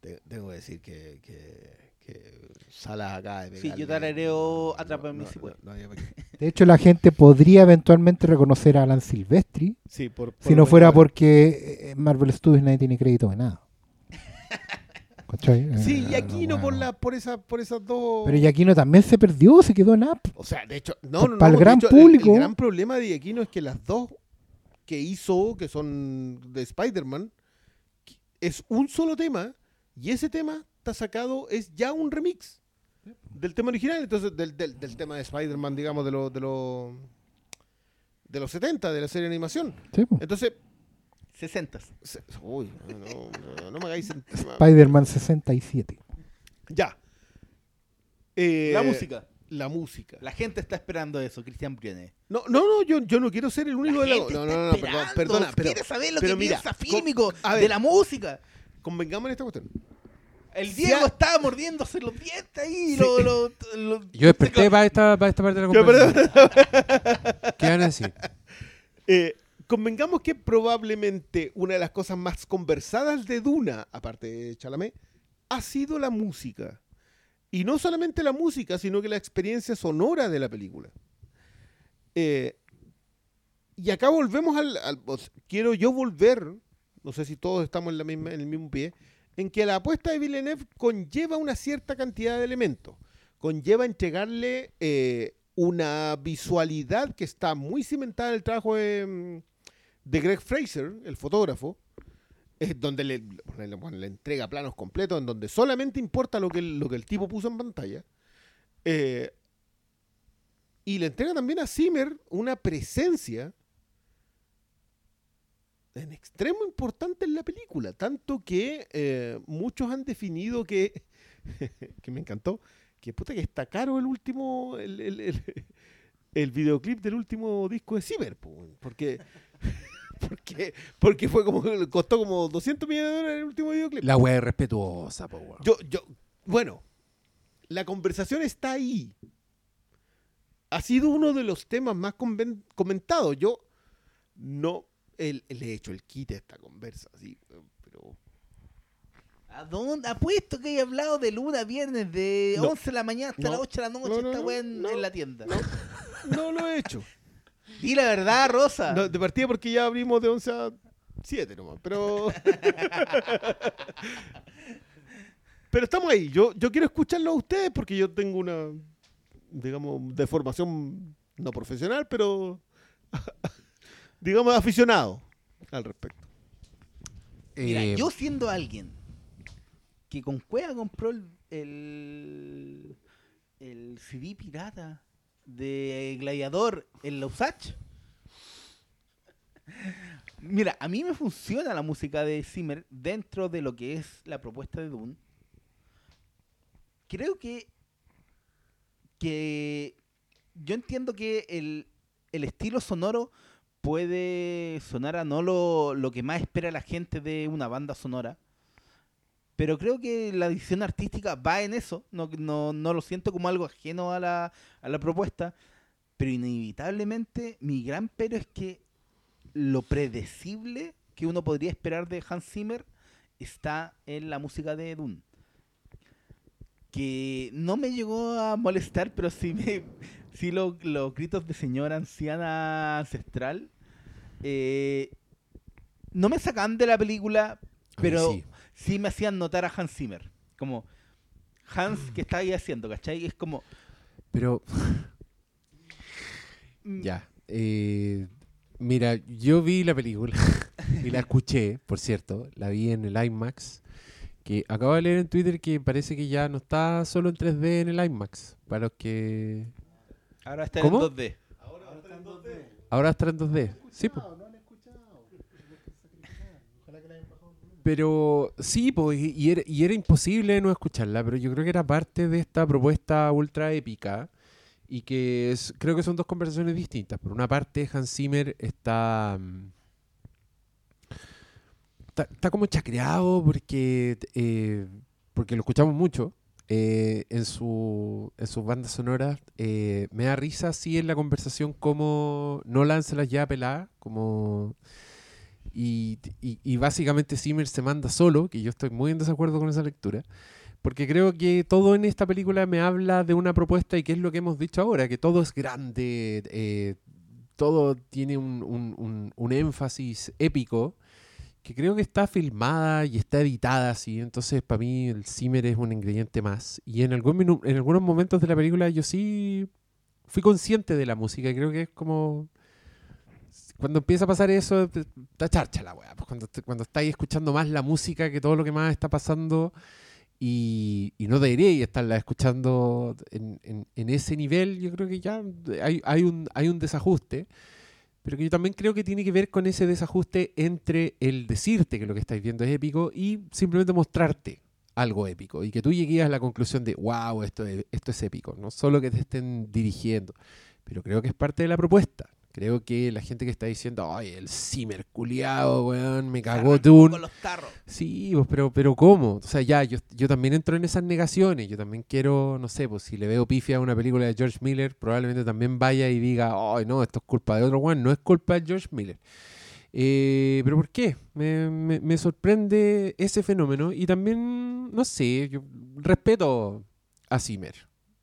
te- tengo que decir que, que, que Salas acá de Sí, yo tarareo Atrápame no, si no, puedes. no había para qué. De hecho, la gente podría eventualmente reconocer a Alan Silvestri Sí, por, si no fuera porque eh, Marvel Studios nadie tiene crédito de nada. ¿Cachai? Sí, Eh, y aquí no por, la, por, esa, por esas dos... Pero Yaquino también se perdió, se quedó en app. O sea, de hecho, no, no, no, pa'l de gran hecho, el- público. El, gran problema de Aquino es que las dos que hizo, que son de Spider-Man, es un solo tema y ese tema está sacado, es ya un remix del tema original, entonces del, del, del tema de Spider-Man, digamos, de los de los de los 70, de la serie de animación. Sí. Entonces, 60. se- uy, no, no, me hagáis. Spider-Man 67. Ya. Eh, la música. La música. La gente está esperando eso, Cristian Briones. No, no, no, yo, yo no quiero ser el único de la. gente No, está no, no, no, perdón, esperando, perdona, pero quiere saber lo pero que mira, piensa fílmico ver. de la música. convengamos en esta cuestión. El Diego ha- estaba mordiéndose los dientes ahí. Sí. Lo, lo- lo- Yo desperté para esta, para esta parte de la conversación. ¿Qué van a decir? Eh, convengamos que probablemente una de las cosas más conversadas de Duna, aparte de Chalamet, ha sido la música. Y no solamente la música, sino que la experiencia sonora de la película. Eh, y acá volvemos al, Quiero yo volver, no sé si todos estamos en el mismo pie, en que la apuesta de Villeneuve conlleva una cierta cantidad de elementos. Conlleva entregarle eh, una visualidad que está muy cimentada en el trabajo de, mm, de Greg Fraser, el fotógrafo, es donde le, le- le entrega planos completos, en donde solamente importa lo que el, lo que el tipo puso en pantalla. Eh, y le entrega también a Zimmer una presencia en extremo importante en la película, tanto que eh, muchos han definido que, que me encantó, que puta que está caro el último, el, el- el- el videoclip del último disco de Zimmer, porque, porque, porque fue como, costó como 200 millones de dólares el último videoclip. La wea es respetuosa, po, weón. Yo, yo, bueno, la conversación está ahí. Ha sido uno de los temas más conven- comentados. Yo no el- le he hecho el quite a esta conversa, así, pero ¿A dónde? Apuesto que hay hablado de luna a viernes de No. 11 de la mañana hasta No. las 8 de la noche. No, no, esta no, weá en, no, en la tienda. no lo he hecho. Di la verdad, Rosa. No, de partida porque ya abrimos de 11 a 7 nomás, pero... pero estamos ahí. Yo, yo quiero escucharlo a ustedes porque yo tengo una, digamos, de formación no profesional, pero, digamos, aficionado al respecto. Mira, Eh, yo siendo alguien que con Cueva compró el, el, el CD pirata de Gladiador en la USACH. Mira, a mí me funciona la música de Zimmer dentro de lo que es la propuesta de Dune. Creo que, que yo entiendo que el, el estilo sonoro puede sonar a no lo, lo que más espera la gente de una banda sonora. Pero creo que la edición artística va en eso. No, no, no lo siento como algo ajeno a la, a la propuesta. Pero inevitablemente mi gran pero es que lo predecible que uno podría esperar de Hans Zimmer está en la música de Dune. Que no me llegó a molestar, pero sí, me, sí lo- los gritos de señora anciana ancestral eh, no me sacan de la película, pero sí. Sí me hacían notar a Hans Zimmer. Como, Hans, ¿qué está ahí haciendo? ¿Cachai? Es como, Pero, mm, ya. eh, mira, yo vi la película y la escuché, por cierto. La vi en el IMAX. Que acabo de leer en Twitter que parece que ya no está solo en 3D en el IMAX. Para los que. ahora está ¿Cómo? en 2D. Ahora está en 2D. Sí, pues. Pero sí, pues, y- era, imposible no escucharla, pero yo creo que era parte de esta propuesta ultra épica y que es- creo que son dos conversaciones distintas. Por una parte, Hans Zimmer está, mm, está, como chacreado porque, eh, porque lo escuchamos mucho eh, en, su, en sus bandas sonoras. eh, me da risa así en la conversación como no lánzalas ya peladas, como... Y, y- y básicamente Zimmer se manda solo, que yo estoy muy en desacuerdo con esa lectura, porque creo que todo en esta película me habla de una propuesta y que es lo que hemos dicho ahora, que todo es grande, eh, todo tiene un, un- énfasis épico, que creo que está filmada y está editada así, entonces para mí el Zimmer es un ingrediente más. Y en, algún en algunos momentos de la película yo sí fui consciente de la música, creo que es como cuando empieza a pasar eso, está charcha la weá. Pues cuando, cuando estáis escuchando más la música que todo lo que más está pasando y, y no deberíais estarla escuchando en, en- en ese nivel, yo creo que ya hay, hay, un, hay un desajuste. Pero que yo también creo que tiene que ver con ese desajuste entre el decirte que lo que estáis viendo es épico y simplemente mostrarte algo épico. Y que tú llegues a la conclusión de, wow, esto es, esto es épico. No solo que te estén dirigiendo. Pero creo que es parte de la propuesta. Creo que la gente que está diciendo, ay, el Zimmer culiao, weón, me cagó Dune. Con los tarros. Sí, pues, pero, pero ¿cómo? O sea, ya, yo, yo también entro en esas negaciones. Yo también quiero, no sé, pues si le veo pifia a una película de George Miller, probablemente también vaya y diga, ay, no, esto es culpa de otro weón, no es culpa de George Miller. Eh, pero ¿por qué? Me, me- me sorprende ese fenómeno y también, no sé, yo respeto a Zimmer.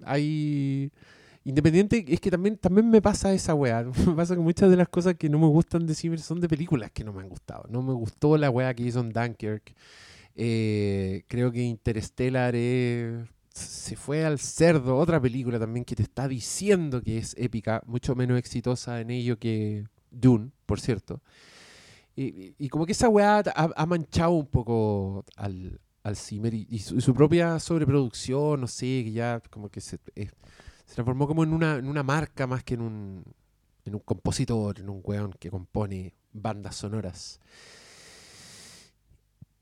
Hay... Independiente, es que también, también me pasa esa weá. Me pasa que muchas de las cosas que no me gustan de Zimmer son de películas que no me han gustado. No me gustó la weá que hizo Dunkirk. Eh, creo que Interstellar se fue al cerdo. Otra película también que te está diciendo que es épica, mucho menos exitosa en ello que Dune, por cierto. Y, como que esa weá ha, ha manchado un poco al, al Zimmer y, su, propia sobreproducción, no sé, que ya como que se, se transformó como en una, en una marca más que en un, en un compositor, en un weón que compone bandas sonoras.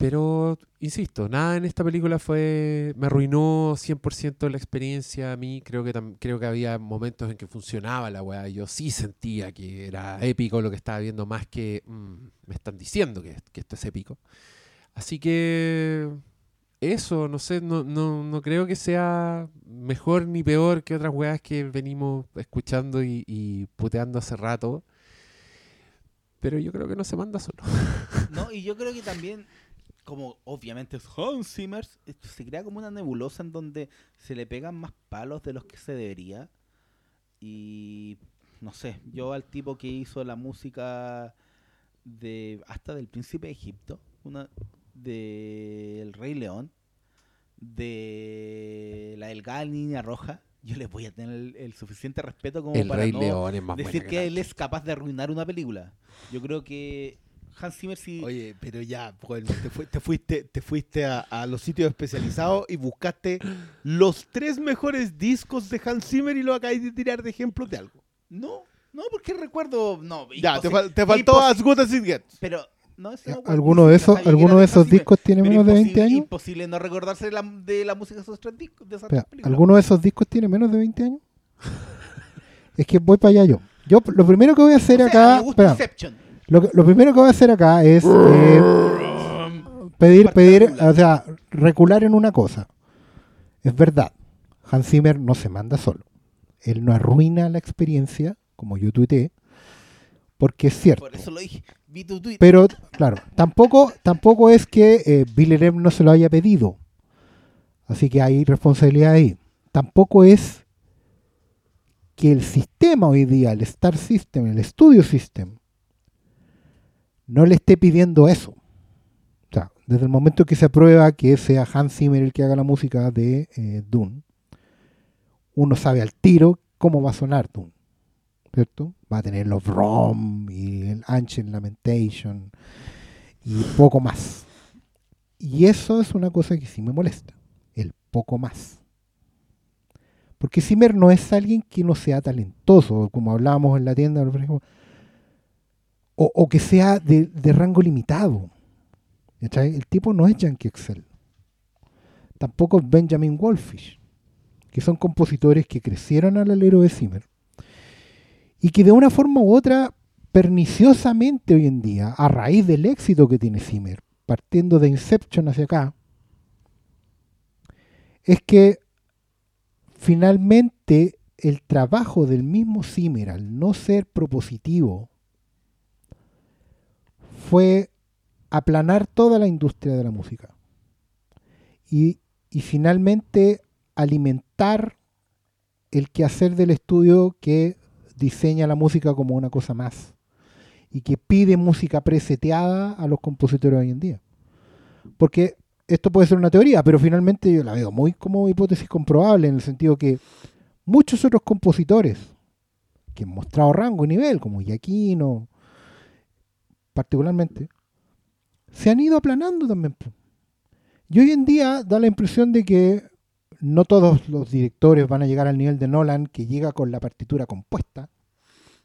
Pero, insisto, nada en esta película fue me arruinó 100% la experiencia a mí. Creo que, creo que había momentos en que funcionaba la weá. Yo sí sentía que era épico lo que estaba viendo, más que mm, me están diciendo que, que esto es épico. Así que eso, no sé, no, no, no creo que sea mejor ni peor que otras weas que venimos escuchando y, puteando hace rato. Pero yo creo que no se manda solo. No, y yo creo que también, como obviamente Hans Zimmer, se crea como una nebulosa en donde se le pegan más palos de los que se debería. Y no sé, yo al tipo que hizo la música de hasta del Príncipe de Egipto, una de El Rey León, de la delgada Niña Roja, yo le voy a tener el, el suficiente respeto como El para Rey no León es más decir que él es capaz de arruinar una película. Yo creo que Hans Zimmer sí Oye, pero ya, pues, te, fu- te fuiste, te fuiste a, a los sitios especializados y buscaste los tres mejores discos de Hans Zimmer y lo acabáis de tirar de ejemplo de algo. No, no, porque recuerdo. No, Ya, te, fal- te faltó As Good As It Gets. Pero, no, ese no, ¿Alguno de esos, alguno de esos discos tiene menos de 20 imposible- años? Imposible no recordarse de la, de la música de esos tres discos. De esas Espera, tres películas. ¿Alguno de esos discos tiene menos de 20 años? es que voy para allá yo. Yo lo primero que voy a hacer O sea, acá, espera, lo, primero que voy a hacer acá es eh, pedir, pedir, o sea, recular en una cosa. Es verdad, Hans Zimmer no se manda solo. Él no arruina la experiencia, como yo tuiteé, porque es cierto. Por eso lo dije. Pero, claro, tampoco, tampoco es que eh, Villeneuve no se lo haya pedido. Así que hay responsabilidad ahí. Tampoco es que el sistema hoy día, el Star System, el Studio System, no le esté pidiendo eso. O sea, desde el momento que se aprueba que sea Hans Zimmer el que haga la música de eh, Dune, uno sabe al tiro cómo va a sonar Dune. ¿Cierto? Va a tener los ROM y el Ancient Lamentation y poco más. Y eso es una cosa que sí me molesta. El poco más. Porque Zimmer no es alguien que no sea talentoso, como hablábamos en la tienda, por ejemplo, o, o que sea de, de rango limitado. El tipo no es Yankee Excel. Tampoco es Benjamin Wolfish, que son compositores que crecieron al alero de Zimmer y que de una forma u otra, perniciosamente hoy en día, a raíz del éxito que tiene Zimmer, partiendo de Inception hacia acá, es que finalmente el trabajo del mismo Zimmer, al no ser propositivo, fue aplanar toda la industria de la música. Y, y finalmente alimentar el quehacer del estudio que diseña la música como una cosa más y que pide música preseteada a los compositores hoy en día. Porque esto puede ser una teoría, pero finalmente yo la veo muy como hipótesis comprobable en el sentido que muchos otros compositores que han mostrado rango y nivel, como Giaquino, particularmente, se han ido aplanando también. Y hoy en día da la impresión de que no todos los directores van a llegar al nivel de Nolan, que llega con la partitura compuesta,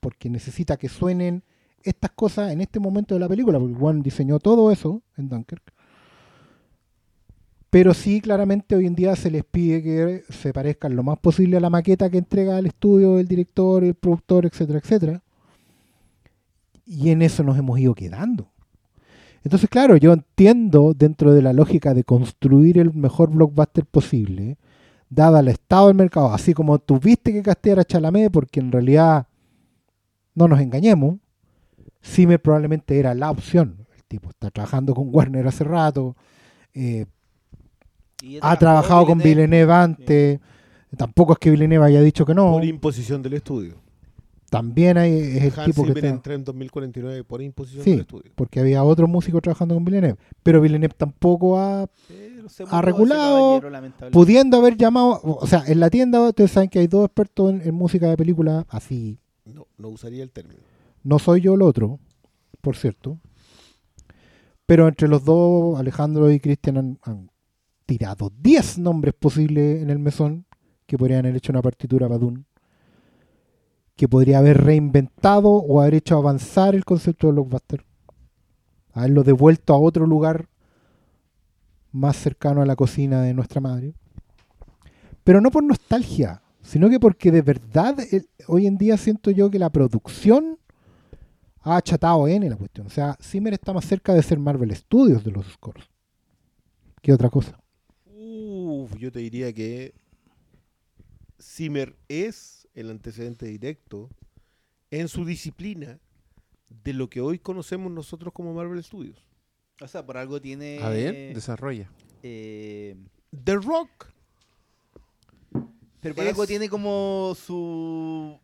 porque necesita que suenen estas cosas en este momento de la película, porque Juan diseñó todo eso en Dunkirk. Pero sí, claramente hoy en día se les pide que se parezcan lo más posible a la maqueta que entrega el estudio, el director, el productor, etcétera, etcétera. Y en eso nos hemos ido quedando. Entonces, claro, yo entiendo dentro de la lógica de construir el mejor blockbuster posible, dada el estado del mercado, así como tuviste que castear a Chalamet, porque en realidad, no nos engañemos, Zimmer probablemente era la opción. El tipo está trabajando con Warner hace rato, eh, Y ha trabajado con Villeneuve antes, tampoco es que Villeneuve haya dicho que no, Por imposición del estudio. también hay, es el Hans tipo que Zimmer está... entró en 2049 por imposición Sí. del estudio. porque había otro músico trabajando con Villeneuve, pero Villeneuve tampoco ha se ha regulado, pudiendo haber llamado, o sea, en la tienda ustedes saben que hay dos expertos en, en música de película, así, No, no usaría el término. no soy yo el otro, por cierto, pero entre los dos, Alejandro y Cristian han, han tirado 10 nombres posibles en el mesón que podrían haber hecho una partitura para Dune, que podría haber reinventado o haber hecho avanzar el concepto de blockbuster, haberlo devuelto a otro lugar más cercano a la cocina de nuestra madre. Pero no por nostalgia, sino que porque de verdad el- hoy en día siento yo que la producción ha achatado N la cuestión. O sea, Zimmer está más cerca de ser Marvel Studios de los scores que otra cosa. Uf, yo te diría que Zimmer es el antecedente directo en su disciplina de lo que hoy conocemos nosotros como Marvel Studios. O sea, por algo tiene. A ver, desarrolla. eh, The Rock pero por Es- algo tiene como su.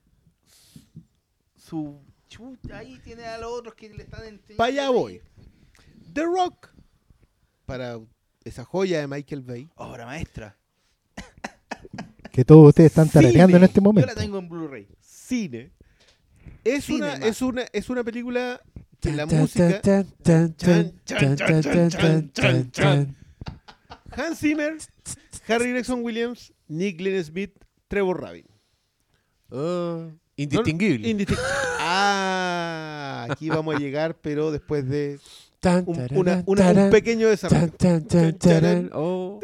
Su. chuta, ahí tiene a los otros que le están enseñando. Para allá voy. The Rock, para esa joya de Michael Bay, Obra maestra. Que todos ustedes están tarareando en este Yo momento. la tengo en Blu-ray. cine, es una, es una, es una película que la música. Hans Zimmer, Harry Gregson Williams, Nick Glenn Smith, Trevor Rabin. Oh, indistinguible. Indistin- ah, aquí vamos a llegar, pero después de un, tararán, una- una- un tarán, pequeño desarrollo. Oh.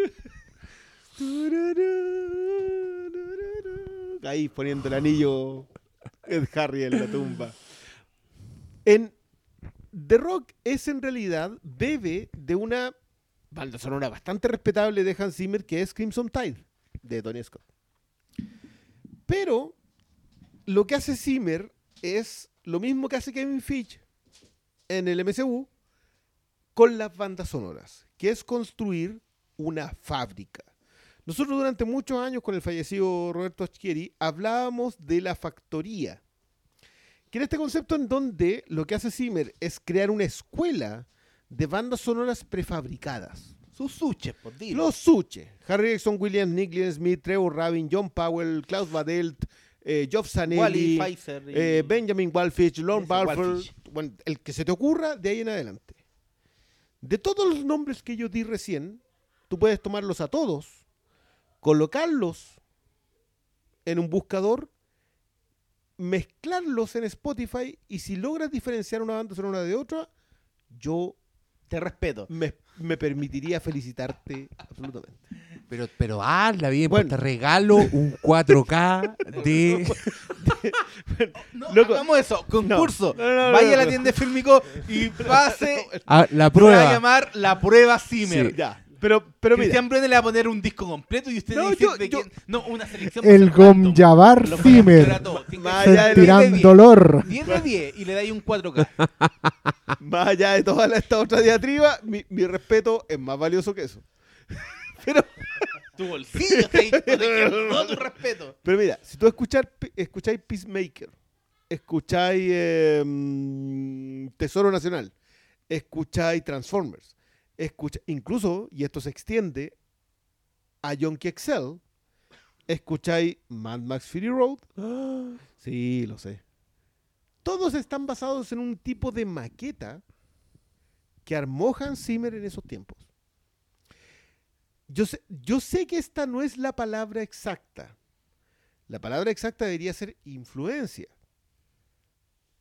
Ahí poniendo el anillo Ed Harry en la tumba. En The Rock es en realidad bebe de una banda sonora bastante respetable de Hans Zimmer que es Crimson Tide de Tony Scott. Pero lo que hace Zimmer es lo mismo que hace Kevin Feige en el MCU con las bandas sonoras, que es construir una fábrica. Nosotros durante muchos años con el fallecido Roberto Schieri hablábamos de la factoría, que era este concepto en donde lo que hace Zimmer es crear una escuela de bandas sonoras prefabricadas. Sus suches, por dilo. Los Suche, Harry Gregson Williams, Nick Smith, Trevor Rabin, John Powell, Klaus Badelt, eh, Zanelli, Pfizer. y- eh, Benjamin Walfish, Lorne Balfour, bueno, el que se te ocurra de ahí en adelante. De todos los nombres que yo di recién, tú puedes tomarlos a todos, colocarlos en un buscador, mezclarlos en Spotify y si logras diferenciar una banda sonora de otra, yo Te respeto. me, me permitiría felicitarte absolutamente. Pero, pero hazla bien, Bueno. pues te regalo un 4K de. No, Loco. hagamos eso. Concurso. No, no, no, Vaya no, a la no. tienda de Filmico y pase. Ah, la Se va a prueba. llamar la prueba Zimmer. Sí. Ya, pero, pero mira, Cristian Brune le va a poner un disco completo y usted No, dice yo- de yo- quién- No, una selección. El. Gomjabar Zimmer. a todos. Tiene que Más ser allá de- 10 de Sentirán 10. dolor. 10 de 10 y le dais un 4K. más allá de toda la- esta otra diatriba, mi, mi respeto es más valioso que eso. pero, Tu bolsillo todo tu respeto. pero mira, si tú escuchar, escucháis Peacemaker, escucháis eh, Tesoro Nacional, escucháis Transformers, escucha, incluso, y esto se extiende a Yonky Excel, escucháis Mad Max Fury Road. Sí, lo sé. Todos están basados en un tipo de maqueta que armó Hans Zimmer en esos tiempos. Yo sé, yo sé que esta no es la palabra exacta. La palabra exacta debería ser influencia.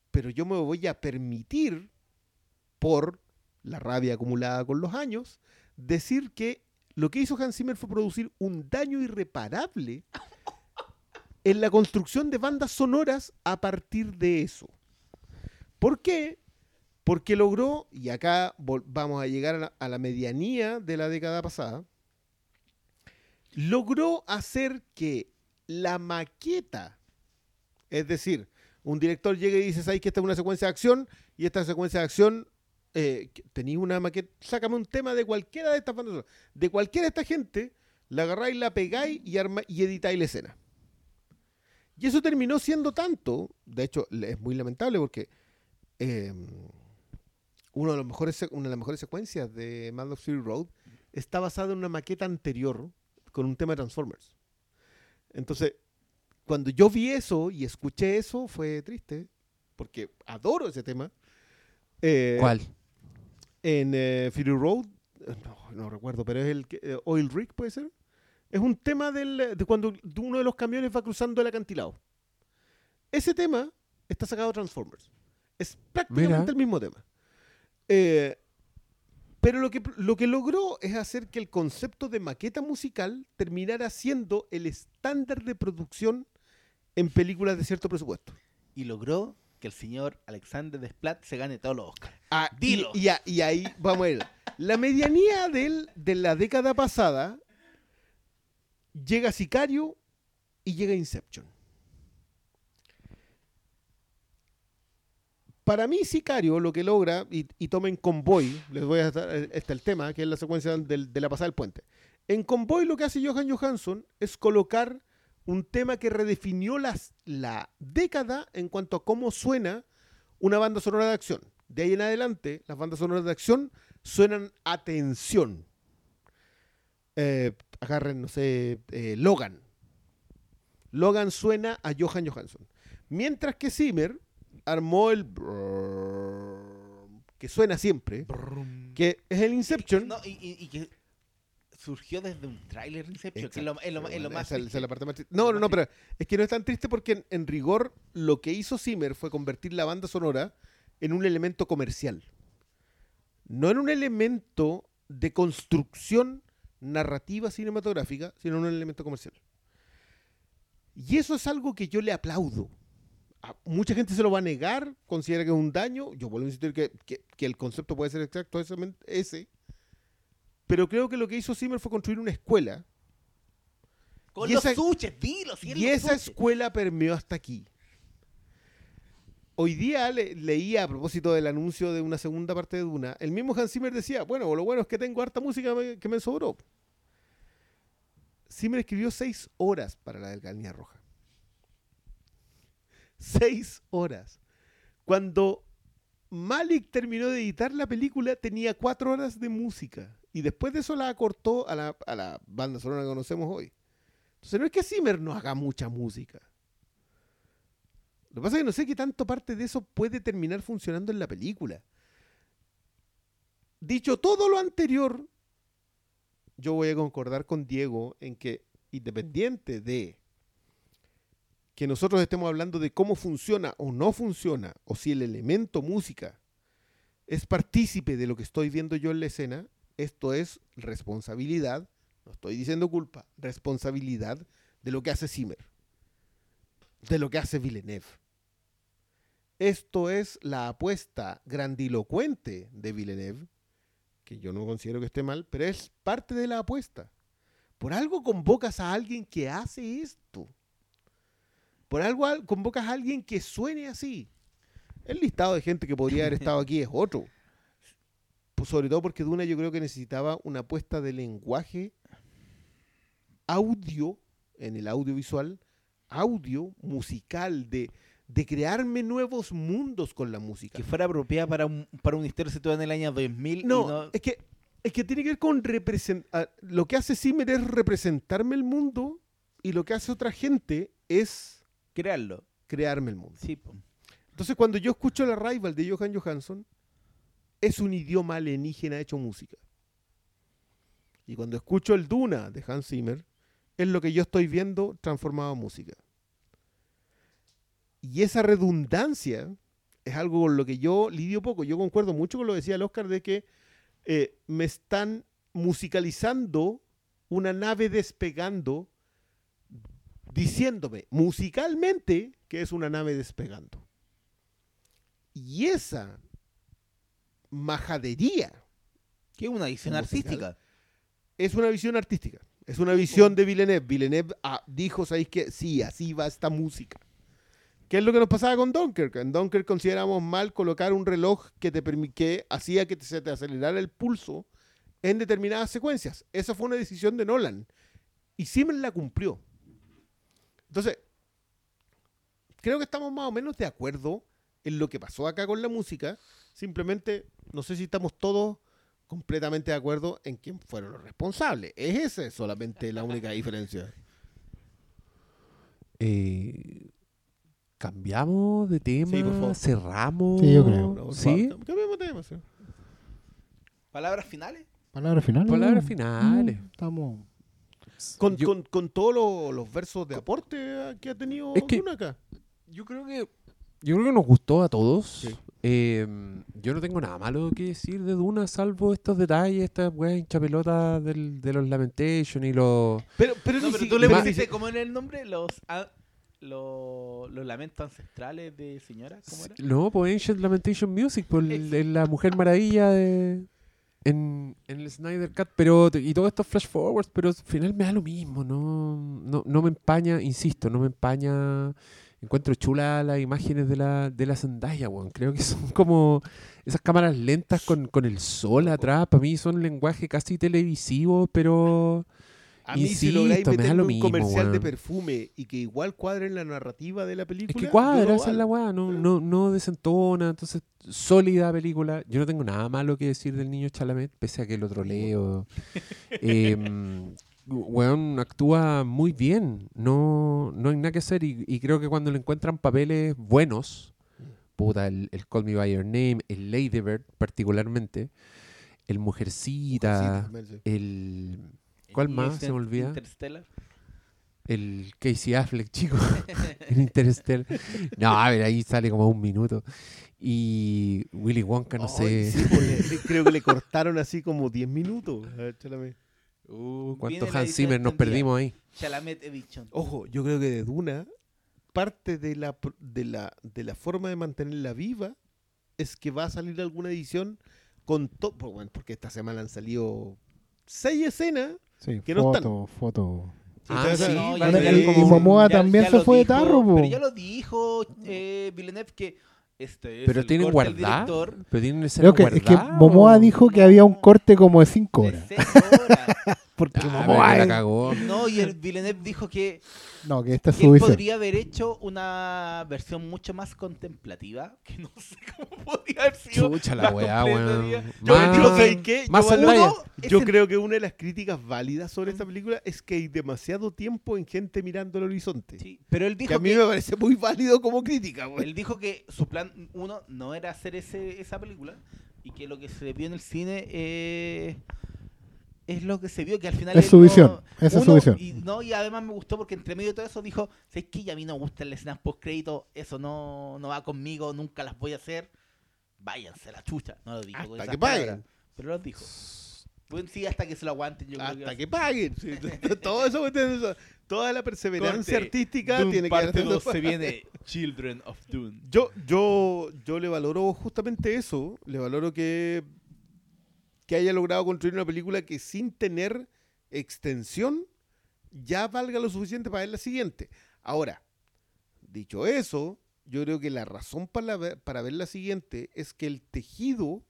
Pero yo me voy a permitir, por la rabia acumulada con los años, decir que lo que hizo Hans Zimmer fue producir un daño irreparable en la construcción de bandas sonoras a partir de eso. ¿Por qué? Porque logró, y acá vamos a llegar a la, a la medianía de la década pasada, logró hacer que la maqueta, es decir, un director llega y dice, ¿sabes que esta es una secuencia de acción? Y esta secuencia de acción, eh, tenéis una maqueta, sácame un tema de cualquiera de estas bandas de cualquiera de esta gente, la agarráis, la pegáis y, arma- y editáis la escena. Y eso terminó siendo tanto, de hecho es muy lamentable porque eh, uno de los mejores, una de las mejores secuencias de Mad Max Fury Road está basada en una maqueta anterior con un tema de Transformers. Entonces, cuando yo vi eso y escuché eso, fue triste, porque adoro ese tema. Eh, ¿Cuál? En eh, Fury Road, eh, no, no recuerdo, pero es el que- eh, Oil Rig, ¿puede ser? Es un tema del, de cuando uno de los camiones va cruzando el acantilado. Ese tema está sacado de Transformers. Es prácticamente Mira. el mismo tema. Eh, pero lo que, lo que logró es hacer que el concepto de maqueta musical terminara siendo el estándar de producción en películas de cierto presupuesto. Y logró que el señor Alexander Desplat se gane todos los Oscars. Ah, Dilo. Y, a- y ahí vamos a ver. La medianía del, de la década pasada llega Sicario y llega Inception. Para mí, Sicario lo que logra, y, y tomen Convoy, les voy a dar este es el tema, que es la secuencia del- de la pasada del puente. En Convoy lo que hace Johan Johansson es colocar un tema que redefinió las, la década en cuanto a cómo suena una banda sonora de acción. De ahí en adelante, las bandas sonoras de acción suenan a tensión. Eh, agarren, no sé, eh, Logan. Logan suena a Johan Johansson. Mientras que Zimmer armó el que suena siempre, que es el Inception. No, y, y- y que surgió desde un tráiler Inception, que es lo, es lo- Pero es lo bueno, más... esa es- esa es la parte más No, no, no, pero es que no es tan triste porque en, en rigor lo que hizo Zimmer fue convertir la banda sonora en un elemento comercial. No en un elemento de construcción narrativa cinematográfica, sino en un elemento comercial. Y eso es algo que yo le aplaudo. A mucha gente se lo va a negar, considera que es un daño. Yo vuelvo a insistir que, que- que el concepto puede ser exacto ese, ese. Pero creo que lo que hizo Zimmer fue construir una escuela Con y los esa- suches, dilo, sí, y esa suches. escuela permeó hasta aquí. Hoy día le- leía a propósito del anuncio de una segunda parte de Duna, el mismo Hans Zimmer decía, bueno, lo bueno es que tengo harta música me- que me sobró. Zimmer escribió seis horas para la Delgadía Roja. Seis horas. Cuando Malik terminó de editar la película, tenía cuatro horas de música. Y después de eso la acortó a la, a la banda sonora que conocemos hoy. Entonces no es que Zimmer no haga mucha música. Lo que pasa es que no sé qué tanto parte de eso puede terminar funcionando en la película. Dicho todo lo anterior, yo voy a concordar con Diego en que independiente de que nosotros estemos hablando de cómo funciona o no funciona, o si el elemento música es partícipe de lo que estoy viendo yo en la escena, esto es responsabilidad, no estoy diciendo culpa, responsabilidad de lo que hace Zimmer, de lo que hace Villeneuve. Esto es la apuesta grandilocuente de Villeneuve, que yo no considero que esté mal, pero es parte de la apuesta. Por algo convocas a alguien que hace esto. Por algo al- convocas a alguien que suene así. El listado de gente que podría haber estado aquí es otro. Pues sobre todo porque Duna yo creo que necesitaba una apuesta de lenguaje audio, en el audiovisual, audio, musical, de, de crearme nuevos mundos con la música. Que fuera apropiada para un, para un historia situada en el año 2000. y No, no- es que es que tiene que ver con representar. Lo que hace Zimmer es representarme el mundo y lo que hace otra gente es crearlo. crearme el mundo. Sí. Entonces, cuando yo escucho el Arrival de Johan Johansson, es un idioma alienígena hecho música. Y cuando escucho el Duna de Hans Zimmer, es lo que yo estoy viendo transformado en música. Y esa redundancia es algo con lo que yo lidio poco. Yo concuerdo mucho con lo que decía el Oscar de que eh, me están musicalizando una nave despegando, diciéndome musicalmente que es una nave despegando. Y esa majadería Que es una Musical. artística. es una visión artística. Es una visión de Villeneuve. Villeneuve ah, dijo, ¿sabéis qué? Sí, así va esta música. ¿Qué es lo que nos pasaba con Dunkirk? En Dunkirk consideramos mal colocar un reloj que te que hacía que te- se te acelerara el pulso en determinadas secuencias. Esa fue una decisión de Nolan. Y Zimmer la cumplió. Entonces, creo que estamos más o menos de acuerdo en lo que pasó acá con la música. Simplemente, no sé si estamos todos completamente de acuerdo en quién fueron los responsables. Es esa solamente la única diferencia. Eh, ¿Cambiamos de tema? Sí, por favor. ¿Cerramos? Sí, yo creo. ¿Sí? favor, Cambiemos de tema. sí. ¿Palabras finales? Palabras finales. Palabras finales. Mm, Estamos. Con, Yo- con, con todos los, los versos de aporte que ha tenido Es que- acá. Yo creo que yo creo que nos gustó a todos. Sí. Eh, yo no tengo nada malo que decir de Duna, salvo estos detalles, estas weas hinchapelotas del, de los Lamentation y los... Pero, pero, No, pero si- tú le pusiste, ¿cómo era el nombre? Los, a- lo- los lamentos ancestrales de señora. ¿Cómo era? No, pues Ancient Lamentation Music, por el- el- la Mujer Maravilla de... En, en el Snyder Cut, pero y todos estos flash forwards, pero al final me da lo mismo, no, no, no me empaña, insisto, no me empaña. Encuentro chula las imágenes de la, de la Zendaya, weón. Creo que son como esas cámaras lentas con, con el sol atrás. Para mí son lenguaje casi televisivo, pero a mí si lográis insisto, me lo un mismo, comercial de perfume y que igual cuadre en la narrativa de la Es película. que yo cuadra, esa es la weá, no, no, no desentona, entonces sólida película. Yo no tengo nada malo que decir del niño Chalamet, pese a que lo troleo. Em, weón, actúa muy bien, no, no hay nada que hacer y, y creo que cuando le encuentran papeles buenos, puta, el, el Call Me By Your Name, el Lady Bird particularmente, el Mujercita, el... ¿Cuál más? Se me olvida. Interstellar. El Casey Affleck, chico. en Interstellar. No, a ver, ahí sale como un minuto. Y Willy Wonka, no sé. sí, pues, creo que le cortaron así como 10 minutos. A ver, Chalamet. Uh, Viene ¿Cuánto la Hans Zimmer nos perdimos ahí? Chalamet Edition. Ojo, yo creo que de Duna, parte de la, de la, de la forma de mantenerla viva es que va a salir alguna edición con todo. Bueno, porque esta semana han salido seis escenas. Sí, Que no foto, foto. Ah, sí, no, y un- Momoa también se fue de tarro. Pero ya lo dijo eh, Villeneuve que este es Pero el tienen guardada. Pero tienen escena Creo que, es que Momoa ¿o? dijo que había un corte como de 5 de horas. seis horas. Porque Ah, la cagó. No, y el Villeneuve dijo que, No, que esta es que su él podría haber hecho una versión mucho más contemplativa, que no sé cómo podría haber sido. Chucha la más weá, weón. Yo, Más- yo sé qué, más yo. Uno es yo el- creo que una de las críticas válidas sobre esta película es que hay demasiado tiempo en gente mirando el horizonte. sí, pero él que dijo a mí que, me parece muy válido como crítica. güey. él dijo que su plan uno no era hacer ese, esa película y que lo que se vio en el cine eh, es lo que se vio que al final Es su no- visión, esa es su visión. y no y además me gustó porque entre medio de todo eso dijo ¿sabes qué? a mí no me gustan las escenas post crédito eso no, no va conmigo nunca las voy a hacer váyanse a la chucha. No lo dijo con Hasta esas que paguen. palabras, pero lo dijo. Bueno, sí, hasta que se lo aguanten. Yo creo Hasta que que paguen. sí. Todo eso, eso- toda la perseverancia Corte. artística Doom tiene que parte haber- 2 se viene Children of Dune. Yo, yo, yo le valoro justamente eso. Le valoro que, que haya logrado construir una película que sin tener extensión ya valga lo suficiente para ver la siguiente. Ahora, dicho eso, yo creo que la razón para, ver- para ver la siguiente es que el tejido,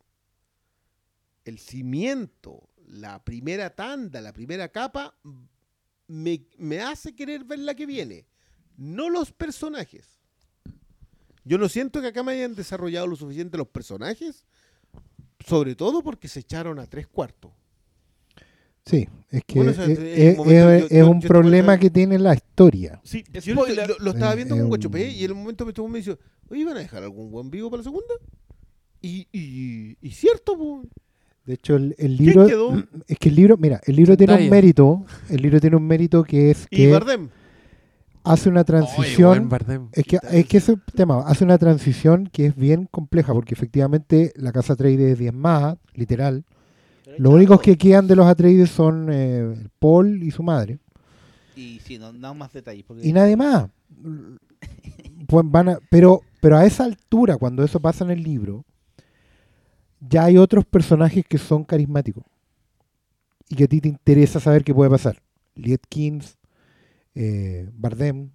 el cimiento, la primera tanda, la primera capa, me, me hace querer ver la que viene. No los personajes. Yo no siento que acá me hayan desarrollado lo suficiente los personajes, sobre todo porque se echaron a tres cuartos. Sí, es que Bueno, o sea, es, un es- momento es- yo- es yo- un yo te problema que tiene la historia. Sí, yo lo, lo estaba Eh, viendo es con un- Guachopé y en un momento me estuvo me dice, oye, ¿van a dejar algún buen vivo para la segunda? Y, y, y cierto, po. De hecho, el, el libro quedó? es que el libro, mira, el libro tiene un mérito, el libro tiene un mérito que es Y que Bardem. Hace una transición. Es que, es que ese tema hace una transición que es bien compleja, porque efectivamente la casa Atreides es diezmada, literal. Los únicos que quedan de los Atreides son eh, Paul y su madre. Y sí, no, no más detalles. Porque Y nadie más. Pues van a- pero, pero a esa altura, cuando eso pasa en el libro, ya hay otros personajes que son carismáticos. Y que a ti te interesa saber qué puede pasar. Lietkins, eh, Bardem,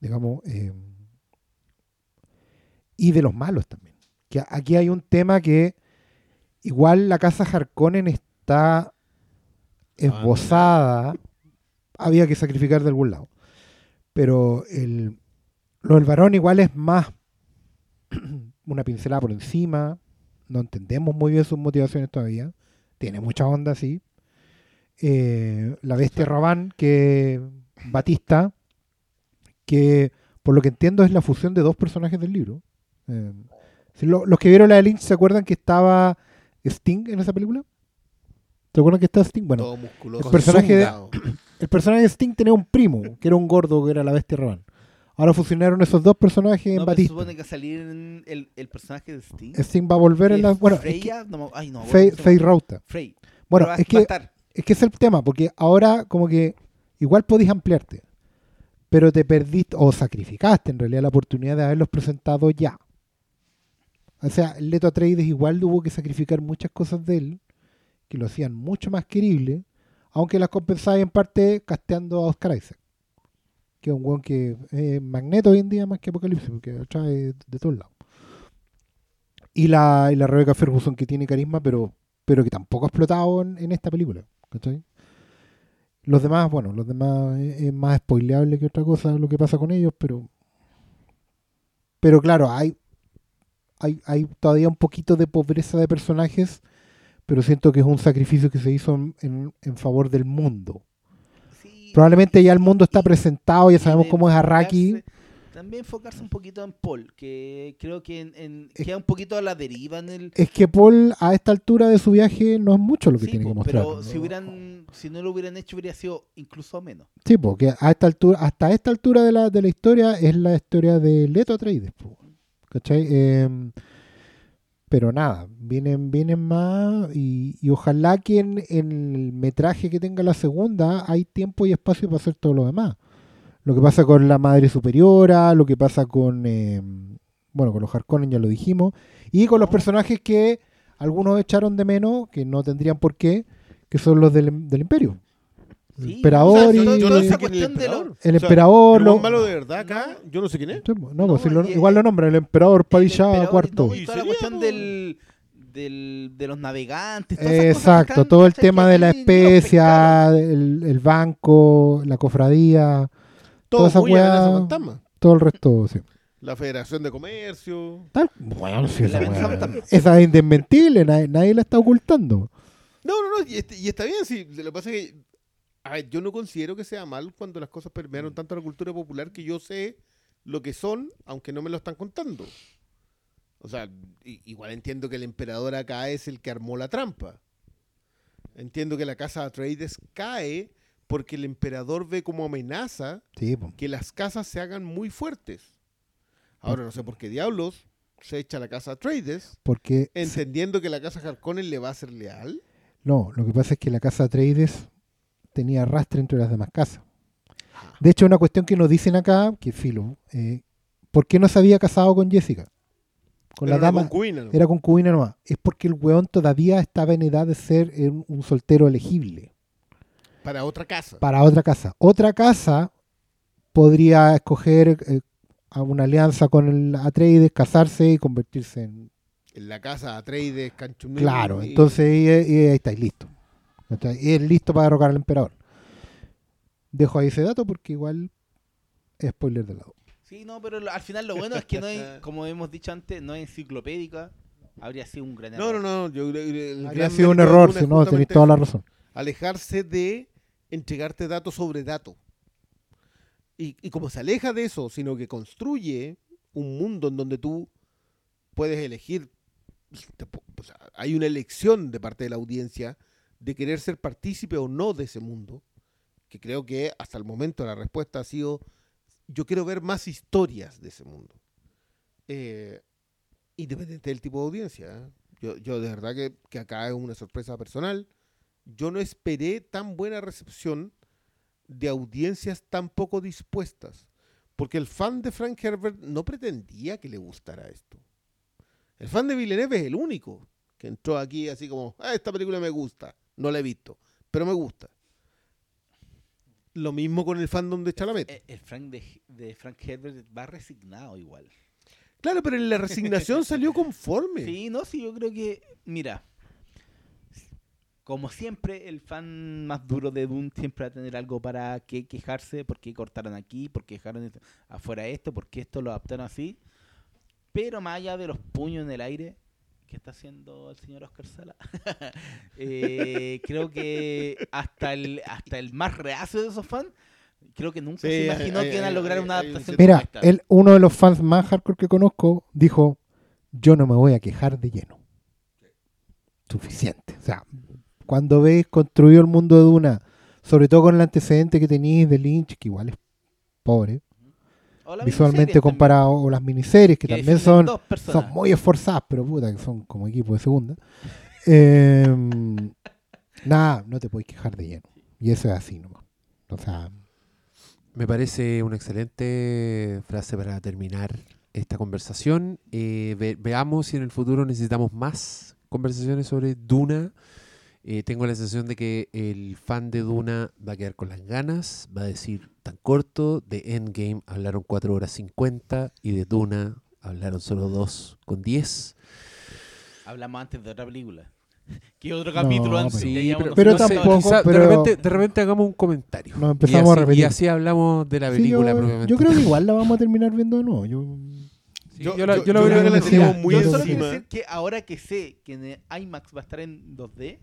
digamos, eh, y de los malos también. Que aquí hay un tema que igual la casa Harkonnen está esbozada, había que sacrificar de algún lado. Pero el, lo del varón igual es más una pincelada por encima, no entendemos muy bien sus motivaciones todavía, tiene mucha onda, sí. Eh, la bestia Raban, que Batista, que por lo que entiendo es la fusión de dos personajes del libro. Eh, si lo- los que vieron la de Lynch se acuerdan que estaba Sting en esa película. ¿Se acuerdan que está Sting? Bueno, todo musculoso. el personaje de- el personaje de Sting tenía un primo, que era un gordo, que era la bestia Raban. Ahora fusionaron esos dos personajes en no, pero se Batista. supone que salir en el, el personaje de Sting. Sting va a volver en la. Bueno, es que- Freya, no, ay, no, Fey, ¿cómo se Fey llama? Rauta. Frey. Bueno, va- es va a que, es que es el tema, porque ahora como que igual podéis ampliarte, pero te perdiste o sacrificaste en realidad la oportunidad de haberlos presentado ya. O sea, Leto Atreides igual tuvo que sacrificar muchas cosas de él que lo hacían mucho más querible, aunque las compensaba en parte casteando a Oscar Isaac, que es un weón que es magneto hoy en día más que Apocalipsis, porque trae de todos lados. Y la, y la Rebecca Ferguson que tiene carisma, pero, pero que tampoco ha explotado en, en esta película. ¿cachai? Los demás, bueno, los demás es, más spoileable que otra cosa lo que pasa con ellos, pero. Pero claro, hay, hay, hay todavía un poquito de pobreza de personajes, pero siento que es un sacrificio que se hizo en, en- en favor del mundo. Sí, Probablemente ya el mundo está presentado, ya sabemos cómo es Arraki. enfocarse- También enfocarse un poquito en Paul, que creo que en, en- Es- queda un poquito a la deriva en el. Es que Paul a esta altura de su viaje no es mucho lo que Sí, tiene que mostrar. pero si hubieran, si no lo hubieran hecho, hubiera sido incluso menos. Sí, porque a esta altura, hasta esta altura de la, de la historia es la historia de Leto Atreides, ¿cachai? Em, pero nada, vienen, vienen más y, y ojalá que en, en el metraje que tenga la segunda hay tiempo y espacio para hacer todo lo demás. Lo que pasa con la Madre Superiora, lo que pasa con, em, bueno, con los Harkonnen ya lo dijimos, y con los personajes que algunos echaron de menos, que no tendrían por qué, que son los del, del Imperio. El Sí, emperador o sea, y... todo- yo toda no sé esa quién es cuestión de lo- emperador. El O sea, emperador, lo malo de verdad acá, yo no sé quién es. No, No, pues lo- igual lo nombra el emperador Padilla cuarto. y toda la ¿Y cuestión del, del, de los navegantes. todas esas cosas que Exacto, están, todo el tema de la especia, el, el banco, la cofradía, Todo toda esa de fantasma. todo el resto, sí. La Federación de Comercio. Tal, bueno, sí, esa, weá- esa es indesmentible, nadie, nadie la está ocultando. No, no, no, y, este- y está bien, sí. Lo que pasa es que a ver, yo no considero que sea mal cuando las cosas permearon tanto a la cultura popular que yo sé lo que son, aunque no me lo están contando. O sea, igual entiendo que el emperador acá es el que armó la trampa. Entiendo que la casa Atreides cae porque el emperador ve como amenaza Sí, que las casas se hagan muy fuertes. Ahora no sé por qué diablos se echa a la casa Atreides, Porque se- entendiendo que la casa Harkonnen le va a ser leal. no, lo que pasa es que la casa Atreides tenía arrastre entre las demás casas. De hecho, una cuestión que nos dicen acá, que filo, eh, ¿por qué no se había casado con Jessica? Con la Era una dama, concubina, ¿no? era concubina nomás. Es porque el weón todavía estaba en edad de ser un soltero elegible Para otra casa. para otra casa. Otra casa podría escoger eh, a una alianza con el Atreides, casarse y convertirse en... En la casa Atreides, Canchumel. Claro, y- entonces y- y ahí estáis listo. Y es listo para derrocar al emperador. Dejo ahí ese dato porque igual es spoiler de lado. Sí, no, pero al final lo bueno es que no es, como hemos dicho antes, no es enciclopédica. Habría sido un gran No, error. no, no. Yo, el Habría sido un error, si no, tenéis toda la razón. Alejarse de entregarte dato sobre dato. Y, como se aleja de eso, sino que construye un mundo en donde tú puedes elegir, hay una elección de parte de la audiencia de querer ser partícipe o no de ese mundo, que creo que hasta el momento la respuesta ha sido, yo quiero ver más historias de ese mundo. Eh, independiente del tipo de audiencia. ¿eh? Yo, yo de verdad que, que acá es una sorpresa personal. Yo no esperé tan buena recepción de audiencias tan poco dispuestas. Porque el fan de Frank Herbert no pretendía que le gustara esto. El fan de Villeneuve es el único que entró aquí así como, "Ah, esta película me gusta. No la he visto, pero me gusta. Lo mismo con el fandom de Chalamet. Eh, El Frank de, de Frank Herbert va resignado igual. Claro, pero en la resignación salió conforme. Sí, no, sí, yo creo que, mira, como siempre, el fan más duro de Dune siempre va a tener algo para que quejarse, por qué cortaron aquí, por qué dejaron esto- afuera esto, por qué esto lo adaptaron así. Pero más allá de los puños en el aire que está haciendo el señor Oscar Sala, eh, creo que hasta el, hasta el más reacio de esos fans, creo que nunca Sí, se hay- imaginó hay- que iban a hay- lograr hay- una hay un adaptación cierto- Mira, el, uno de los fans más hardcore que conozco dijo, yo no me voy a quejar de lleno. Suficiente. O sea, cuando ves construido el mundo de Duna, sobre todo con el antecedente que tenéis de Lynch, que igual es pobre, visualmente miniserie también, comparado, o las miniseries, que, que también son, muy esforzadas, pero puta, que son como equipo de segunda. Eh, nada, no te puedes quejar de lleno. Y eso es así nomás. O sea, Me parece una excelente frase para terminar esta conversación. Eh, ve- veamos si en el futuro necesitamos más conversaciones sobre Duna. Eh, tengo la sensación de que el fan de Duna va a quedar con las ganas, va a decir tan corto, de Endgame hablaron 4 horas 50 y de Duna hablaron solo 2 con 10. Hablamos antes de otra película. ¿Qué otro No, capítulo antes? pero- Ya Sí, pero no sé, tampoco- pero- de, repente, de repente hagamos un comentario. Nos Y empezamos a así- repetir. Y así hablamos de la sí, película yo, propiamente. yo creo que igual la vamos a terminar viendo de nuevo. Yo, Sí, Yo- yo la, yo- yo la creo que la en Sí, tenemos muy yo Yo solo encima. quiero decir que ahora que sé que en IMAX va a estar en 2D,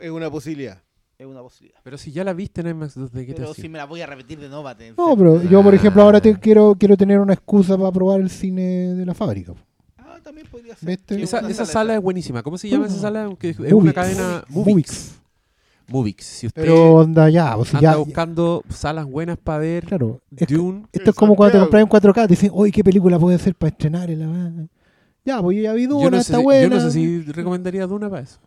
Es una posibilidad. es una posibilidad. Pero si ya la viste en IMAX 2D, ¿qué te Pero si me la voy a repetir de nuevo, no, pero yo, por ejemplo, ahora te Ah. quiero, quiero tener una excusa para probar el cine de la fábrica. Ah, también podría ser. ¿Viste? Sí, Esa, esa sala es buenísima. ¿Cómo se llama esa Uh, sala? Que es una Movix. cadena Movix. Movix. Si usted Pero onda ya, o sea, anda ya, buscando salas buenas para ver claro. Es, Dune, esto es como cuando te compras en 4K, te dicen, oye, ¿qué película puede ser para estrenar? en la... Ya, pues yo ya vi Duna, yo, no sé, está si- buena. yo no sé si recomendaría Duna para eso.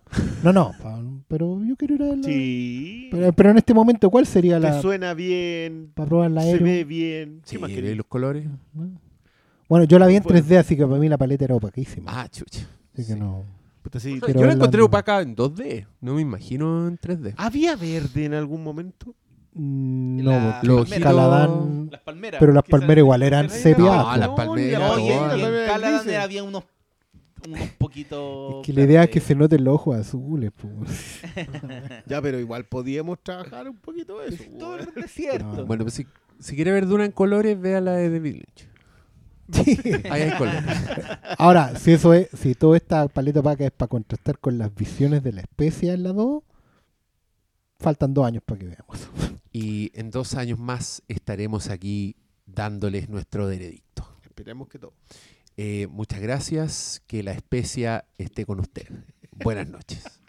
No, no, pa- pero yo quiero ir a verla. Sí. Pero, pero en este momento, ¿cuál sería la Te suena bien. para probar la Se ve bien. ¿Qué Sí, más querés? los colores. Bueno, yo la vi en Bueno. 3D, así que para mí la paleta era opaquísima. Ah, chucha. así que sí. no. Puta, sí. Quiero yo la encontré en- opaca en 2D. No me imagino en 3D. ¿Había verde en algún momento? Mm, La- No, porque Los Caladán. Las palmeras. Pero las que palmeras igual eran sepia. No, las palmeras. No, en- la- dice. había unos, unos poquitos. Es que la idea es que se noten los ojos azules. po. Ya, pero igual podíamos trabajar un poquito eso. Todo el desierto. No. Bueno, pues si, si quiere ver Duna en colores, vea la de David Lynch. Ahí hay colores. Ahora, si eso es, si toda esta paleta opaca es para contrastar con las visiones de la especie en la 2, faltan dos años para que veamos. Y en dos años más estaremos aquí dándoles nuestro veredicto. Esperemos que todo. Eh, muchas gracias. Que la especia esté con usted. Buenas noches.